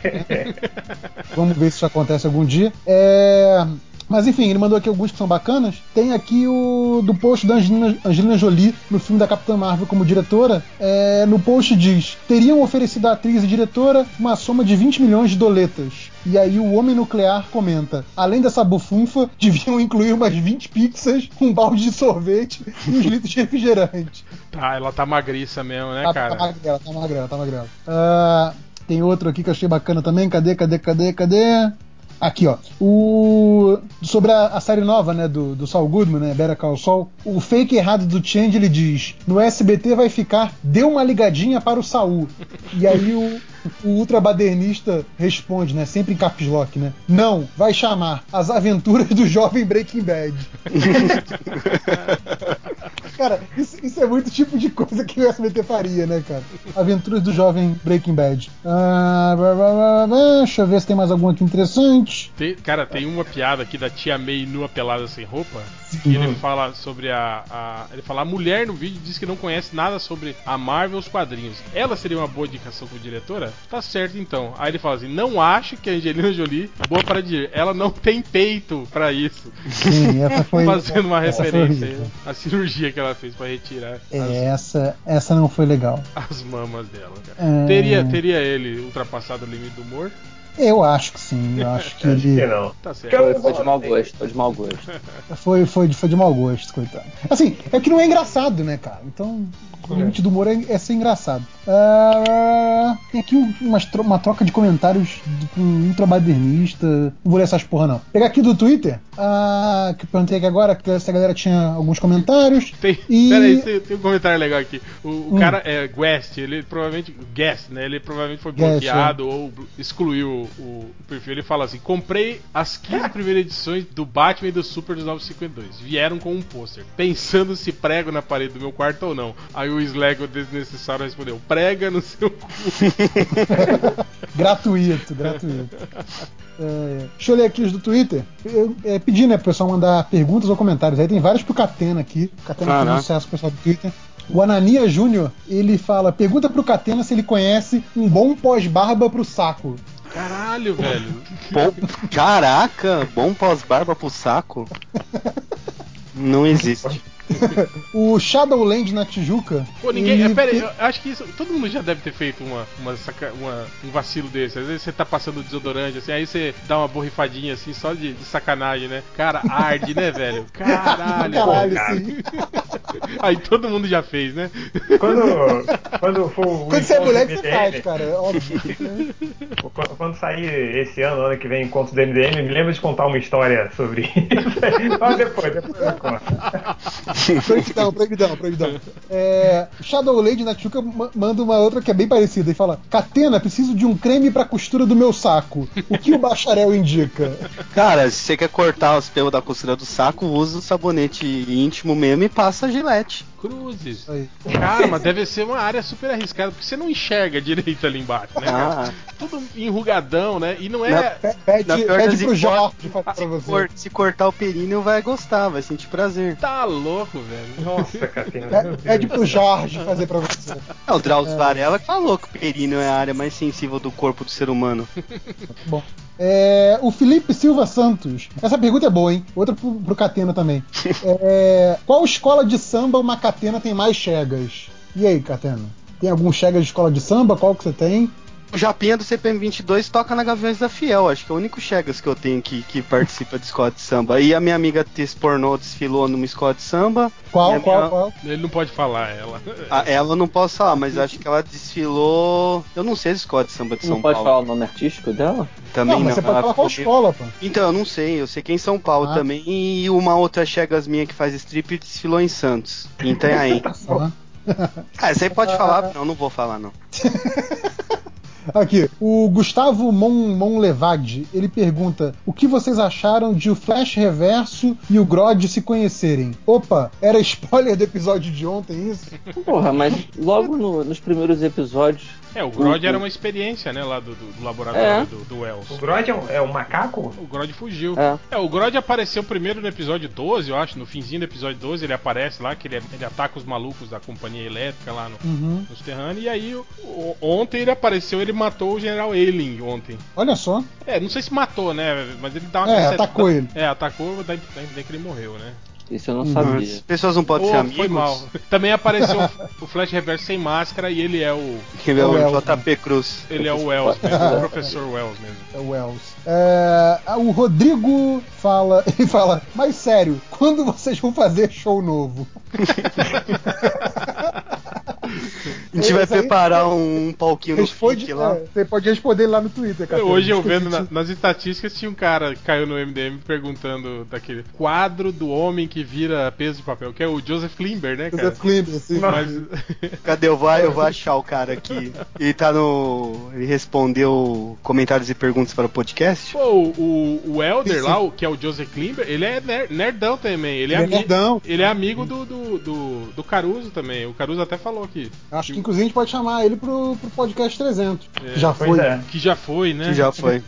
[SPEAKER 4] Vamos ver se isso acontece algum dia. É, Mas enfim, ele mandou aqui alguns que são bacanas. Tem aqui o do post da Angelina, Angelina Jolie no filme da Capitã Marvel como diretora. É, no post diz: teriam oferecido à atriz e diretora uma soma de 20 milhões de doletas. E aí o Homem Nuclear comenta: além dessa bufunfa, deviam incluir umas 20 pizzas, um balde de sorvete e uns litros de refrigerante.
[SPEAKER 1] Tá, ela tá magriça mesmo, né,
[SPEAKER 4] Tá,
[SPEAKER 1] cara?
[SPEAKER 4] tá magrela, tá magrela, tá magrela. Ah, tem outro aqui que eu achei bacana também. Cadê, cadê, cadê, cadê? Aqui, ó. O... Sobre a, a série nova, né, do, do Saul Goodman, né, Better Call Saul. O fake errado do Change, ele diz, no SBT vai ficar, dê uma ligadinha para o Saul. E aí o, o ultra badernista responde, né, sempre em caps lock, né, não, vai chamar As Aventuras do Jovem Breaking Bad. Cara, isso, isso é muito tipo de coisa que o SBT faria, né, cara? Aventuras do jovem Breaking Bad. Ah, blá, blá, blá. Deixa eu ver se tem mais algum aqui interessante.
[SPEAKER 1] Tem- cara, tem uma piada aqui da tia May nua pelada sem roupa. Que ele fala sobre a, a- Ele fala: a mulher no vídeo diz que não conhece nada sobre a Marvel os quadrinhos. Ela seria uma boa indicação como diretora? Tá certo então. Aí ele fala assim: não acho que a Angelina Jolie boa para dizer. Ela não tem peito pra isso.
[SPEAKER 4] Sim, essa foi.
[SPEAKER 1] Fazendo uma referência. A cirurgia que ela fez pra retirar
[SPEAKER 4] É, essa, essa não foi legal.
[SPEAKER 1] as, as mamas dela. cara.
[SPEAKER 4] É.
[SPEAKER 1] Teria, teria ele ultrapassado o limite do humor?
[SPEAKER 4] Eu acho que sim. Eu acho que
[SPEAKER 3] Acho que
[SPEAKER 4] ele
[SPEAKER 3] não.
[SPEAKER 1] Tá certo.
[SPEAKER 6] Foi, de mau gosto, foi de mau gosto.
[SPEAKER 4] foi, foi, de- foi de mau gosto, coitado. Assim, é que não é engraçado, né, cara? Então, o limite do humor é, é ser engraçado. Ah, tem aqui um- tro- uma troca de comentários com um ultrabadernista. Não vou ler essas porra, não. Pegar aqui do Twitter, ah, que eu perguntei aqui agora, que essa galera tinha alguns comentários.
[SPEAKER 1] Tem,
[SPEAKER 4] E-
[SPEAKER 1] Peraí, tem, tem um comentário legal aqui. O, o
[SPEAKER 4] Hum.
[SPEAKER 1] cara é Guest, ele provavelmente. Guest, né? Ele provavelmente foi
[SPEAKER 4] Guest,
[SPEAKER 1] bloqueado ou excluiu o, o perfil. Ele fala assim: comprei as 15 primeiras edições do Batman e do Super dos 952. Vieram com um pôster. Pensando se prego na parede do meu quarto ou não. Aí o Slego desnecessário respondeu: prega no seu cu.
[SPEAKER 4] gratuito, gratuito. É, deixa eu ler aqui os do Twitter. Eu é, pedi, né, pro pessoal mandar perguntas ou comentários. Aí tem vários pro Catena aqui. O Catena fez um sucesso pro pessoal do Twitter. O Anania Júnior, ele fala: pergunta pro Catena se ele conhece um bom pós-barba pro saco.
[SPEAKER 1] Caralho, velho.
[SPEAKER 2] Bom, caraca, bom pós-barba pro saco? Não existe.
[SPEAKER 4] O Shadowland na Tijuca.
[SPEAKER 1] Pô, ninguém.
[SPEAKER 4] ele
[SPEAKER 1] é, pera eu acho que isso. Todo mundo já deve ter feito uma, uma, saca- uma- um vacilo desse. Às vezes você tá passando desodorante, assim, aí você dá uma borrifadinha assim, só de, de sacanagem, né? Cara, arde, né, velho? Caralho,
[SPEAKER 4] Caralho.
[SPEAKER 1] Aí todo mundo já fez, né?
[SPEAKER 3] Quando, quando for o
[SPEAKER 4] Quando você é moleque, você faz, cara. É óbvio.
[SPEAKER 3] Quando, quando sair esse ano, ano que vem, encontro do MDM, me lembra de contar uma história sobre isso. Mas depois, depois eu conto.
[SPEAKER 4] Proibidão, proibidão, proibidão. É, Shadowland na Tijuca ma- manda uma outra que é bem parecida e fala: Catena, preciso de um creme pra costura do meu saco. O que o bacharel indica?
[SPEAKER 2] Cara, se você quer cortar os pelos da costura do saco, usa o sabonete íntimo mesmo e passa a gilete.
[SPEAKER 1] Cruzes.
[SPEAKER 4] Aí.
[SPEAKER 1] Cara, mas deve ser uma área super arriscada, porque você não enxerga direito ali embaixo, né? cara?
[SPEAKER 2] Ah,
[SPEAKER 1] Tudo enrugadão, né? E não é.
[SPEAKER 2] Na-
[SPEAKER 4] Pe- Pede,
[SPEAKER 2] Na
[SPEAKER 4] pede pro Jorge
[SPEAKER 2] hipóteses,
[SPEAKER 4] fazer pra
[SPEAKER 2] se,
[SPEAKER 4] você.
[SPEAKER 2] cor- se cortar o períneo, vai gostar, vai sentir prazer.
[SPEAKER 1] Tá louco, velho.
[SPEAKER 3] Nossa, Catena.
[SPEAKER 4] Pede
[SPEAKER 3] Deus.
[SPEAKER 4] pro Jorge fazer pra você.
[SPEAKER 2] É, o Drauzio Varela que falou que o períneo é a área mais sensível do corpo do ser humano.
[SPEAKER 4] Bom. É, o Felipe Silva Santos. Essa pergunta é boa, hein? Outra pro, pro Catena também. É, qual escola de samba uma Catena tem mais chegas? E aí, Catena? Tem algum chega de escola de samba? Qual que você tem?
[SPEAKER 2] O Japinha do CPM 22 toca na Gaviões da Fiel, acho que é o único Chegas que eu tenho que, que participa de escola de samba. E a minha amiga Tess Pornô desfilou numa escola de samba.
[SPEAKER 4] Qual,
[SPEAKER 2] a
[SPEAKER 4] qual,
[SPEAKER 2] minha-
[SPEAKER 4] qual?
[SPEAKER 1] Ele não pode falar, ela.
[SPEAKER 2] A- ela eu não posso falar, mas acho que ela desfilou. Eu não sei as escolas de samba de São
[SPEAKER 6] Não pode
[SPEAKER 2] Paulo.
[SPEAKER 6] falar o nome artístico dela?
[SPEAKER 2] Também
[SPEAKER 4] não, mas você pode
[SPEAKER 2] ela
[SPEAKER 4] falar qual escola, pô.
[SPEAKER 2] Então, eu não sei, eu sei que é em São Paulo
[SPEAKER 4] Ah.
[SPEAKER 2] também. E uma outra Chegas minha que faz strip desfilou em Santos, Itanhaém.
[SPEAKER 4] Aham.
[SPEAKER 2] ah, aí pode falar? Não, não vou falar não.
[SPEAKER 4] Aqui, o Gustavo Mon, Monlevade, ele pergunta: o que vocês acharam de o Flash Reverso e o Grod se conhecerem? Opa, era spoiler do episódio de ontem isso?
[SPEAKER 6] Porra, mas logo no- nos primeiros episódios.
[SPEAKER 1] É, o Grod
[SPEAKER 6] O-
[SPEAKER 1] era uma experiência, né, lá do, do- do laboratório
[SPEAKER 6] É.
[SPEAKER 1] do, do Wells.
[SPEAKER 3] O Grod é um, é um macaco?
[SPEAKER 1] O Grod fugiu.
[SPEAKER 6] É.
[SPEAKER 1] É, o Grod apareceu primeiro no episódio 12, eu acho, no finzinho do episódio 12, ele aparece lá, que ele, ele ataca os malucos da companhia elétrica lá no,
[SPEAKER 4] Uhum.
[SPEAKER 1] nos terranos, e aí o- ontem ele apareceu, ele matou o General Ailing ontem.
[SPEAKER 4] Olha só.
[SPEAKER 1] É, não sei se matou, né, mas ele dá uma
[SPEAKER 4] É, atacou ele.
[SPEAKER 1] É, atacou, dá dá a entender que ele morreu, né?
[SPEAKER 6] Isso eu não sabia.
[SPEAKER 2] As pessoas não podem
[SPEAKER 1] Ô,
[SPEAKER 2] ser amigos.
[SPEAKER 1] foi mal. Também apareceu o- Flash Reverso sem máscara e ele é o
[SPEAKER 2] Que é o
[SPEAKER 4] O Wells,
[SPEAKER 2] JP Cruz.
[SPEAKER 1] ele é o Wells mesmo, o professor Wells mesmo.
[SPEAKER 4] É o Wells. É, o Rodrigo fala, ele fala, mas sério, quando vocês vão fazer show novo?
[SPEAKER 2] gente vai preparar um, palquinho no
[SPEAKER 4] Responde,
[SPEAKER 2] lá.
[SPEAKER 4] é, você pode responder lá no Twitter, cara.
[SPEAKER 1] Hoje eu vendo na- nas estatísticas tinha um cara que caiu no MDM perguntando daquele quadro do homem que vira peso de papel, que é o Joseph Klimber, né, cara?
[SPEAKER 4] Joseph Klimber, assim.
[SPEAKER 1] Mas
[SPEAKER 2] Cadê? Eu vou, eu vou achar o cara aqui. Ele tá no. Ele respondeu comentários e perguntas para o podcast.
[SPEAKER 1] pô, o, o Elder
[SPEAKER 4] Sim, sim.
[SPEAKER 1] lá, o, que é o Joseph Klimber, ele é ner- nerdão também. Ele é,
[SPEAKER 4] Ele é nerdão.
[SPEAKER 1] ele é amigo do, do, do, do Caruso também. O Caruso até falou aqui.
[SPEAKER 4] Acho que inclusive a gente pode chamar ele pro, pro podcast 300.
[SPEAKER 1] É.
[SPEAKER 4] que já foi.
[SPEAKER 3] é.
[SPEAKER 1] Que já foi, né?
[SPEAKER 2] Que já foi.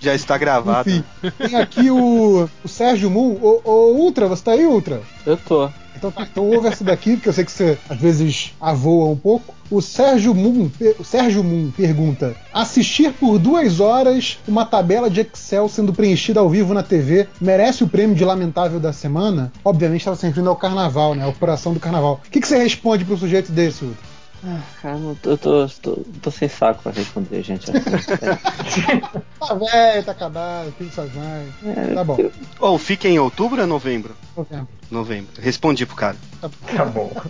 [SPEAKER 2] Já está gravado.
[SPEAKER 4] Enfim, tem aqui o, o Sérgio Moon. Ô, ô, Ultra, você tá aí, Ultra?
[SPEAKER 6] Eu tô.
[SPEAKER 4] Então tá, então ouve essa daqui, porque eu sei que você às vezes avoa um pouco. O Sérgio Moon, o Sérgio Moon pergunta: assistir por duas horas uma tabela de Excel sendo preenchida ao vivo na TV merece o prêmio de lamentável da semana? Obviamente estava se referindo ao carnaval, né? A operação do carnaval. O que, que você responde pro sujeito desse, Ultra?
[SPEAKER 6] Ah, cara, eu tô, tô, tô sem saco pra responder, gente.
[SPEAKER 4] Tá velho, tá acabado, faz mais.
[SPEAKER 6] É,
[SPEAKER 4] Tá bom.
[SPEAKER 2] Ou fica em outubro ou novembro?
[SPEAKER 4] novembro.
[SPEAKER 2] Novembro. Respondi pro cara.
[SPEAKER 3] Tá bom.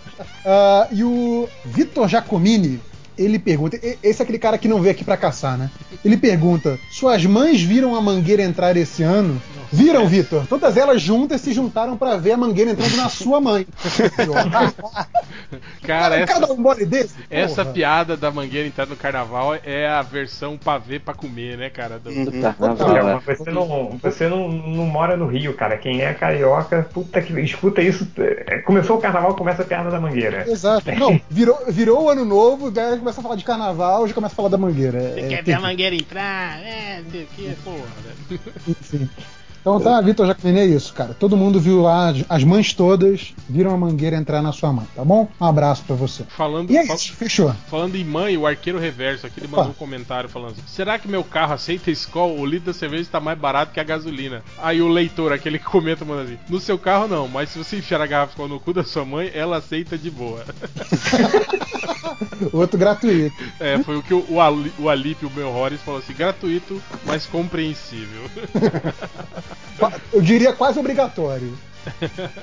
[SPEAKER 4] Ah, e o Vitor Giacomini, ele pergunta: esse é aquele cara que não veio aqui pra caçar, né? Ele pergunta: suas mães viram a mangueira entrar esse ano? Viram, Vitor? Todas elas juntas se juntaram pra ver a mangueira entrando na sua mãe.
[SPEAKER 1] Cara, essa,
[SPEAKER 4] dá um mole desse?
[SPEAKER 1] essa piada da mangueira entrando no carnaval é a versão pavê pra comer, né, cara? Do-
[SPEAKER 6] do
[SPEAKER 2] Uhum.
[SPEAKER 6] carnaval,
[SPEAKER 3] Não,
[SPEAKER 6] né?
[SPEAKER 3] mas você não, você não, não mora no Rio, cara. Quem é carioca, puta que. Escuta isso. é, Começou o carnaval, começa a piada da mangueira.
[SPEAKER 4] Exato. Não, virou, virou o ano novo, galera começa a falar de carnaval, já começa a falar da mangueira. É,
[SPEAKER 1] Você
[SPEAKER 4] é
[SPEAKER 1] quer ver a mangueira entrar? É, não sei o que, porra. né?
[SPEAKER 4] Então tá, Vitor Jacomini, é isso, cara. Todo mundo viu lá, as- mães todas viram a mangueira entrar na sua mãe, tá bom? Um abraço pra você.
[SPEAKER 1] Falando,
[SPEAKER 4] E é
[SPEAKER 1] fal-
[SPEAKER 4] isso, fechou.
[SPEAKER 1] falando em mãe, o arqueiro reverso aqui ele mandou um comentário falando assim: Será que meu carro aceita Skol? O litro da cerveja está mais barato que a gasolina. Aí o leitor, aquele que comenta, manda assim: No seu carro não, mas se você enfiar a garrafa Skol no cu da sua mãe, ela aceita de boa.
[SPEAKER 4] Outro gratuito.
[SPEAKER 1] É, foi o que o, o, Ali, o Alip, o meu falou assim: gratuito, mas compreensível.
[SPEAKER 4] Eu diria quase obrigatório.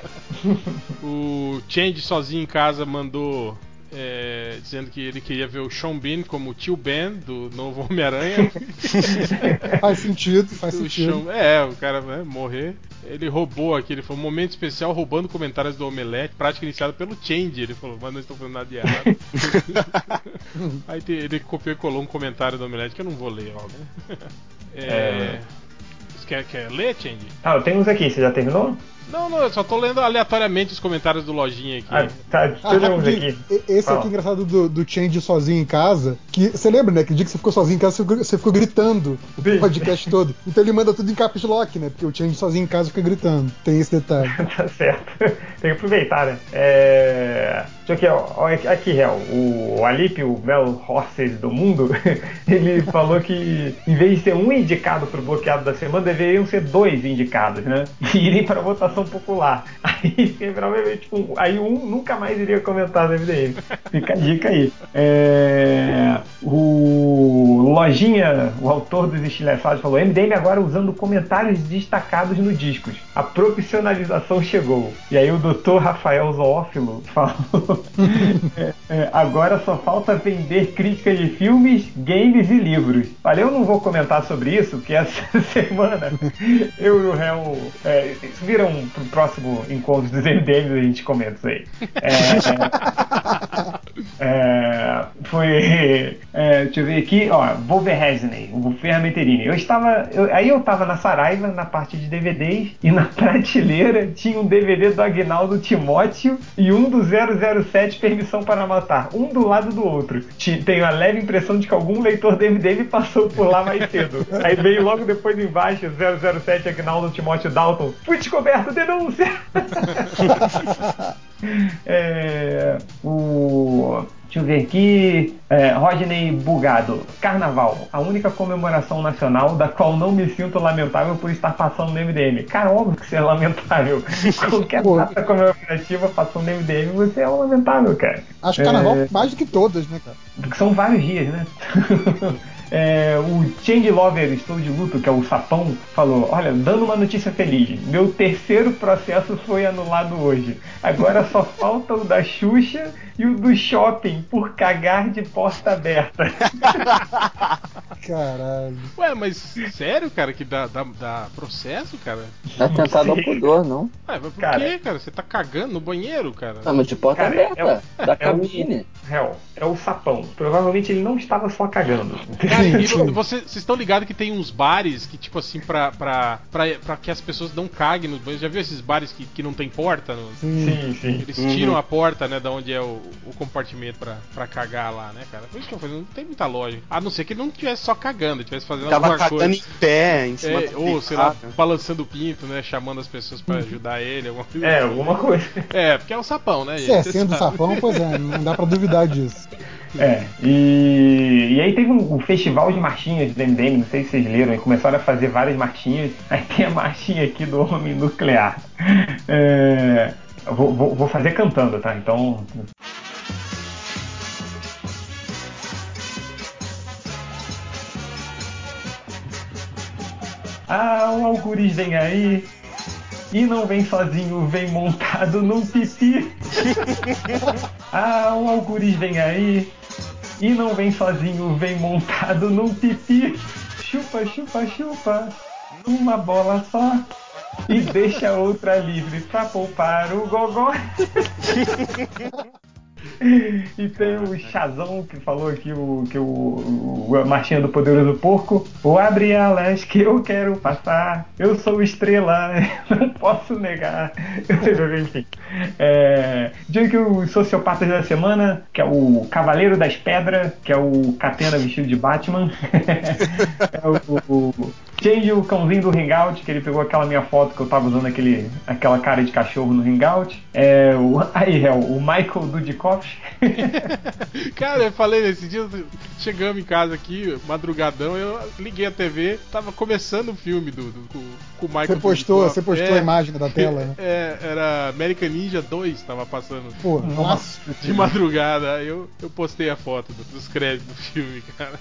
[SPEAKER 1] O Change sozinho em casa mandou é, dizendo que ele queria ver o Sean Bean como o tio Ben do novo Homem-Aranha.
[SPEAKER 4] Faz sentido, faz
[SPEAKER 1] O
[SPEAKER 4] sentido.
[SPEAKER 1] Sean- é, o cara né, morrer. Ele roubou aqui, ele foi um momento especial roubando comentários do Omelete, prática iniciada pelo Change. Ele falou, mas não estou fazendo nada de errado. Aí ele copiou e colou um comentário do Omelete que eu não vou ler, ó. né? É,
[SPEAKER 3] É.
[SPEAKER 1] Quer, quer ler, Change?
[SPEAKER 3] Ah, eu tenho uns aqui, você já terminou?
[SPEAKER 1] Não, não, eu só tô lendo aleatoriamente os comentários do Lojinha aqui.
[SPEAKER 3] Ah, tá,
[SPEAKER 4] Ah,
[SPEAKER 3] aqui.
[SPEAKER 4] Esse
[SPEAKER 3] Fala.
[SPEAKER 4] aqui é engraçado do, do Change sozinho em casa. Que você lembra, né? Que o dia que você ficou sozinho em casa, você ficou, você ficou gritando o podcast todo. Então ele manda tudo em caps lock, né? Porque o Change sozinho em casa fica gritando. Tem esse detalhe.
[SPEAKER 3] tá certo. Tem que aproveitar, né? É... Deixa aqui, ó. Aqui, Real. O Alip, o Mel Horses do mundo, ele falou que em vez de ser um indicado pro bloqueado da semana, deveriam ser dois indicados, né? E irem para votação popular. Aí, provavelmente, tipo, aí um nunca mais iria comentar no MDM. Fica a dica aí. É... O Lojinha, o autor dos estilhaçados, falou: MDM agora usando comentários destacados no discos. A profissionalização chegou. E aí o doutor Rafael Zoófilo falou: é, é, agora só falta vender críticas de filmes, games e livros. Olha, eu não vou comentar sobre isso, porque essa semana eu e o réu é, viram pro próximo encontro dos MDMs a gente comenta isso aí. É, é, foi. é, deixa eu ver aqui, ó, Wolverhampton, o Ferramenterini. Eu estava. eu- aí eu estava na Saraiva, na parte de DVDs, e na prateleira tinha um DVD do Agnaldo Timóteo e um do 007 Permissão para Matar, um do lado do outro. Tenho a leve impressão de que algum leitor MDM passou por lá mais cedo. Aí veio logo depois embaixo 007 Agnaldo Timóteo Dalton. Fui descoberto, denúncia! É, o. Deixa eu ver aqui. É, Rodney Bugado. Carnaval. A única comemoração nacional da qual não me sinto lamentável por estar passando no MDM. Cara, óbvio que você é lamentável. Qualquer data comemorativa passando no MDM, você é lamentável, cara.
[SPEAKER 4] Acho que carnaval
[SPEAKER 3] É.
[SPEAKER 4] mais do que todas, né, cara?
[SPEAKER 3] Porque são vários dias, né? É, o Change Lover Estou de Luto, que é o Sapão, falou: Olha, dando uma notícia feliz, meu terceiro processo foi anulado hoje. Agora só falta o da Xuxa e o do shopping por cagar de porta aberta.
[SPEAKER 4] Caralho.
[SPEAKER 1] Ué, mas sério, cara, que dá, dá, dá processo, cara?
[SPEAKER 6] Tá tentado ao pudor, não?
[SPEAKER 1] Ué, mas por
[SPEAKER 3] Cara.
[SPEAKER 1] quê, cara? Você tá cagando no banheiro, cara?
[SPEAKER 6] Não, mas de porta
[SPEAKER 3] Cara, é
[SPEAKER 6] aberta, da
[SPEAKER 3] É o,
[SPEAKER 6] cabine.
[SPEAKER 3] Hell, é o sapão. Provavelmente ele não estava só cagando.
[SPEAKER 1] Cara, e você- vocês estão ligados que tem uns bares que, tipo assim, pra, pra, pra, pra que as pessoas não caguem nos banheiros. Já viu esses bares que, que não tem porta? no-
[SPEAKER 4] Sim.
[SPEAKER 3] Sim, sim.
[SPEAKER 1] Eles tiram a porta, né, da onde é o, o compartimento pra, pra cagar lá, né, cara? Por isso que eu falei, não tem muita lógica. A não ser que ele não estivesse só cagando, estivesse fazendo
[SPEAKER 2] Tava
[SPEAKER 1] alguma
[SPEAKER 2] cagando
[SPEAKER 1] coisa.
[SPEAKER 2] em pé, em cima
[SPEAKER 1] É,
[SPEAKER 2] da
[SPEAKER 1] ou, sei lá, balançando o pinto, né? Chamando as pessoas pra ajudar ele, alguma coisa.
[SPEAKER 3] É, alguma coisa.
[SPEAKER 1] É, porque é um sapão, né?
[SPEAKER 4] Se é sendo
[SPEAKER 1] sabe.
[SPEAKER 4] sapão, pois é, não dá pra duvidar disso.
[SPEAKER 3] É, e, e aí teve um, um festival de marchinhas do MDM, não sei se vocês leram, e começaram a fazer várias marchinhas. Aí tem a marchinha aqui do Homem Nuclear. É, vou, vou- vou fazer cantando, tá? Então. Ah, o Algures vem aí. E não vem sozinho, vem montado num pipi. Ah, o Algures vem aí. E não vem sozinho, vem montado num pipi. Chupa, chupa, chupa. Uma bola só. E deixa outra livre pra poupar o gogó. E tem o Chazão que falou aqui o, que o, o- a marchinha do Poderoso Porco. O abre alas que eu quero passar. Eu sou estrela, não posso negar. Enfim. É, digo que os sociopatas da semana, que é o Cavaleiro das Pedras, que é o Catena vestido de Batman. é o, o Change, o cãozinho do Hangout, que ele pegou aquela minha foto que eu tava usando aquele, aquela cara de cachorro no Hangout. É o, aí, é o Michael Dudikoff.
[SPEAKER 1] Cara, eu falei nesse dia, chegamos em casa aqui, madrugadão, eu liguei a TV, tava começando o filme do, do- com, com o Michael
[SPEAKER 4] Você postou,
[SPEAKER 1] Dudikoff.
[SPEAKER 4] você postou
[SPEAKER 1] É,
[SPEAKER 4] a imagem da tela, né?
[SPEAKER 1] É, era American Ninja 2, tava passando
[SPEAKER 4] Pô, nossa.
[SPEAKER 1] de madrugada, aí eu, eu postei a foto do- dos créditos do filme, cara.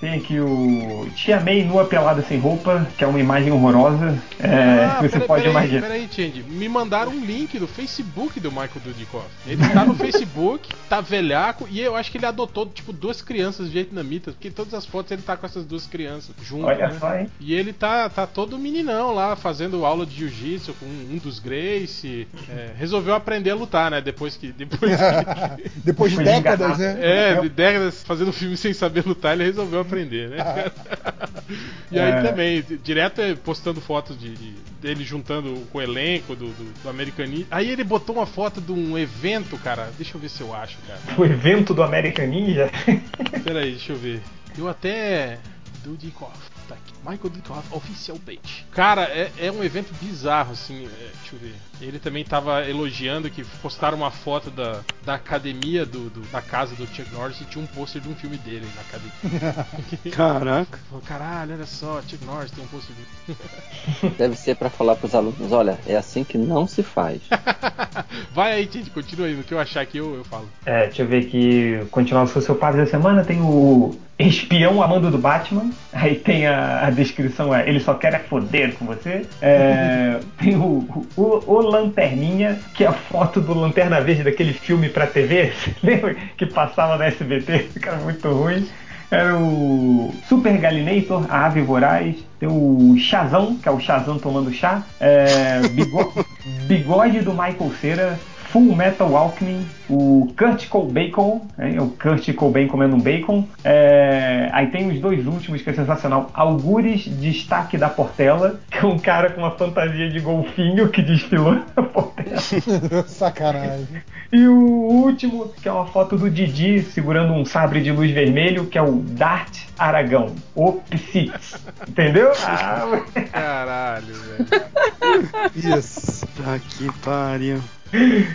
[SPEAKER 3] Tem aqui o Tia May nua pelada sem roupa, que é uma imagem horrorosa. É,
[SPEAKER 1] Ah,
[SPEAKER 3] você
[SPEAKER 1] peraí,
[SPEAKER 3] pode
[SPEAKER 1] peraí,
[SPEAKER 3] imaginar.
[SPEAKER 1] Peraí, Change. Me mandaram um link do Facebook do Michael Dudikoff. Ele tá no Facebook, tá velhaco, e eu acho que ele adotou, tipo, duas crianças vietnamitas, porque todas as fotos ele tá com essas duas crianças junto.
[SPEAKER 3] Olha
[SPEAKER 1] né?
[SPEAKER 3] só, hein?
[SPEAKER 1] E ele tá, tá todo meninão lá, fazendo aula de jiu-jitsu com um dos Grace. É, resolveu aprender a lutar, né? Depois que. Depois que
[SPEAKER 4] Depois de décadas, né?
[SPEAKER 1] é, de décadas fazendo filme sem saber lutar, ele resolveu aprender, né? e aí
[SPEAKER 3] É.
[SPEAKER 1] também, direto é postando fotos de, de- dele juntando com o elenco do, do, do. Aí ele botou uma foto de um evento, cara. Deixa eu ver se eu acho, cara.
[SPEAKER 3] O evento do American Ninja.
[SPEAKER 1] Peraí, deixa eu ver. Eu até. Dudikoff. Tá aqui. Michael Dudikoff Official Page. Cara, é, é um evento bizarro, assim. é, deixa eu ver. Ele também tava elogiando que postaram uma foto da, da academia do, do- da casa do Chuck Norris e tinha um pôster de um filme dele na academia.
[SPEAKER 2] Caraca.
[SPEAKER 1] Falou, caralho, olha só, Chuck Norris tem um pôster dele.
[SPEAKER 6] Deve ser pra falar pros alunos, olha, é assim que não se faz.
[SPEAKER 1] Vai aí, Tite, continua aí. No que eu achar aqui eu, eu falo.
[SPEAKER 3] É, deixa eu ver aqui. Continuar o sociopata da semana. Tem o espião amando do Batman. Aí tem a, a descrição: é, ele só quer é foder com você. É, tem o, o, o Lanterninha, que é a foto do Lanterna Verde daquele filme pra TV. Lembra que passava na SBT? Cara, muito ruim. Era o Super Galinator, a ave voraz. Tem o Chazão, que é o Chazão tomando chá. É, bigo- bigode do Michael Cera. Full Metal Alchemy, o Kurt Cobain, é, o Kurt Cobain comendo um bacon. É, aí tem os dois últimos que é sensacional. Algures Destaque da Portela, que é um cara com uma fantasia de golfinho que desfilou na Portela.
[SPEAKER 4] Sacanagem.
[SPEAKER 3] E o último, que é uma foto do Didi segurando um sabre de luz vermelho, que é o Dart Aragão, o Psix. Entendeu? Ah,
[SPEAKER 1] Caralho, velho.
[SPEAKER 4] Isso.
[SPEAKER 2] Tá que pariu.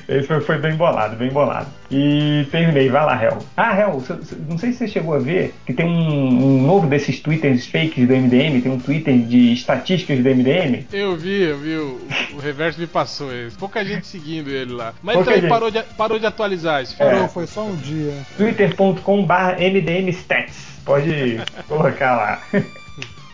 [SPEAKER 3] Esse foi, foi bem bolado, bem bolado. E terminei, vai lá, Hel. Ah, Hel, não sei se você chegou a ver que tem um, um novo desses twitters fakes do MDM, tem um Twitter de estatísticas do MDM.
[SPEAKER 1] Eu vi, eu vi, o, o reverso me passou. esse. Pouca gente seguindo ele lá. Mas ele
[SPEAKER 3] Pouca
[SPEAKER 1] também
[SPEAKER 3] gente.
[SPEAKER 1] parou de, parou de atualizar esse
[SPEAKER 4] Parou,
[SPEAKER 3] É.
[SPEAKER 4] foi só um dia.
[SPEAKER 3] twitter.com.br MDMstats. Pode colocar lá.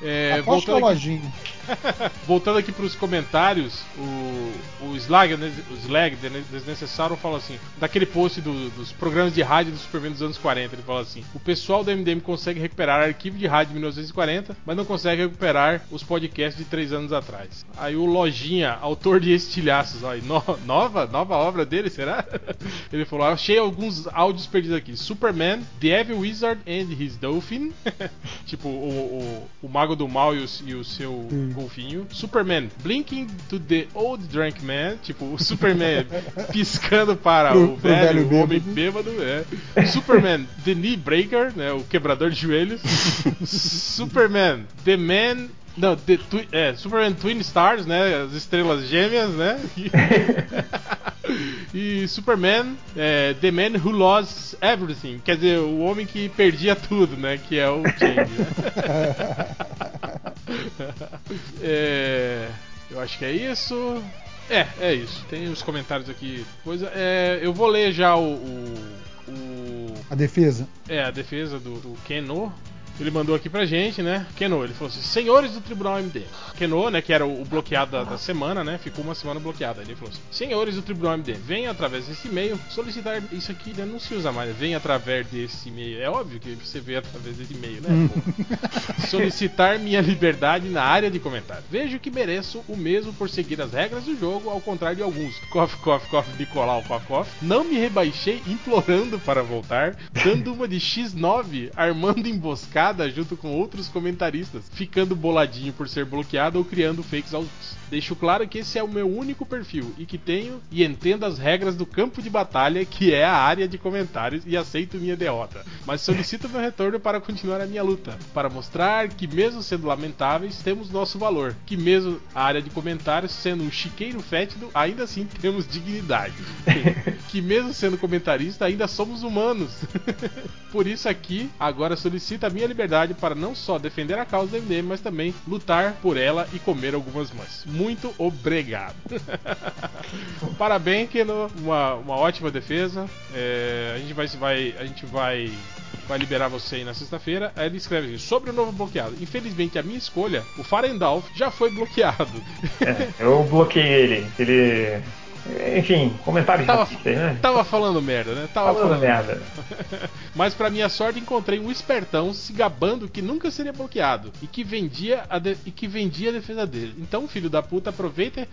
[SPEAKER 1] É,
[SPEAKER 4] Aposto é
[SPEAKER 1] voltando aqui,
[SPEAKER 4] lojinha.
[SPEAKER 1] Voltando aqui pros comentários, o, o Slag, né, o Slag Desnecessário fala assim: daquele post do- dos programas de rádio do Superman dos anos 40, ele fala assim: o pessoal do MDM consegue recuperar arquivo de rádio de 1940, mas não consegue recuperar os podcasts de 3 anos atrás. Aí o Lojinha, autor de Estilhaços, aí, no- nova, nova obra dele, será? Ele falou: achei alguns áudios perdidos aqui: Superman, The Evil Wizard and His Dolphin, tipo o, o, o Mago do Mal e o, e o seu golfinho. Superman, Blinking to the Old Drunk Man, tipo o Superman piscando para o velho,
[SPEAKER 4] velho
[SPEAKER 1] homem bêbado, é. Superman, The Knee Breaker, né, o quebrador de joelhos. Superman, The Man não, The Twi- é, Superman Twin Stars, né? As estrelas gêmeas, né? E, e Superman, é, The Man Who Lost Everything. Quer dizer, o homem que perdia tudo, né? Que é o Change, né? É, eu acho que é isso. É, é isso. Tem os comentários aqui. Coisa, é, eu vou ler já o- o- o
[SPEAKER 4] A defesa.
[SPEAKER 1] é, a defesa do, do Keno. Ele mandou aqui pra gente, né? Keno, ele falou assim: Senhores do Tribunal MD. Keno, né? Que era o, bloqueado da, da semana, né? Ficou uma semana bloqueado. Aí Ele falou assim: Senhores do Tribunal MD, venha através desse e-mail solicitar. Isso aqui né, não se usa mais. Venha através desse e-mail. É óbvio que você vê através desse e-mail, né? pô? solicitar minha liberdade na área de comentário. Vejo que mereço o mesmo por seguir as regras do jogo, ao contrário de alguns. Cof, cof, cof, Nicolau, cof, cof. Não me rebaixei implorando para voltar, dando uma de X9, armando emboscada junto com outros comentaristas, ficando boladinho por ser bloqueado ou criando fakes aos. Deixo claro que esse é o meu único perfil e que tenho e entendo as regras do campo de batalha, que é a área de comentários, e aceito minha derrota. Mas solicito meu retorno para continuar a minha luta, para mostrar que, mesmo sendo lamentáveis, temos nosso valor. Que, mesmo a área de comentários sendo um chiqueiro fétido, ainda assim temos dignidade. que, mesmo sendo comentarista, ainda somos humanos. Por isso, aqui, agora solicito a minha liberdade para não só defender a causa do MDM, mas também lutar por ela e comer algumas mães. Muito obrigado. Parabéns, Keno. Uma, uma ótima defesa. É, a gente vai, vai, a gente vai, vai liberar você aí na sexta-feira. Aí ele escreve assim, sobre o novo bloqueado. Infelizmente, a minha escolha, o Farendalf, já foi bloqueado.
[SPEAKER 3] É, eu bloqueei ele. Ele. Enfim, comentários
[SPEAKER 1] Tava-
[SPEAKER 3] racistas, né?
[SPEAKER 1] Tava falando merda, né? Tava
[SPEAKER 3] Falando merda.
[SPEAKER 1] Mas pra minha sorte encontrei um espertão se gabando que nunca seria bloqueado e que vendia a, de- e que vendia a defesa dele. Então, filho da puta, aproveita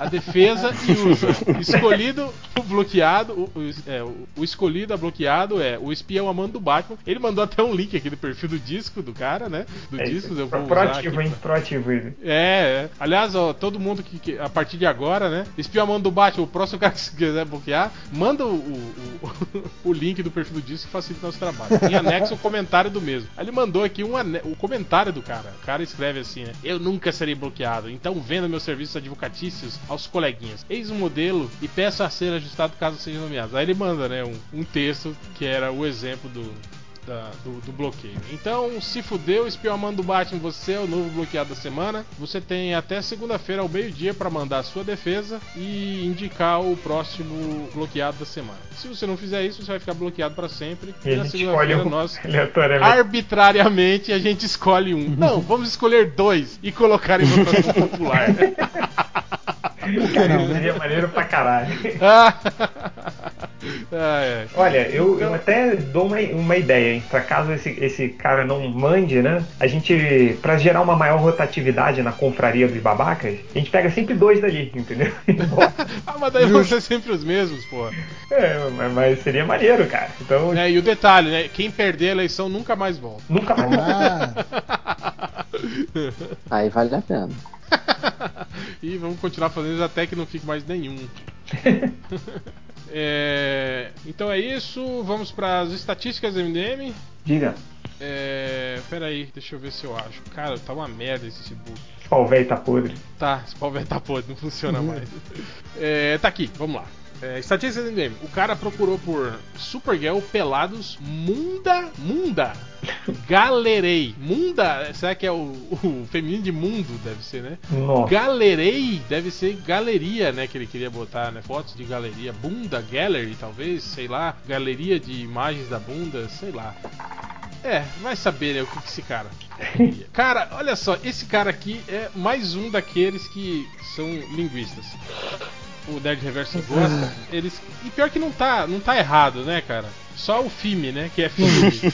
[SPEAKER 1] a defesa e usa. Escolhido o bloqueado, o, o- é, o- escolhido a bloqueado é o espião amando do Batman. Ele mandou até um link aqui do perfil do disco do cara, né? Do
[SPEAKER 3] É,
[SPEAKER 1] disco, eu vou
[SPEAKER 3] proativo, hein? Proativo ele.
[SPEAKER 1] é, é. Aliás, ó, todo mundo que, que- a partir de agora, né? Espião manda do Batman, o próximo cara que se quiser bloquear, manda o, o, o- o link do perfil do disco que facilita o nosso trabalho. Em anexo o comentário do mesmo. Aí ele mandou aqui um ane- o comentário do cara. O cara escreve assim, né? Eu nunca serei bloqueado, então venda meus serviços advocatícios aos coleguinhas. Eis um modelo e peço a ser ajustado caso seja nomeado. Aí ele manda, né, um, um texto que era o exemplo do, da- do, do bloqueio. Então, se fudeu, espião amando do Batman, você é o novo bloqueado da semana. Você tem até segunda-feira ao meio-dia para mandar a sua defesa e indicar o próximo bloqueado da semana. Se você não fizer isso, você vai ficar bloqueado para sempre.
[SPEAKER 3] E
[SPEAKER 1] E na segunda-feira
[SPEAKER 3] um
[SPEAKER 1] nós arbitrariamente a gente escolhe um. Não, vamos escolher dois e colocar em votação popular.
[SPEAKER 3] Cara, seria maneiro pra caralho.
[SPEAKER 1] É.
[SPEAKER 3] Olha, eu, eu até dou uma, uma ideia, hein? Pra caso esse, esse cara não mande, né? A gente, pra gerar uma maior rotatividade na confraria dos babacas, a gente pega sempre dois dali, entendeu?
[SPEAKER 1] Ah, mas daí vão ser sempre os mesmos, pô.
[SPEAKER 3] é, mas, mas seria maneiro, cara. Então,
[SPEAKER 1] É, e o detalhe, né? Quem perder a eleição nunca mais volta.
[SPEAKER 3] nunca mais.
[SPEAKER 4] Ah,
[SPEAKER 6] Aí vale a pena.
[SPEAKER 1] e vamos continuar fazendo até que não fique mais nenhum. É, então é isso. Vamos para as estatísticas do MDM.
[SPEAKER 3] Diga,
[SPEAKER 1] É, pera aí, deixa eu ver se eu acho. Cara, tá uma merda esse book.
[SPEAKER 3] esse pau velho tá podre.
[SPEAKER 1] Tá, esse pau velho tá podre, não funciona mais. É, tá aqui, vamos lá. É, estatísticas do MDM. O cara procurou por Supergirl pelados Munda. Munda. Galerei. Munda, será que é o, o feminino de mundo? Deve ser, né?
[SPEAKER 3] Nossa.
[SPEAKER 1] Galerei deve ser galeria, né? Que ele queria botar, né? Fotos de galeria. Bunda Gallery, talvez, sei lá. Galeria de imagens da bunda, sei lá. É, vai saber né, o que, que esse cara. Cara, olha só, esse cara aqui é mais um daqueles que são linguistas. O Nerd Reverso gosta. Eles. E pior que não tá, não tá errado, né, cara? Só o filme, né? Que é filme.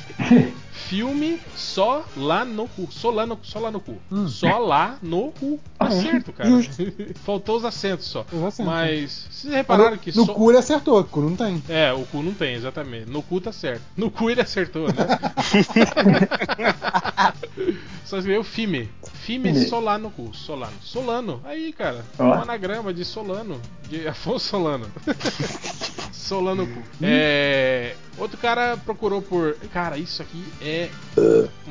[SPEAKER 1] filme só lá no cu. Só lá no, só lá no cu.
[SPEAKER 4] Hum.
[SPEAKER 1] Só lá no cu.
[SPEAKER 4] Ah, é?
[SPEAKER 1] certo, cara. Faltou os acentos só. Mas vocês repararam que
[SPEAKER 4] no
[SPEAKER 1] só.
[SPEAKER 4] cu ele acertou, o cu não tem.
[SPEAKER 1] É, o cu não tem, exatamente. No cu tá certo. No cu ele acertou, né? Só escreveu FIME. FIME
[SPEAKER 3] Fime.
[SPEAKER 1] Solano cu. Solano. Solano. Aí, cara.
[SPEAKER 3] Ó.
[SPEAKER 1] Um anagrama de Solano. De Afonso Solano. Solano cu. É. Outro cara procurou por. Cara, isso aqui é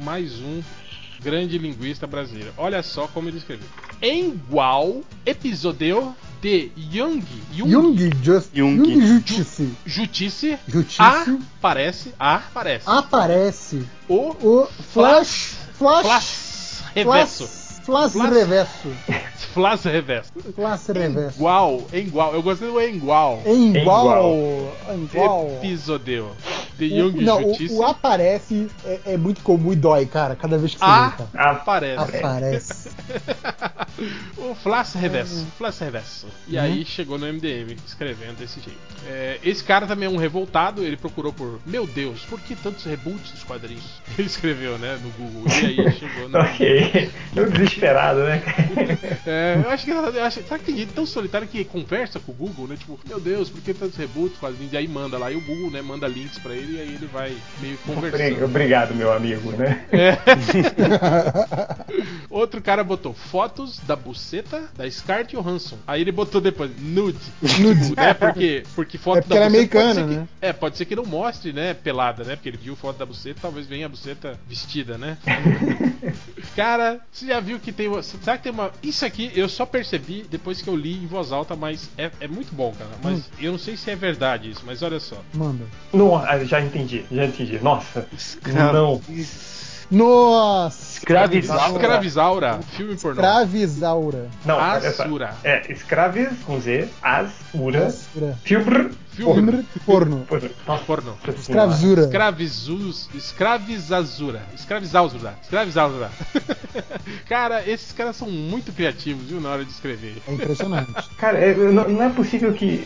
[SPEAKER 1] mais um grande linguista brasileiro. Olha só como ele escreveu. Igual episódio de Jung. Jung.
[SPEAKER 4] Jung, just,
[SPEAKER 2] Jung.
[SPEAKER 4] Jung Justice.
[SPEAKER 1] Justice.
[SPEAKER 4] Justice.
[SPEAKER 1] Aparece. Aparece.
[SPEAKER 4] Aparece
[SPEAKER 1] O
[SPEAKER 4] o Flash. Flash.
[SPEAKER 1] Flash Reverso.
[SPEAKER 4] Flash, Flash
[SPEAKER 1] Flash.
[SPEAKER 4] reverso.
[SPEAKER 1] Flash Reverso.
[SPEAKER 4] Flash reverso.
[SPEAKER 1] Igual, igual. Eu gostei do igual.
[SPEAKER 4] Em igual.
[SPEAKER 3] Igual.
[SPEAKER 4] Em igual.
[SPEAKER 1] Episódio de
[SPEAKER 4] O,
[SPEAKER 1] Jung
[SPEAKER 4] não, o,
[SPEAKER 1] Justice.
[SPEAKER 4] o aparece é, é muito comum e dói, cara, cada vez que você
[SPEAKER 1] Ah. Aparece.
[SPEAKER 4] Aparece.
[SPEAKER 1] o Flash Reverso. Flash Reverso. E
[SPEAKER 4] Uhum.
[SPEAKER 1] aí chegou no MDM escrevendo desse jeito. É, esse cara também é um revoltado. Ele procurou por Meu Deus, por que tantos reboots dos quadrinhos? Ele escreveu, né, no Google. E aí chegou no.
[SPEAKER 3] Ok. Tô desesperado, né?
[SPEAKER 1] É, eu acho que eu acho, sabe que tem gente tão solitária que conversa com o Google, né? Tipo, meu Deus, por que tantos reboots, quadrinhos? E aí manda lá, e o Google, né, manda links pra ele e aí ele vai meio conversando.
[SPEAKER 3] Obrigado, meu amigo, né?
[SPEAKER 1] É. Outro cara botou fotos da buceta da Scarlett Johansson. Aí ele botou depois nude.
[SPEAKER 4] Nude.
[SPEAKER 1] Tipo, né? Porque, porque foto
[SPEAKER 4] É porque
[SPEAKER 1] da
[SPEAKER 4] ela é
[SPEAKER 1] buceta pode
[SPEAKER 4] americana,
[SPEAKER 1] ser que-
[SPEAKER 4] né?
[SPEAKER 1] É, pode ser que não mostre, né, pelada, né? Porque ele viu foto da buceta, talvez venha a buceta vestida, né? cara, você já viu que tem uma. Sabe que tem uma. Isso aqui eu só percebi depois que eu li em voz alta, mas é, é muito bom, cara. Mas
[SPEAKER 4] Hum.
[SPEAKER 1] eu não sei se é verdade isso, mas olha só.
[SPEAKER 4] Manda.
[SPEAKER 3] Não, ah, já entendi, já entendi. Nossa. Não.
[SPEAKER 4] Nossa!
[SPEAKER 3] Escravizaura.
[SPEAKER 1] Escravizaura, filme pornô.
[SPEAKER 4] Escravizaura.
[SPEAKER 3] Não.
[SPEAKER 1] Asura.
[SPEAKER 3] É, escravis com Z, as, ura,
[SPEAKER 4] Asura.
[SPEAKER 3] filbr,
[SPEAKER 1] Filme.
[SPEAKER 4] Porno.
[SPEAKER 3] porno.
[SPEAKER 4] Escravizura.
[SPEAKER 1] Escravizus, escravizazura. Escravizaura. Escravizaura. cara, esses caras são muito criativos, viu, na hora de escrever.
[SPEAKER 4] É impressionante.
[SPEAKER 3] Cara, é, não, não é possível que.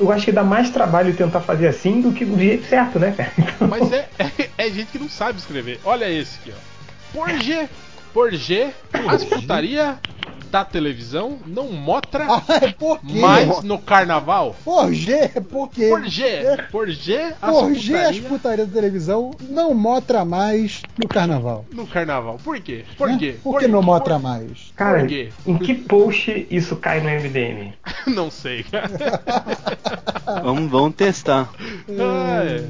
[SPEAKER 3] Eu acho que dá mais trabalho tentar fazer assim do que do jeito certo, né, cara? Então,
[SPEAKER 1] Mas é, é, é gente que não sabe escrever. Olha esse aqui, ó. Por G, por G, as putaria da televisão não mostra
[SPEAKER 4] Ah, é por
[SPEAKER 1] mais no carnaval.
[SPEAKER 4] Por G, é por quê?
[SPEAKER 1] Por G, por G, as
[SPEAKER 4] Por G, as
[SPEAKER 1] putaria
[SPEAKER 4] putarias da televisão não mostra mais no carnaval.
[SPEAKER 1] no carnaval. Por quê? Por
[SPEAKER 4] né?
[SPEAKER 1] quê?
[SPEAKER 4] Por que não mostra mais?
[SPEAKER 3] cara,
[SPEAKER 1] por quê?
[SPEAKER 3] em que post isso cai no MDM?
[SPEAKER 1] Não sei, cara.
[SPEAKER 2] Vamos, vamos testar.
[SPEAKER 1] Ah, é.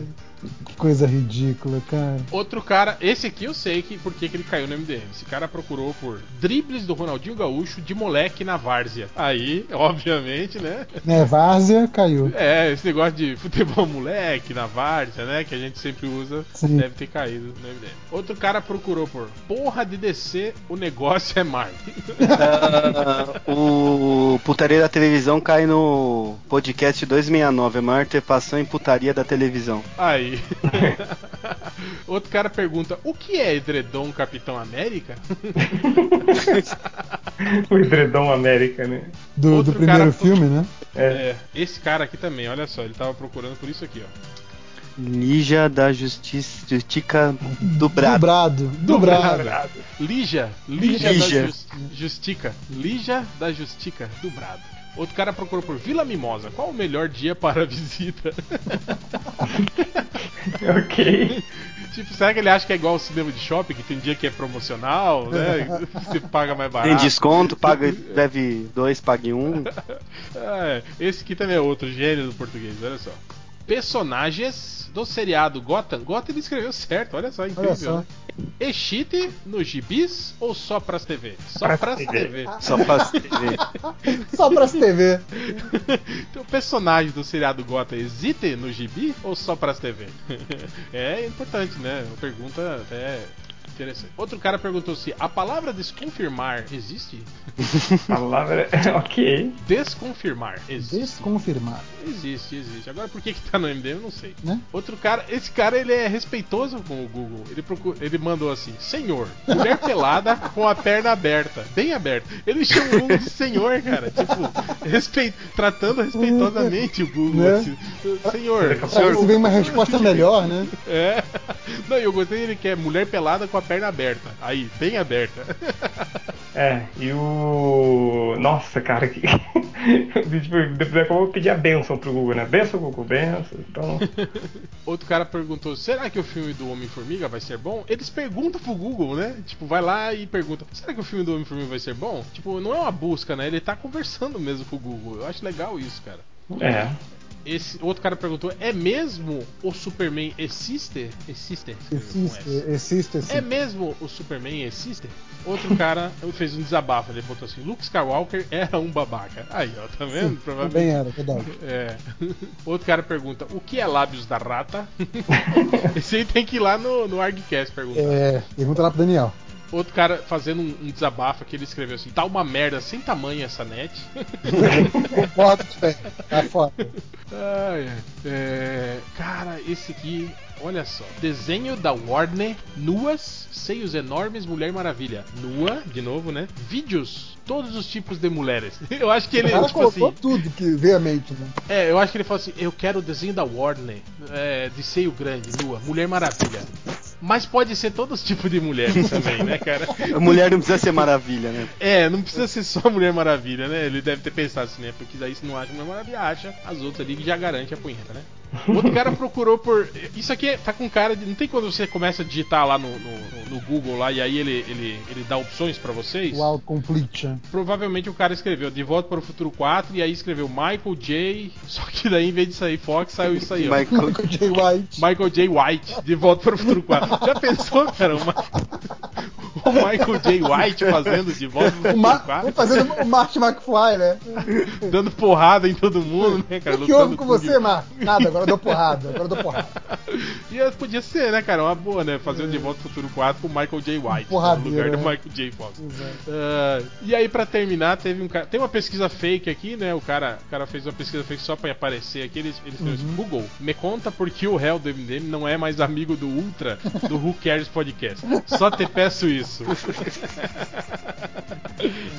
[SPEAKER 4] Que coisa ridícula, cara.
[SPEAKER 1] Outro cara, esse aqui eu sei que por que ele caiu no MDM. Esse cara procurou por dribles do Ronaldinho Gaúcho de moleque na várzea. Aí, obviamente, né?
[SPEAKER 4] Né, Várzea caiu.
[SPEAKER 1] É, esse negócio de futebol moleque na várzea, né? Que a gente sempre usa,
[SPEAKER 4] Sim.
[SPEAKER 1] deve ter caído no MDM. Outro cara procurou por porra de descer, o negócio é mar.
[SPEAKER 2] Ah, o putaria da televisão cai no podcast 269, a maior trepação em putaria da televisão.
[SPEAKER 1] Aí. Outro cara pergunta: o que é edredom Capitão América?
[SPEAKER 3] o Edredom América, né?
[SPEAKER 4] Do, do primeiro
[SPEAKER 1] cara-
[SPEAKER 4] filme, né?
[SPEAKER 1] É, esse cara aqui também, olha só, ele tava procurando por isso aqui, ó.
[SPEAKER 2] Lígia da Justiça Justica Dobrado.
[SPEAKER 4] Dobrado. Dobrado.
[SPEAKER 3] Dobrado.
[SPEAKER 1] Lija, Lija
[SPEAKER 2] Lígia.
[SPEAKER 1] da Jus- Justica, Lija da Justica, dobrado. Outro cara procurou por Vila Mimosa. Qual o melhor dia para a visita?
[SPEAKER 3] ok.
[SPEAKER 1] tipo, será que ele acha que é igual ao cinema de shopping, que tem dia que é promocional, né? Você paga mais barato.
[SPEAKER 2] Tem desconto, paga, deve dois, pague um.
[SPEAKER 1] É, esse aqui também é outro gênio do português, olha só. Personagens do seriado Gotham. Gotham ele escreveu certo, olha só, incrível.
[SPEAKER 4] Olha só.
[SPEAKER 1] Né? Existe nos gibis ou só pras TV? Só
[SPEAKER 3] Pras
[SPEAKER 1] pras
[SPEAKER 3] TV.
[SPEAKER 1] TV.
[SPEAKER 2] Só pra se ver.
[SPEAKER 4] Só pras TV.
[SPEAKER 1] então, personagem do seriado Gotham existe no gibi ou só pras TV? é importante, né? Uma pergunta até Interessante. Outro cara perguntou se a palavra desconfirmar existe?
[SPEAKER 3] Palavra. ok.
[SPEAKER 1] Desconfirmar existe.
[SPEAKER 4] Desconfirmar.
[SPEAKER 1] Existe, existe. Agora por que que tá no MDM eu não sei.
[SPEAKER 4] Né?
[SPEAKER 1] Outro cara, esse cara ele é respeitoso com o Google. Ele, procura, ele mandou assim: Senhor, mulher pelada com a perna aberta, bem aberta. Ele chamou o Google de senhor, cara. Tipo, respeito, tratando respeitosamente o Google.
[SPEAKER 4] Né?
[SPEAKER 1] Assim, senhor,
[SPEAKER 4] ver se vem uma resposta melhor, né?
[SPEAKER 1] é. Não, eu gostei ele que é mulher pelada com a perna aberta. Aí, bem aberta.
[SPEAKER 3] É, e o. Nossa, cara, que. depois eu vou pedir a benção pro Google, né? Benção, Google, benção. Então.
[SPEAKER 1] Outro cara perguntou: será que o filme do Homem-Formiga vai ser bom? Eles perguntam pro Google, né? Tipo, vai lá e pergunta: será que o filme do Homem-Formiga vai ser bom? Tipo, não é uma busca, né? Ele tá conversando mesmo com o Google. Eu acho legal isso, cara.
[SPEAKER 3] É.
[SPEAKER 1] Esse outro cara perguntou: é mesmo o Superman existe? Existe?
[SPEAKER 4] Existe, existe,
[SPEAKER 1] É mesmo o Superman existe? Outro cara fez um desabafo, ele botou assim: Luke Skywalker era um babaca. Aí, ó, tá vendo?
[SPEAKER 4] Também
[SPEAKER 1] Provavelmente.
[SPEAKER 4] era, verdade.
[SPEAKER 1] É. Outro cara pergunta: o que é lábios da rata? Esse aí tem que ir lá no, no ArgCast perguntar.
[SPEAKER 4] É, pergunta lá pro Daniel.
[SPEAKER 1] Outro cara fazendo um, um desabafo que ele escreveu assim: tá uma merda sem tamanho essa net.
[SPEAKER 4] Concordo também. Tá foda.
[SPEAKER 1] Ai. É, cara, esse aqui, olha só. Desenho da Warner, nuas, seios enormes, Mulher Maravilha. Nua, de novo, né? Vídeos, todos os tipos de mulheres. Eu acho que ele,
[SPEAKER 4] cara
[SPEAKER 1] tipo assim.
[SPEAKER 4] tudo que veio à mente, né?
[SPEAKER 1] É, eu acho que ele falou assim: eu quero o desenho da Warner, é, de seio grande, nua, Mulher Maravilha. Mas pode ser todos os tipos de mulheres também, né, cara?
[SPEAKER 2] A mulher não precisa ser maravilha, né?
[SPEAKER 1] É, não precisa ser só Mulher Maravilha, né? Ele deve ter pensado assim, né? Porque daí se não acha Mulher Maravilha, acha as outras ali que já garante a punheta, né? Outro cara procurou por. Isso aqui tá com cara de. Não tem quando você começa a digitar lá no, no, no Google lá e aí ele, ele, ele dá opções pra vocês?
[SPEAKER 4] O autocomplete. né?
[SPEAKER 1] Provavelmente o cara escreveu De Volta para o Futuro 4 e aí escreveu Michael J. Só que daí em vez de sair Fox, saiu isso aí, ó.
[SPEAKER 2] Michael
[SPEAKER 4] J. White.
[SPEAKER 1] Michael J. White, De Volta para o Futuro 4. Já pensou, cara? Uma... O Michael J. White fazendo De Volta para o
[SPEAKER 4] O
[SPEAKER 1] Futuro
[SPEAKER 4] Ma
[SPEAKER 1] 4.
[SPEAKER 4] fazendo o Marty McFly, né?
[SPEAKER 1] Dando porrada em todo mundo, né, cara?
[SPEAKER 4] O que houve com você, Mark? Nada, agora eu dou porrada, agora eu dou porrada.
[SPEAKER 1] E podia ser, né, cara? Uma boa, né? Fazer o De Volta para o Futuro 4 com o Michael J. White. no
[SPEAKER 4] porradeiro,
[SPEAKER 1] lugar do
[SPEAKER 4] né?
[SPEAKER 1] Michael J. Fox. Ah, e aí, pra terminar, teve um cara. Tem uma pesquisa fake aqui, né? O cara, o cara fez uma pesquisa fake só pra aparecer aqui. Ele, ele escreveu assim: Google, me conta por que o réu do MDM não é mais amigo do Ultra do Who Cares Podcast. Só te peço isso.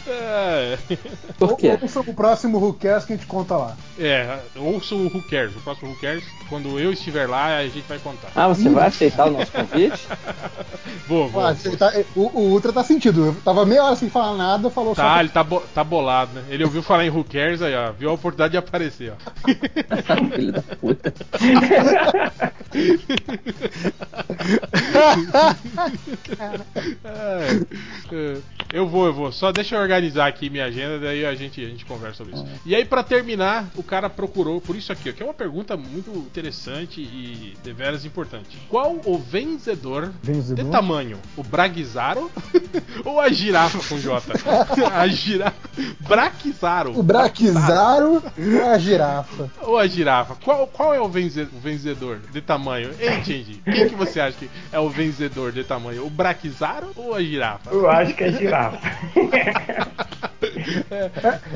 [SPEAKER 1] É,
[SPEAKER 6] Por quê?
[SPEAKER 4] Ouça o próximo WhoCast que a gente conta lá.
[SPEAKER 1] é, ouça o Who Cares. O próximo Who Cares, quando eu estiver lá, a gente vai contar.
[SPEAKER 6] Ah, você vai aceitar o nosso convite?
[SPEAKER 1] Vou, vou.
[SPEAKER 4] Ah, ele tá- o, o Ultra tá sentido. Eu tava meia hora sem falar nada, falou
[SPEAKER 1] Tá,
[SPEAKER 4] só.
[SPEAKER 1] ele tá, bo- tá bolado, né? Ele ouviu falar em Who Cares, aí, ó. Viu a oportunidade de aparecer, ó.
[SPEAKER 6] Filho da puta.
[SPEAKER 1] É, é, eu vou, eu vou. Só deixa eu organizar aqui minha agenda, daí a gente, a gente conversa sobre isso. E aí, pra terminar, o cara procurou por isso aqui, ó, que é uma pergunta muito interessante e deveras importante. Qual o vencedor,
[SPEAKER 4] Vencedor?
[SPEAKER 1] de tamanho? O Braguizaro ou a girafa com J? a girafa. Braquizaro.
[SPEAKER 4] O Braquizaro e a girafa.
[SPEAKER 1] Ou a girafa? Qual, qual é o, vencedor de tamanho? Change? Quem que você acha que é o vencedor de tamanho? O Braquizaro ou a girafa?
[SPEAKER 3] Eu acho que é girafa.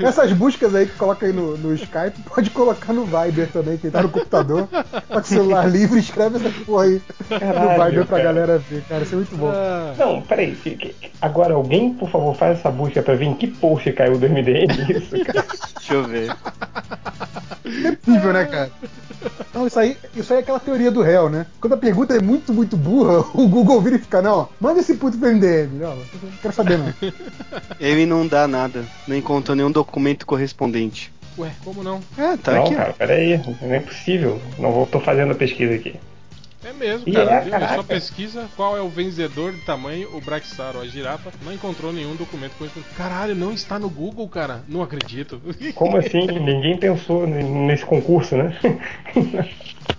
[SPEAKER 4] Essas buscas aí que coloca aí no, no Skype, pode colocar no Viber também, quem tá no computador. Tá com celular livre, escreve essa porra aí no
[SPEAKER 3] Caralho,
[SPEAKER 4] Viber pra
[SPEAKER 3] cara.
[SPEAKER 4] galera ver, cara. Isso é muito bom.
[SPEAKER 1] Ah,
[SPEAKER 3] Não, peraí. Agora alguém, por favor, faz essa busca pra ver em que post caiu do MDM isso, cara.
[SPEAKER 2] deixa eu ver.
[SPEAKER 4] É possível, né, cara? Não, isso aí, isso aí é aquela teoria do réu, né? Quando a pergunta é muito, muito burra, o Google vira e fica, não, manda esse puto pro MDM. Não, não quero saber não.
[SPEAKER 2] Ele não dá nada, não encontrou nenhum documento correspondente.
[SPEAKER 1] ué, como não?
[SPEAKER 2] Ah, tá
[SPEAKER 3] não,
[SPEAKER 2] aqui.
[SPEAKER 3] cara, peraí. Não é possível. Não vou, tô fazendo a pesquisa aqui.
[SPEAKER 1] É mesmo, cara.
[SPEAKER 3] é,
[SPEAKER 1] viu?
[SPEAKER 3] caraca.
[SPEAKER 1] Só pesquisa qual é o vencedor de tamanho, o Braxaro, a girafa. Não encontrou nenhum documento correspondente. Caralho, não está no Google, cara. Não acredito.
[SPEAKER 3] Como assim? Ninguém pensou nesse concurso, né?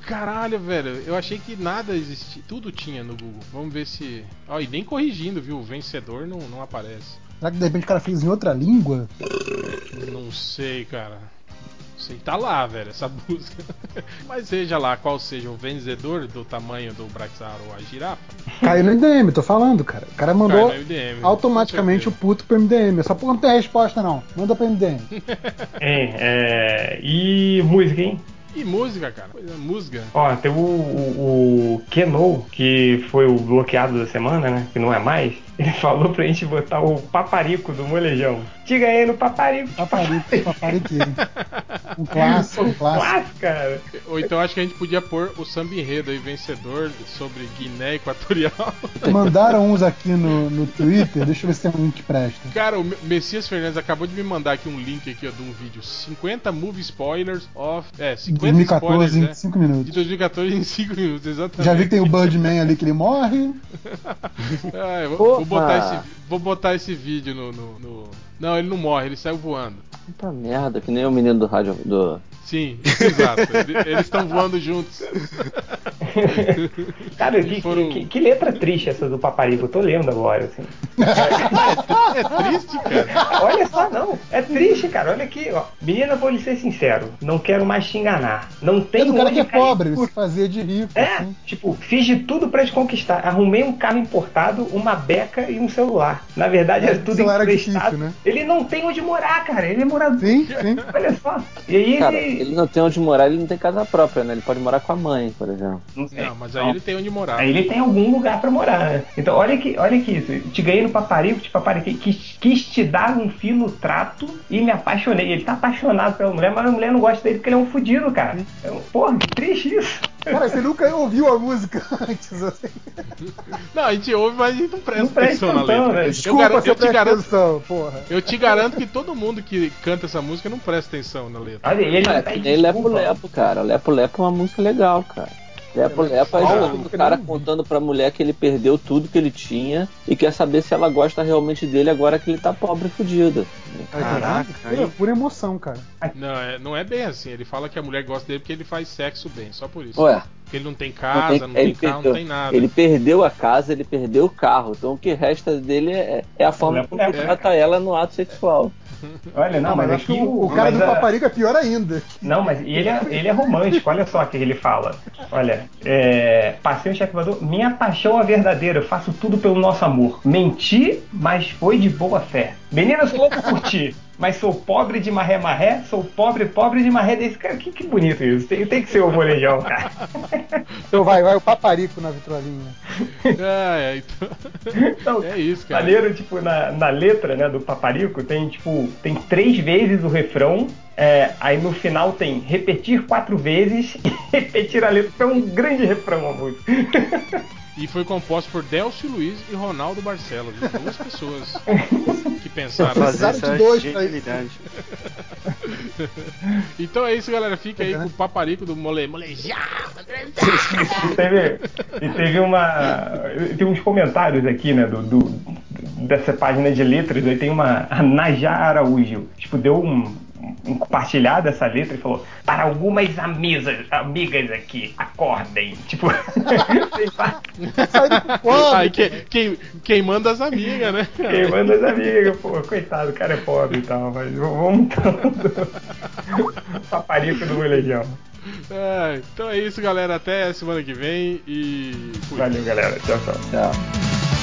[SPEAKER 1] Caralho, velho. Eu achei que nada existia. Tudo tinha no Google. Vamos ver se. Ó, e nem corrigindo, viu? O vencedor não, não aparece.
[SPEAKER 4] Será que de repente o cara fez em outra língua?
[SPEAKER 1] Não sei, cara. Sei, tá lá, velho, essa música. Mas seja lá qual seja o vencedor do tamanho do Braxar ou a girafa,
[SPEAKER 4] Caiu no MDM, tô falando, cara. O cara mandou
[SPEAKER 1] MDM.
[SPEAKER 4] automaticamente o puto pro MDM. Só porque não tem resposta, não. Manda pro MDM.
[SPEAKER 3] Hein, é, e música, hein?
[SPEAKER 1] E música, cara? Coisa, música.
[SPEAKER 3] Ó, tem o, o, o Keno, que foi o bloqueado da semana, né? Que não é mais. Ele falou pra gente botar o paparico do molejão. Diga aí no paparico.
[SPEAKER 4] Paparico, papariqueiro. Um clássico, um clássico.
[SPEAKER 3] Clássico, cara.
[SPEAKER 1] Ou então acho que a gente podia pôr o samba enredo aí, vencedor sobre Guiné Equatorial.
[SPEAKER 4] Mandaram uns aqui no, no Twitter. Deixa eu ver se tem um link que presta.
[SPEAKER 1] Cara, o Messias Fernandes acabou de me mandar aqui um link aqui ó, de um vídeo. 50 movie spoilers of. É, 50 spoilers
[SPEAKER 4] 2014
[SPEAKER 1] né?
[SPEAKER 4] em 5
[SPEAKER 1] de
[SPEAKER 4] minutos.
[SPEAKER 1] 2014 em 5 minutos, exatamente.
[SPEAKER 4] Já vi que tem o Birdman ali que ele morre.
[SPEAKER 1] Ah, eu vou,
[SPEAKER 6] Porra!
[SPEAKER 1] Vou botar esse, vou botar esse vídeo no, no- no- Não, ele não morre, ele saiu voando.
[SPEAKER 6] Puta merda, que nem o menino do rádio do.
[SPEAKER 1] Sim, exato. Ele- Eles estão voando juntos.
[SPEAKER 3] Cara, que,
[SPEAKER 1] Foram-
[SPEAKER 3] que, que letra triste essa do paparico. Eu tô lendo agora, assim.
[SPEAKER 1] É triste, cara.
[SPEAKER 3] Olha só, não. É triste, cara. Olha aqui, ó. Menina, vou lhe ser sincero. Não quero mais te enganar. Não
[SPEAKER 4] É
[SPEAKER 3] tem
[SPEAKER 4] do cara que é
[SPEAKER 3] cair
[SPEAKER 4] pobre,
[SPEAKER 3] por-
[SPEAKER 4] fazia de rico.
[SPEAKER 3] É,
[SPEAKER 4] assim.
[SPEAKER 3] tipo, fiz de tudo pra te conquistar. Arrumei um carro importado, uma beca e um celular. Na verdade,
[SPEAKER 4] É,
[SPEAKER 3] era tudo
[SPEAKER 4] celular era
[SPEAKER 3] emprestado.
[SPEAKER 4] difícil, né?
[SPEAKER 3] Ele não tem onde morar, cara. Ele é morador.
[SPEAKER 4] Sim, sim.
[SPEAKER 3] Olha só. E aí
[SPEAKER 6] Cara,
[SPEAKER 3] ele.
[SPEAKER 6] Ele não tem onde morar, ele não tem casa própria, né? Ele pode morar com a mãe, por exemplo.
[SPEAKER 3] Não sei.
[SPEAKER 1] Não, mas aí ele tem onde morar.
[SPEAKER 3] Aí ele tem algum lugar pra morar, né? Então, olha que, olha que isso. Te ganhei no paparico, te papariquei, quis, quis te dar um fino trato e me apaixonei. Ele tá apaixonado pela mulher, mas a mulher não gosta dele porque ele é um fudido, cara. É porra, que triste isso.
[SPEAKER 4] Cara, você nunca ouviu a música antes, assim.
[SPEAKER 1] Não, a gente ouve, mas a gente não presta
[SPEAKER 3] Não presta
[SPEAKER 1] atenção na letra.
[SPEAKER 3] né?
[SPEAKER 1] Eu,
[SPEAKER 4] Desculpa, você
[SPEAKER 1] eu te garanto,
[SPEAKER 4] atenção, porra.
[SPEAKER 1] eu te garanto que todo mundo que canta essa música não presta atenção na letra.
[SPEAKER 3] Olha, ele
[SPEAKER 6] É, Lepo. Lepo, cara. Lepo Lepo é uma música legal, cara. Lepo Lepo é a
[SPEAKER 4] Qual?
[SPEAKER 6] história do cara contando pra mulher que ele perdeu tudo que ele tinha e quer saber se ela gosta realmente dele agora que ele tá pobre e fudido.
[SPEAKER 2] Caraca,
[SPEAKER 4] Pura,
[SPEAKER 2] aí.
[SPEAKER 4] pura emoção, cara.
[SPEAKER 1] Não, é, não é bem assim. Ele fala que a mulher gosta dele porque ele faz sexo bem, só por isso.
[SPEAKER 6] Ué,
[SPEAKER 1] Porque ele não tem
[SPEAKER 6] não
[SPEAKER 1] casa, não tem,
[SPEAKER 6] ele
[SPEAKER 1] carro, não tem nada.
[SPEAKER 6] Ele perdeu a casa, ele perdeu o carro. Então o que resta dele é, é a forma
[SPEAKER 3] Lepo
[SPEAKER 6] como ele
[SPEAKER 3] Lepo.
[SPEAKER 6] trata ela no ato sexual.
[SPEAKER 3] Olha, não, mas,
[SPEAKER 4] acho que
[SPEAKER 3] aqui
[SPEAKER 4] o, o cara
[SPEAKER 3] mas
[SPEAKER 4] do
[SPEAKER 3] a-
[SPEAKER 4] paparico é pior ainda.
[SPEAKER 3] Não, mas ele é, ele é romântico, olha só o que ele fala. Olha, é, passei um chefe voador, minha paixão é verdadeira, eu faço tudo pelo nosso amor. Menti, mas foi de boa fé. Menina, sou louco por ti, mas sou pobre de marré marré, sou pobre, pobre de marré desse cara. Que, que bonito isso, tem, tem que ser o molejão, cara.
[SPEAKER 4] Então vai, vai o paparico na vitrolinha.
[SPEAKER 1] É, é, então...
[SPEAKER 3] Então,
[SPEAKER 1] é isso, cara.
[SPEAKER 3] Maneiro, tipo, na, na letra, né, do Paparico, tem, tipo, tem três vezes o refrão, é, aí no final tem repetir quatro vezes e repetir a letra. Então é um grande refrão a música.
[SPEAKER 1] E foi composto por Delcio Luiz e Ronaldo Barcelos, duas pessoas que pensaram.
[SPEAKER 2] Fazer
[SPEAKER 4] Precisaram de dois
[SPEAKER 2] genialidade.
[SPEAKER 1] Então é isso, galera. Fica aí com o paparico do mole, molejão.
[SPEAKER 3] E teve, e teve uma. Tem uns comentários aqui, né, do, do- dessa página de letras, aí tem uma. A Najá Araújo, tipo, deu um. Compartilhar dessa letra e falou para algumas amigas, amigas aqui, acordem. Tipo,
[SPEAKER 4] pobre.
[SPEAKER 1] Aí quem, manda as amigas, né?
[SPEAKER 3] quem manda as amigas, pô, coitado, o cara é pobre e tal, mas vamos então. Paparico do Molejão.
[SPEAKER 1] É, então é isso, galera. Até semana que vem e. fui.
[SPEAKER 3] Valeu, galera. Tchau, tchau.
[SPEAKER 6] Tchau.